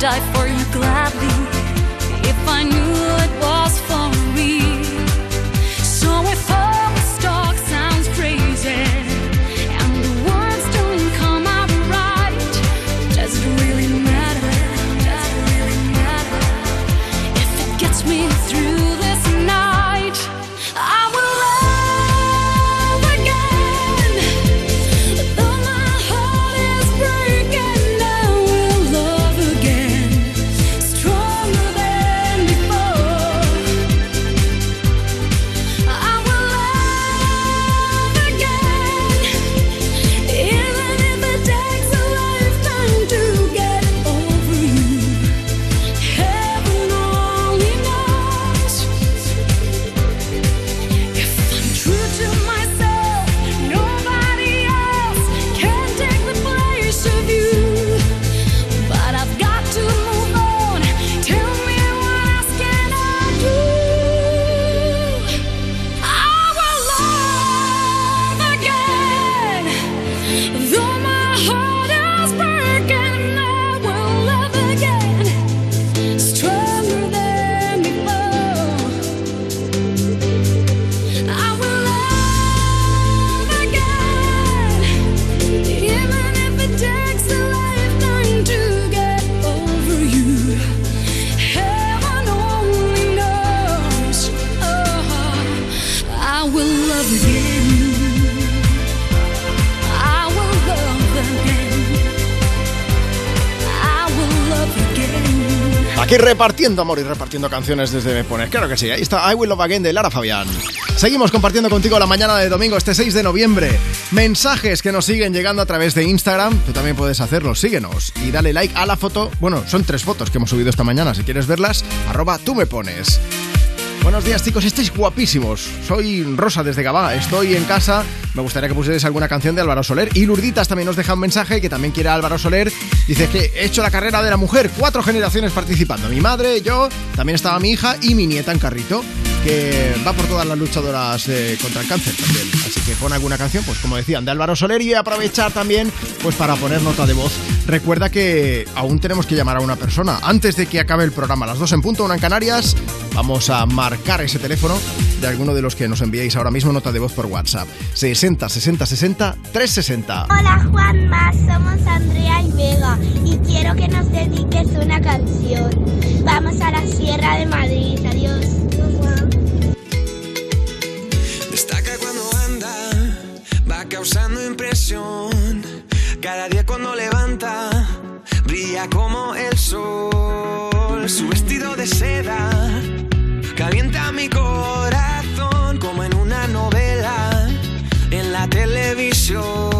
Die Aquí repartiendo amor y repartiendo canciones desde Me Pones. Claro que sí, ahí está I Will Love Again de Lara Fabián. Seguimos compartiendo contigo la mañana de domingo, este 6 de noviembre. Mensajes que nos siguen llegando a través de Instagram. Tú también puedes hacerlo, síguenos y dale like a la foto. Bueno, son tres fotos que hemos subido esta mañana. Si quieres verlas, arroba tú me pones. Buenos días chicos, estáis guapísimos. Soy Rosa desde Gabá, estoy en casa. Me gustaría que pusierais alguna canción de Álvaro Soler. Y Lurditas también nos deja un mensaje que también quiere Álvaro Soler. Dice que he hecho la carrera de la mujer, cuatro generaciones participando. Mi madre, yo, también estaba mi hija y mi nieta en carrito, que va por todas las luchadoras eh, contra el cáncer también. Así que pon alguna canción, pues como decían, de Álvaro Soler y aprovechar también pues para poner nota de voz. Recuerda que aún tenemos que llamar a una persona. Antes de que acabe el programa, las dos en punto, una en Canarias, vamos a marcar ese teléfono de alguno de los que nos enviéis ahora mismo nota de voz por WhatsApp. 60 60 60 360. Hola Juanma, somos Andrea y Vega y quiero que nos dediques una canción. Vamos a la Sierra de Madrid, adiós. Causando impresión. Cada día cuando levanta, brilla como el sol. Su vestido de seda calienta mi corazón como en una novela en la televisión.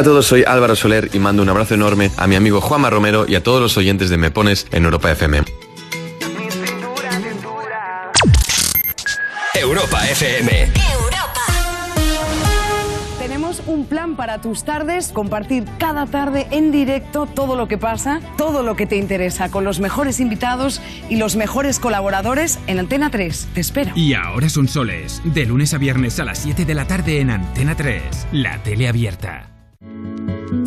Hola a todos, soy Álvaro Soler y mando un abrazo enorme a mi amigo Juanma Romero y a todos los oyentes de Me Pones en Europa FM. Europa FM. Tenemos un plan para tus tardes, compartir cada tarde en directo todo lo que pasa, todo lo que te interesa, con los mejores invitados y los mejores colaboradores en Antena 3. Te espero. Y ahora son soles, de lunes a viernes a las 7 de la tarde en Antena 3, la tele abierta.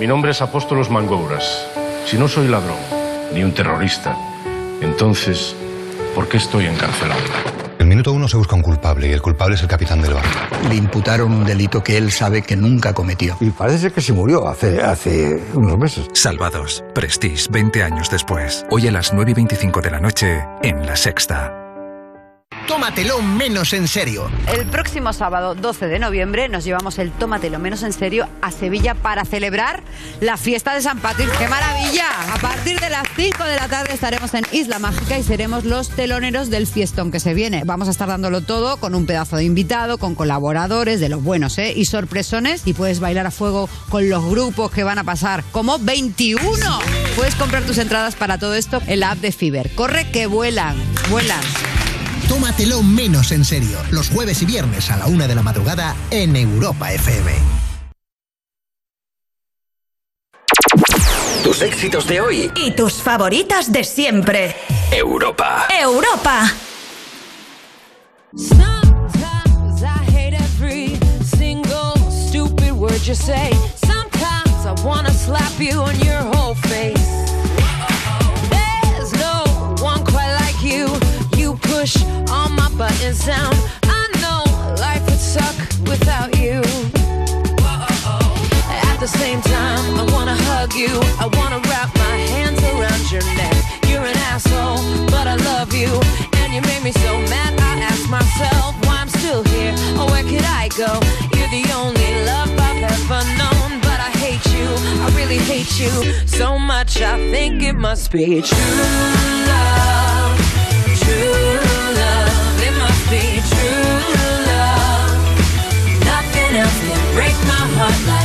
Mi nombre es Apóstolos Mangouras. Si no soy ladrón, ni un terrorista, entonces, ¿por qué estoy encarcelado? En el minuto uno se busca un culpable y el culpable es el capitán del barco. Le imputaron un delito que él sabe que nunca cometió. Y parece que se murió hace, hace unos meses. Salvados. Prestige, 20 años después. Hoy a las 9 y 25 de la noche en La Sexta. Tómatelo menos en serio. El próximo sábado 12 de noviembre nos llevamos el Tómatelo menos en serio a Sevilla para celebrar la fiesta de San Patrick. ¡Qué maravilla! A partir de las 5 de la tarde estaremos en Isla Mágica y seremos los teloneros del fiestón que se viene. Vamos a estar dándolo todo con un pedazo de invitado, con colaboradores de los buenos, ¿eh? Y sorpresones y puedes bailar a fuego con los grupos que van a pasar como 21. Puedes comprar tus entradas para todo esto en la app de Fiber. Corre que vuelan, vuelan. Tómatelo menos en serio. Los jueves y viernes a la una de la madrugada en Europa FM. Tus éxitos de hoy. Y tus favoritas de siempre. Europa. Europa. Sometimes I hate every single stupid word you say. Sometimes I wanna slap you on your whole face. Push all my buttons down. I know life would suck without you. At the same time, I wanna hug you. I wanna wrap my hands around your neck. You're an asshole, but I love you. And you made me so mad, I ask myself why I'm still here. Or where could I go? You're the only love I've ever known. But I hate you, I really hate you so much. I think it must be true love. Heart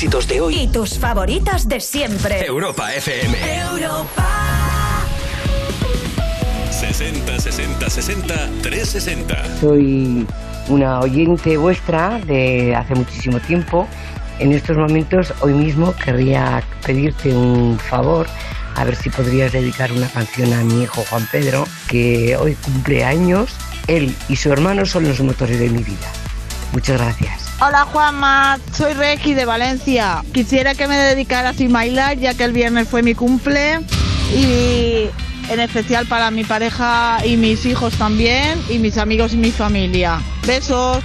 éxitos de hoy. Y tus favoritas de siempre. Europa FM. Europa. 60 60 60 360. Soy una oyente vuestra de hace muchísimo tiempo. En estos momentos, hoy mismo, querría pedirte un favor, a ver si podrías dedicar una canción a mi hijo Juan Pedro, que hoy cumple años. Él y su hermano son los motores de mi vida. Muchas gracias. Hola Juanma, soy Regi de Valencia. Quisiera que me dedicaras a bailar ya que el viernes fue mi cumple y en especial para mi pareja y mis hijos también y mis amigos y mi familia. Besos.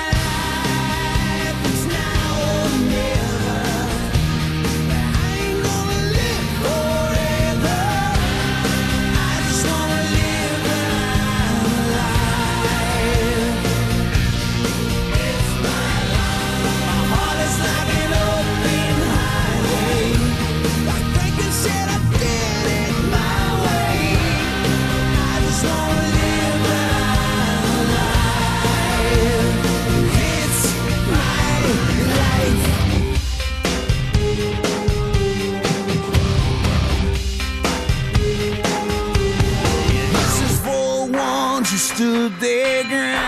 the day.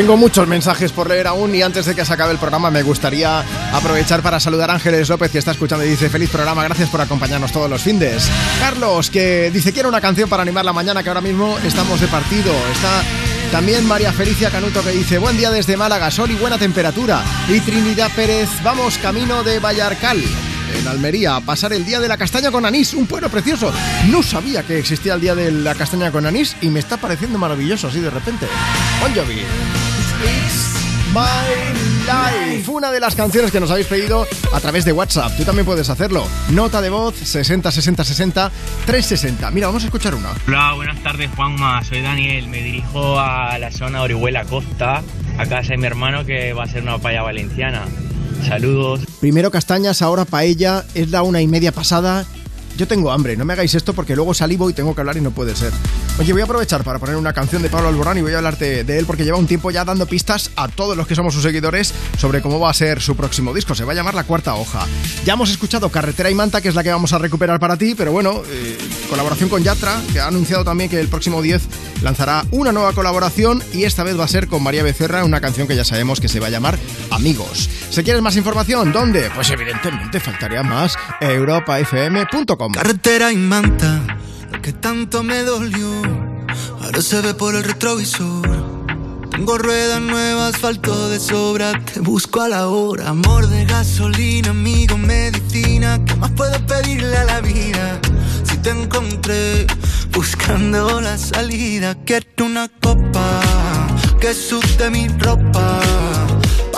Tengo muchos mensajes por leer aún y antes de que se acabe el programa me gustaría aprovechar para saludar a Ángeles López que está escuchando y dice feliz programa, gracias por acompañarnos todos los findes. Carlos que dice quiero una canción para animar la mañana que ahora mismo estamos de partido. Está también María Felicia Canuto que dice buen día desde Málaga, sol y buena temperatura. Y Trinidad Pérez, vamos camino de Vallarcal. En Almería, a pasar el día de la castaña con anís, un pueblo precioso. No sabía que existía el día de la castaña con anís y me está pareciendo maravilloso así de repente. Bon Jovi. It's My Life, una de las canciones que nos habéis pedido a través de WhatsApp. Tú también puedes hacerlo. Nota de voz 60 60 60 360. Mira, vamos a escuchar una. Hola, buenas tardes Juanma, soy Daniel, me dirijo a la zona de Orihuela Costa, a casa de mi hermano que va a hacer una paella valenciana. Saludos. Primero castañas, ahora paella. Es la una y media pasada. Yo tengo hambre, no me hagáis esto porque luego salivo y tengo que hablar y no puede ser. Oye, voy a aprovechar para poner una canción de Pablo Alborán y voy a hablarte de él porque lleva un tiempo ya dando pistas a todos los que somos sus seguidores sobre cómo va a ser su próximo disco. Se va a llamar La Cuarta Hoja. Ya hemos escuchado Carretera y Manta, que es la que vamos a recuperar para ti, pero bueno, eh, colaboración con Yatra, que ha anunciado también que el próximo 10 lanzará una nueva colaboración y esta vez va a ser con María Becerra, una canción que ya sabemos que se va a llamar Amigos. Si quieres más información, ¿dónde? Pues evidentemente faltaría más europafm.com. Carretera y manta, lo que tanto me dolió, ahora se ve por el retrovisor. Tengo ruedas nuevas, asfalto de sobra, te busco a la hora. Amor de gasolina, amigo, medicina, ¿qué más puedo pedirle a la vida? Si te encontré buscando la salida, quiero una copa que sude mi ropa.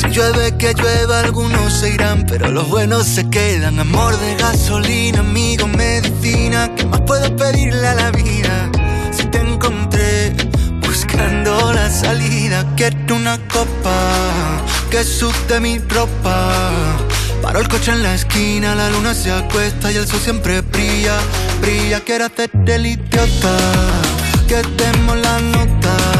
Si llueve que llueva, algunos se irán, pero los buenos se quedan. Amor de gasolina, amigo, medicina, ¿qué más puedo pedirle a la vida? Si te encontré buscando la salida, quiero una copa que sude mi ropa. Paro el coche en la esquina, la luna se acuesta y el sol siempre brilla, brilla. Quiero hacerte el idiota, que demos la nota.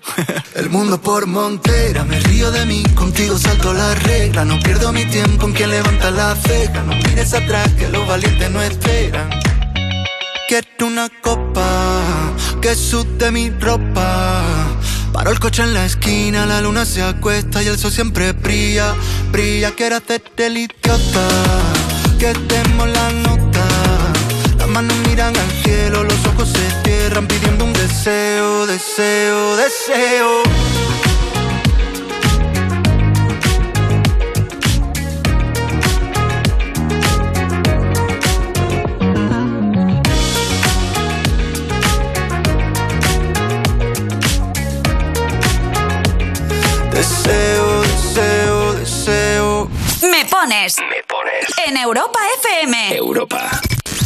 El mundo por montera, me río de mí, contigo salto la regla. No pierdo mi tiempo en quien levanta la ceja. No mires atrás, que los valientes no esperan. Quiero una copa que sude mi ropa. Paro el coche en la esquina, la luna se acuesta y el sol siempre brilla, brilla. Quiero hacerte el idiota, que demos la nota. Manos miran al cielo, los ojos se cierran pidiendo un deseo, deseo, deseo. Deseo, deseo, deseo. Me pones. Me pones. En Europa FM. Europa.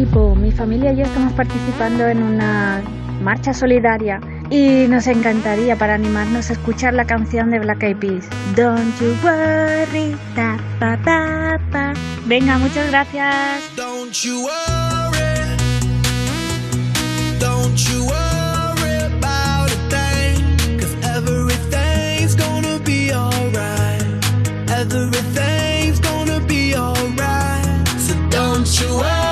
equipo, mi familia y yo estamos participando en una marcha solidaria y nos encantaría para animarnos a escuchar la canción de Black Eyed Peas. Don't you worry, ta, pa, pa, pa. Venga, muchas gracias. Don't you worry. Don't you worry about a thing. Everything's gonna be alright. Everything's gonna be alright. So don't you worry.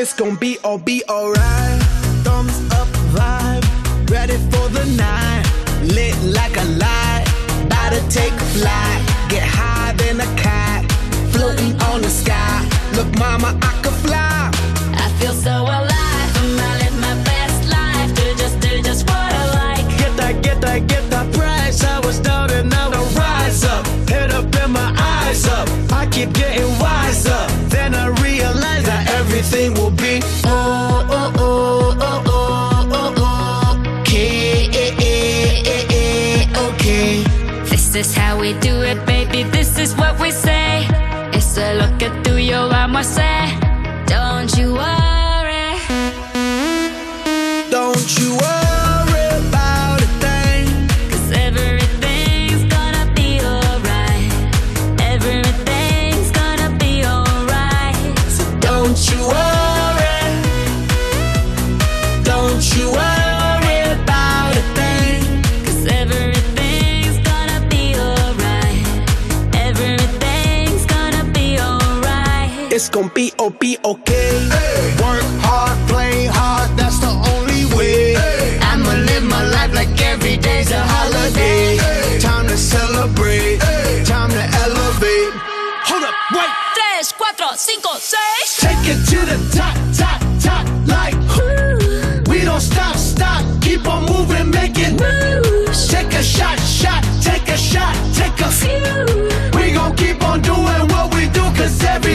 It's gonna be all be alright. Thumbs up vibe, ready for the night. Lit like a light, about to take flight. Get high than a cat, floating on the sky. Look, mama, I keep getting wiser. Then I realize that everything will be oh oh oh oh oh oh. Okay, okay. This is how we do it, baby. This is what we say. It's a lo que tú y yo vamos a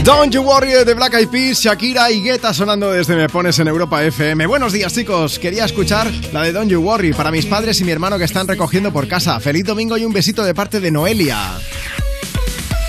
Don't You Worry de Black Eyed Peas, Shakira y Guetta sonando desde Me Pones en Europa FM. Buenos días, chicos. Quería escuchar la de Don't You Worry para mis padres y mi hermano que están recogiendo por casa. Feliz domingo y un besito de parte de Noelia.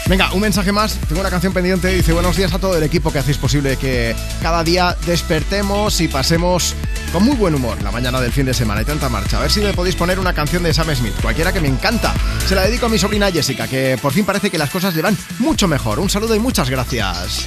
Venga, un mensaje más. Tengo una canción pendiente. Dice: Buenos días a todo el equipo que hacéis posible que cada día despertemos y pasemos con muy buen humor la mañana del fin de semana. Hay tanta marcha. A ver si me podéis poner una canción de Sam Smith, cualquiera que me encanta. Se la dedico a mi sobrina Jessica, que por fin parece que las cosas le van mucho mejor. Un saludo y muchas gracias.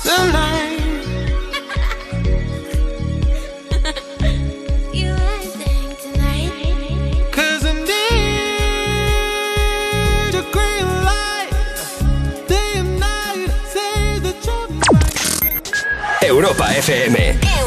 (laughs) You acting tonight? Cause I need a green light. Day and night. Say the truth. Europa FM.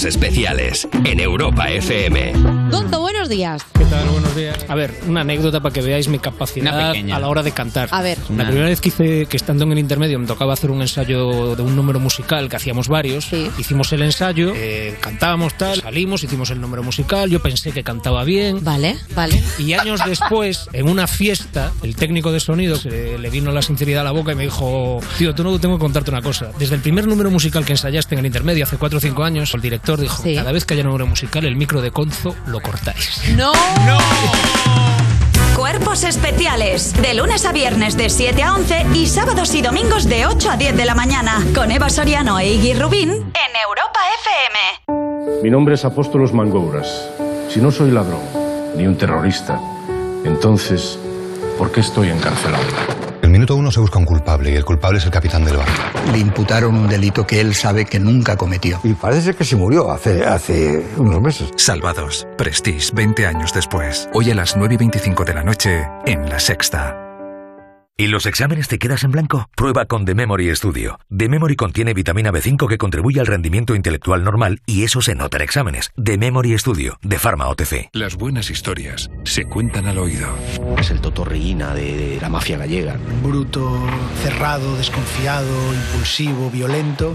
Cuerpos especiales en Europa FM. Gonzo, buenos días. ¿Qué tal? Buenos días. A ver, una anécdota para que veáis mi capacidad a la hora de cantar. A ver. La Una. primera vez que hice, que estando en el intermedio, me tocaba hacer un ensayo de un número musical, que hacíamos varios. Hicimos el ensayo, eh, cantábamos tal, salimos, hicimos el número musical, yo pensé que cantaba bien. Vale, vale. Y años después, en una fiesta, el técnico de sonido se le vino la sinceridad a la boca y me dijo, tío, tú no tengo que contarte una cosa. Desde el primer número musical que ensayaste en el intermedio, hace 4 o 5 años, el director dijo, Sí. cada vez que haya número musical, el micro de Conzo lo cortáis. ¡No! Cuerpos especiales. De lunes a viernes de 7 a 11 y sábados y domingos de 8 a 10 de la mañana. Con Eva Soriano e Iggy Rubín en Europa FM. Mi nombre es Apóstolos Mangouras. Si no soy ladrón, ni un terrorista, entonces, ¿por qué estoy encarcelado? El minuto uno se busca un culpable y el culpable es el capitán del barco. Le imputaron un delito que él sabe que nunca cometió. Y parece que se murió hace, hace unos meses. Salvados. Prestige 20 años después. Hoy a las 9 y 25 de la noche en La Sexta. ¿Y los exámenes te quedas en blanco? Prueba con The Memory Studio. The Memory contiene vitamina B5 que contribuye al rendimiento intelectual normal y eso se nota en exámenes. The Memory Studio, de Pharma OTC. Las buenas historias se cuentan al oído. Es el Totorreína de, de la mafia gallega. Bruto, cerrado, desconfiado, impulsivo, violento.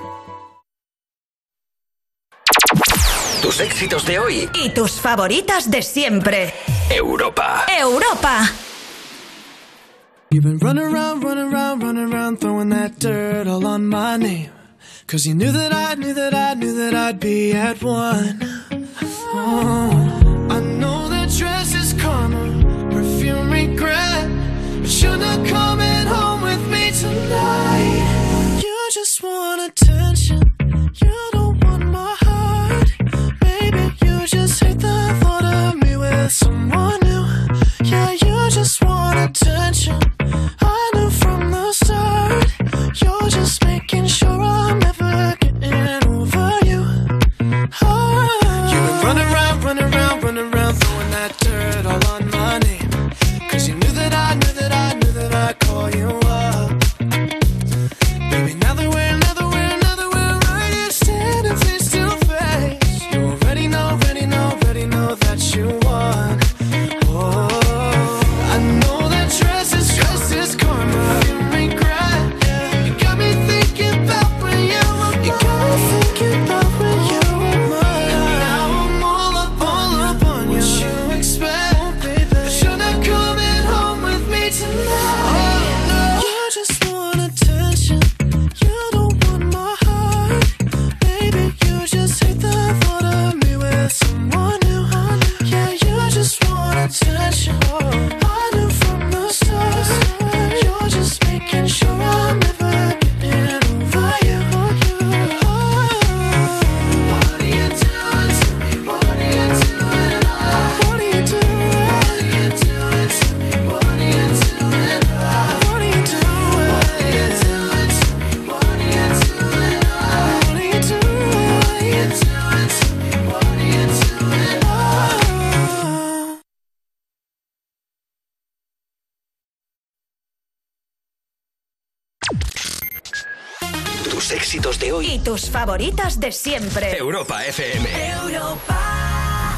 Tus éxitos de hoy. Y tus favoritas de siempre. Europa. Europa. You've been running around, running around, running around, throwing that dirt all on my name. Cause you knew that I knew that I knew that I'd be at one. Oh, I know that dress is karma, perfume regret. But you're not coming home with me tonight. You just want attention, you don't want my heart. You just hate the thought of me with someone new. Yeah, you just want attention. I knew from the start, you're just making sure I'm never getting over you. You around, around, around, throwing that dirt all on my you knew that I knew that I knew that I'd call you up. Tus favoritas de siempre. Europa FM. Europa.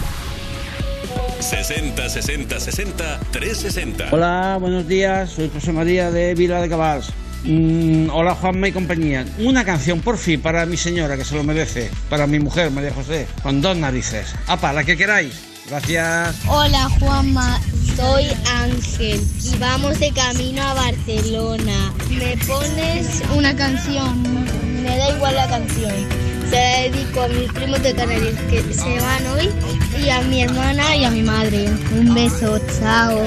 60 60 60 360. Hola, buenos días. Soy José María de Vila de Cabals. Mm, hola Juanma y compañía. Una canción por fin para mi señora que se lo merece. Para mi mujer, María José. Con dos narices. Apa, la que queráis. Gracias. Hola Juanma, soy Ángel y vamos de camino a Barcelona. ¿Me pones una canción? Me da igual la canción. Se la dedico a mis primos de Canarias que se van hoy y a mi hermana y a mi madre. Un beso, chao.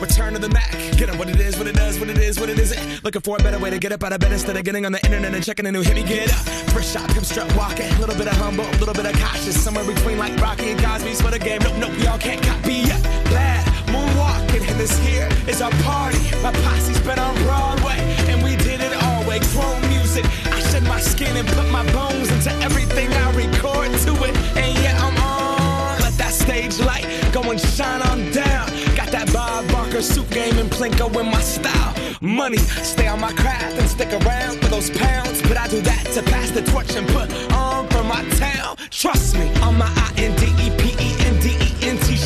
Return to the Mac. Get on what it is, what it does, what it is, what it isn't. Looking for a better way to get up out of bed instead of getting on the internet and checking a new hit. Me get up. First shot, come strut walking. A little bit of humble, a little bit of cautious. Somewhere between like Rocky and Cosby's for the game. Nope, nope, y'all can't copy yet. Glad moonwalking, and this here is our party. My posse's been on Broadway, all music. I shed my skin and put my bones into everything I record to it. And yeah, I'm on. Let that stage light go and shine on down. Got that Bob Barker suit game and Plinko in my style. Money, stay on my craft and stick around for those pounds. But I do that to pass the torch and put on for my town. Trust me, on my I N D E P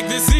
Like the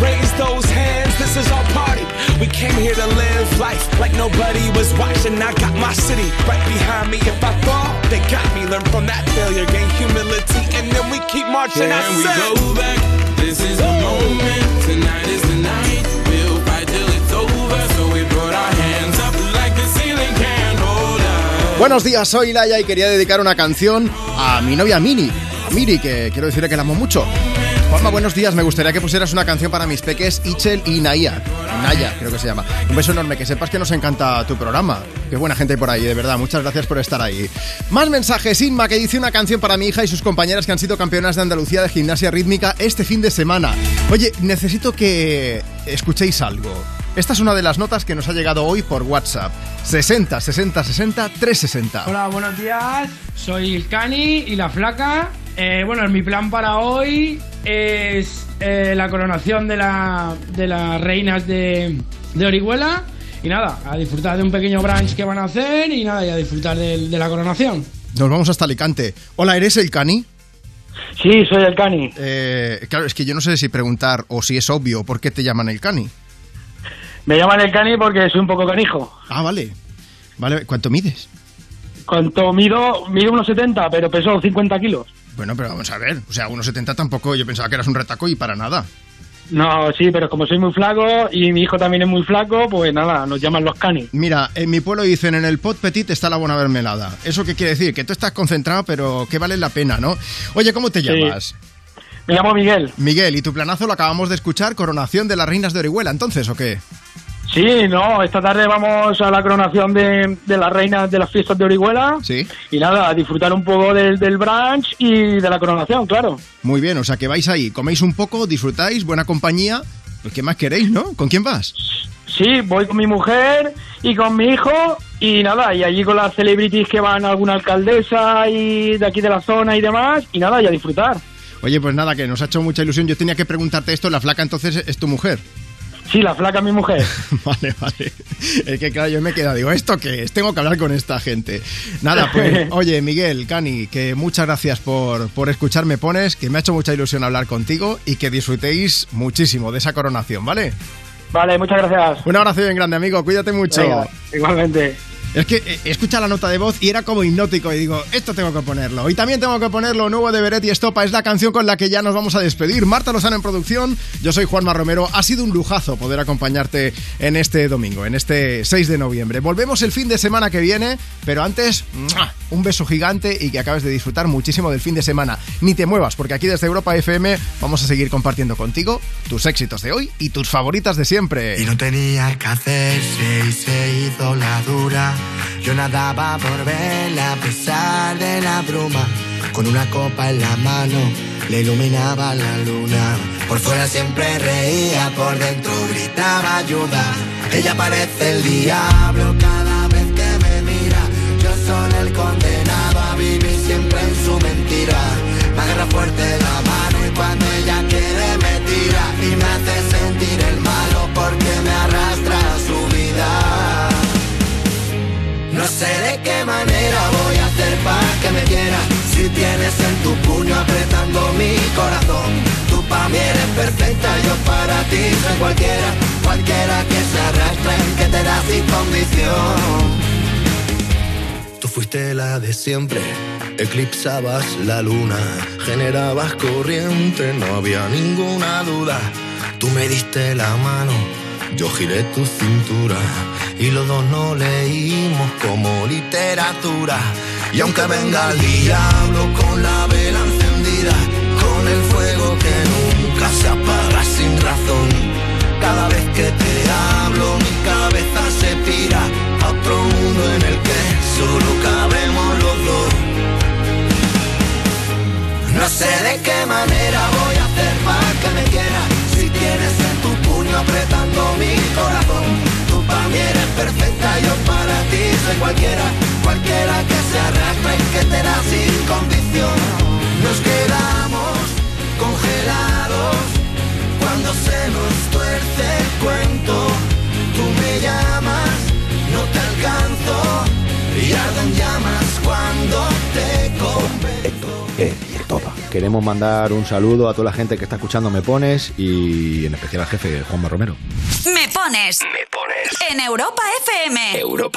Raise those hands, this is our party. We came here to live life like nobody was watching. I got my city right behind me. If I fall, they got me. Learn from that failure, gain humility, and then we keep marching. I Can we said- go back? This is the moment. Tonight is the night. We'll fight till it's over. So we put our hands up like the ceiling can't hold us. Buenos días, soy Laia y quería dedicar una canción a mi novia Mini. A Miri, que quiero decirle que la amo mucho. Juanma, buenos días. Me gustaría que pusieras una canción para mis peques, Ichel y Naya. Naya, creo que se llama. Un beso enorme, que sepas que nos encanta tu programa. Qué buena gente por ahí, de verdad. Muchas gracias por estar ahí. Más mensajes. Inma, que dice una canción para mi hija y sus compañeras que han sido campeonas de Andalucía de gimnasia rítmica este fin de semana. Oye, necesito que escuchéis algo. Esta es una de las notas que nos ha llegado hoy por WhatsApp. 60 60 60 360. Hola, buenos días. Soy el Cani y la Flaca. Eh, bueno, mi plan para hoy es eh, la coronación de, la, de las reinas de, de Orihuela. Y nada, a disfrutar de un pequeño brunch que van a hacer y nada, y a disfrutar del- de, la coronación. Nos vamos hasta Alicante. Hola, ¿eres el Cani? Sí, soy el Cani. Eh, claro, es que yo no sé si preguntar o si es obvio por qué te llaman el Cani. Me llaman el Cani porque soy un poco canijo. Ah, vale. Vale, ¿cuánto mides? Cuanto mido, mido unos 70, pero peso 50 kilos. Bueno, pero vamos a ver. O sea, 1,70 tampoco. Yo pensaba que eras un retaco y para nada. No, sí, pero como soy muy flaco y mi hijo también es muy flaco, pues nada, nos llaman los Cani. Mira, en mi pueblo dicen en el pot petit está la buena mermelada. ¿Eso qué quiere decir? Que tú estás concentrado, pero que vale la pena, ¿no? Oye, ¿cómo te Sí. llamas? Me llamo Miguel. Miguel, y tu planazo lo acabamos de escuchar, coronación de las reinas de Orihuela, entonces, ¿o qué? Sí, no, esta tarde vamos a la coronación de, de las reinas de las fiestas de Orihuela. Sí. Y nada, a disfrutar un poco del, del brunch y de la coronación, claro. Muy bien, o sea que vais ahí, coméis un poco, disfrutáis, buena compañía. Pues, ¿Qué más queréis, no? ¿Con quién vas? Sí, voy con mi mujer y con mi hijo y nada, y allí con las celebrities que van alguna alcaldesa y de aquí de la zona y demás, y nada, y a disfrutar. Oye, pues nada, que nos ha hecho mucha ilusión. Yo tenía que preguntarte esto, la flaca entonces es tu mujer. Sí, la flaca mi mujer. (laughs) vale, vale. Es que claro, yo me he quedado, digo, ¿esto qué es? Tengo que hablar con esta gente. Nada, pues, (laughs) oye, Miguel, Cani, que muchas gracias por, por escucharme pones, que me ha hecho mucha ilusión hablar contigo y que disfrutéis muchísimo de esa coronación, ¿vale? Vale, muchas gracias. Un abrazo bien grande, amigo, cuídate mucho. Venga, igualmente. Es que eh, escucha la nota de voz y era como hipnótico y digo, esto tengo que ponerlo. Y también tengo que ponerlo nuevo de Beret y Estopa, es la canción con la que ya nos vamos a despedir. Marta Lozano en producción, yo soy Juanma Romero. Ha sido un lujazo poder acompañarte en este domingo, en este 6 de noviembre. Volvemos el fin de semana que viene, pero antes, un beso gigante y que acabes de disfrutar muchísimo del fin de semana. Ni te muevas, porque aquí desde Europa FM vamos a seguir compartiendo contigo tus éxitos de hoy y tus favoritas de siempre. Y no tenía que hacerse y se hizo la dura. Yo nadaba por verla a pesar de la bruma. Con una copa en la mano le iluminaba la luna. Por fuera siempre reía, por dentro gritaba ayuda. Ella parece el diablo cada vez que me mira. Yo soy el condenado a vivir siempre en su mentira. Me agarra fuerte la mano y cuando ella quiere me tira y me hace No sé de qué manera voy a hacer para que me quiera. Si tienes en tu puño apretando mi corazón Tú para mí eres perfecta, yo para ti soy cualquiera. Cualquiera que se arrastre, que te da sin condición. Tú fuiste la de siempre, eclipsabas la luna, generabas corriente, no había ninguna duda. Tú me diste la mano, yo giré tu cintura y los dos no leímos como literatura. Y aunque venga el diablo con la vela encendida, con el fuego que nunca se apaga sin razón, cada vez que te hablo mi cabeza se pira a otro mundo en el que solo cabemos los dos. No sé de qué manera voy a hacer para que me quieras apretando mi corazón. Tú para mí eres perfecta, yo para ti soy cualquiera. Cualquiera que se arrastre y que te da sin condición. Nos quedamos congelados Cuando se nos tuerce el cuento. Tú me llamas, no te alcanzo Y ardo en llamas cuando te convenzo Queremos mandar un saludo a toda la gente que está escuchando Me Pones y en especial al jefe Juanma Romero. Me pones. Me pones. En Europa FM. Europa.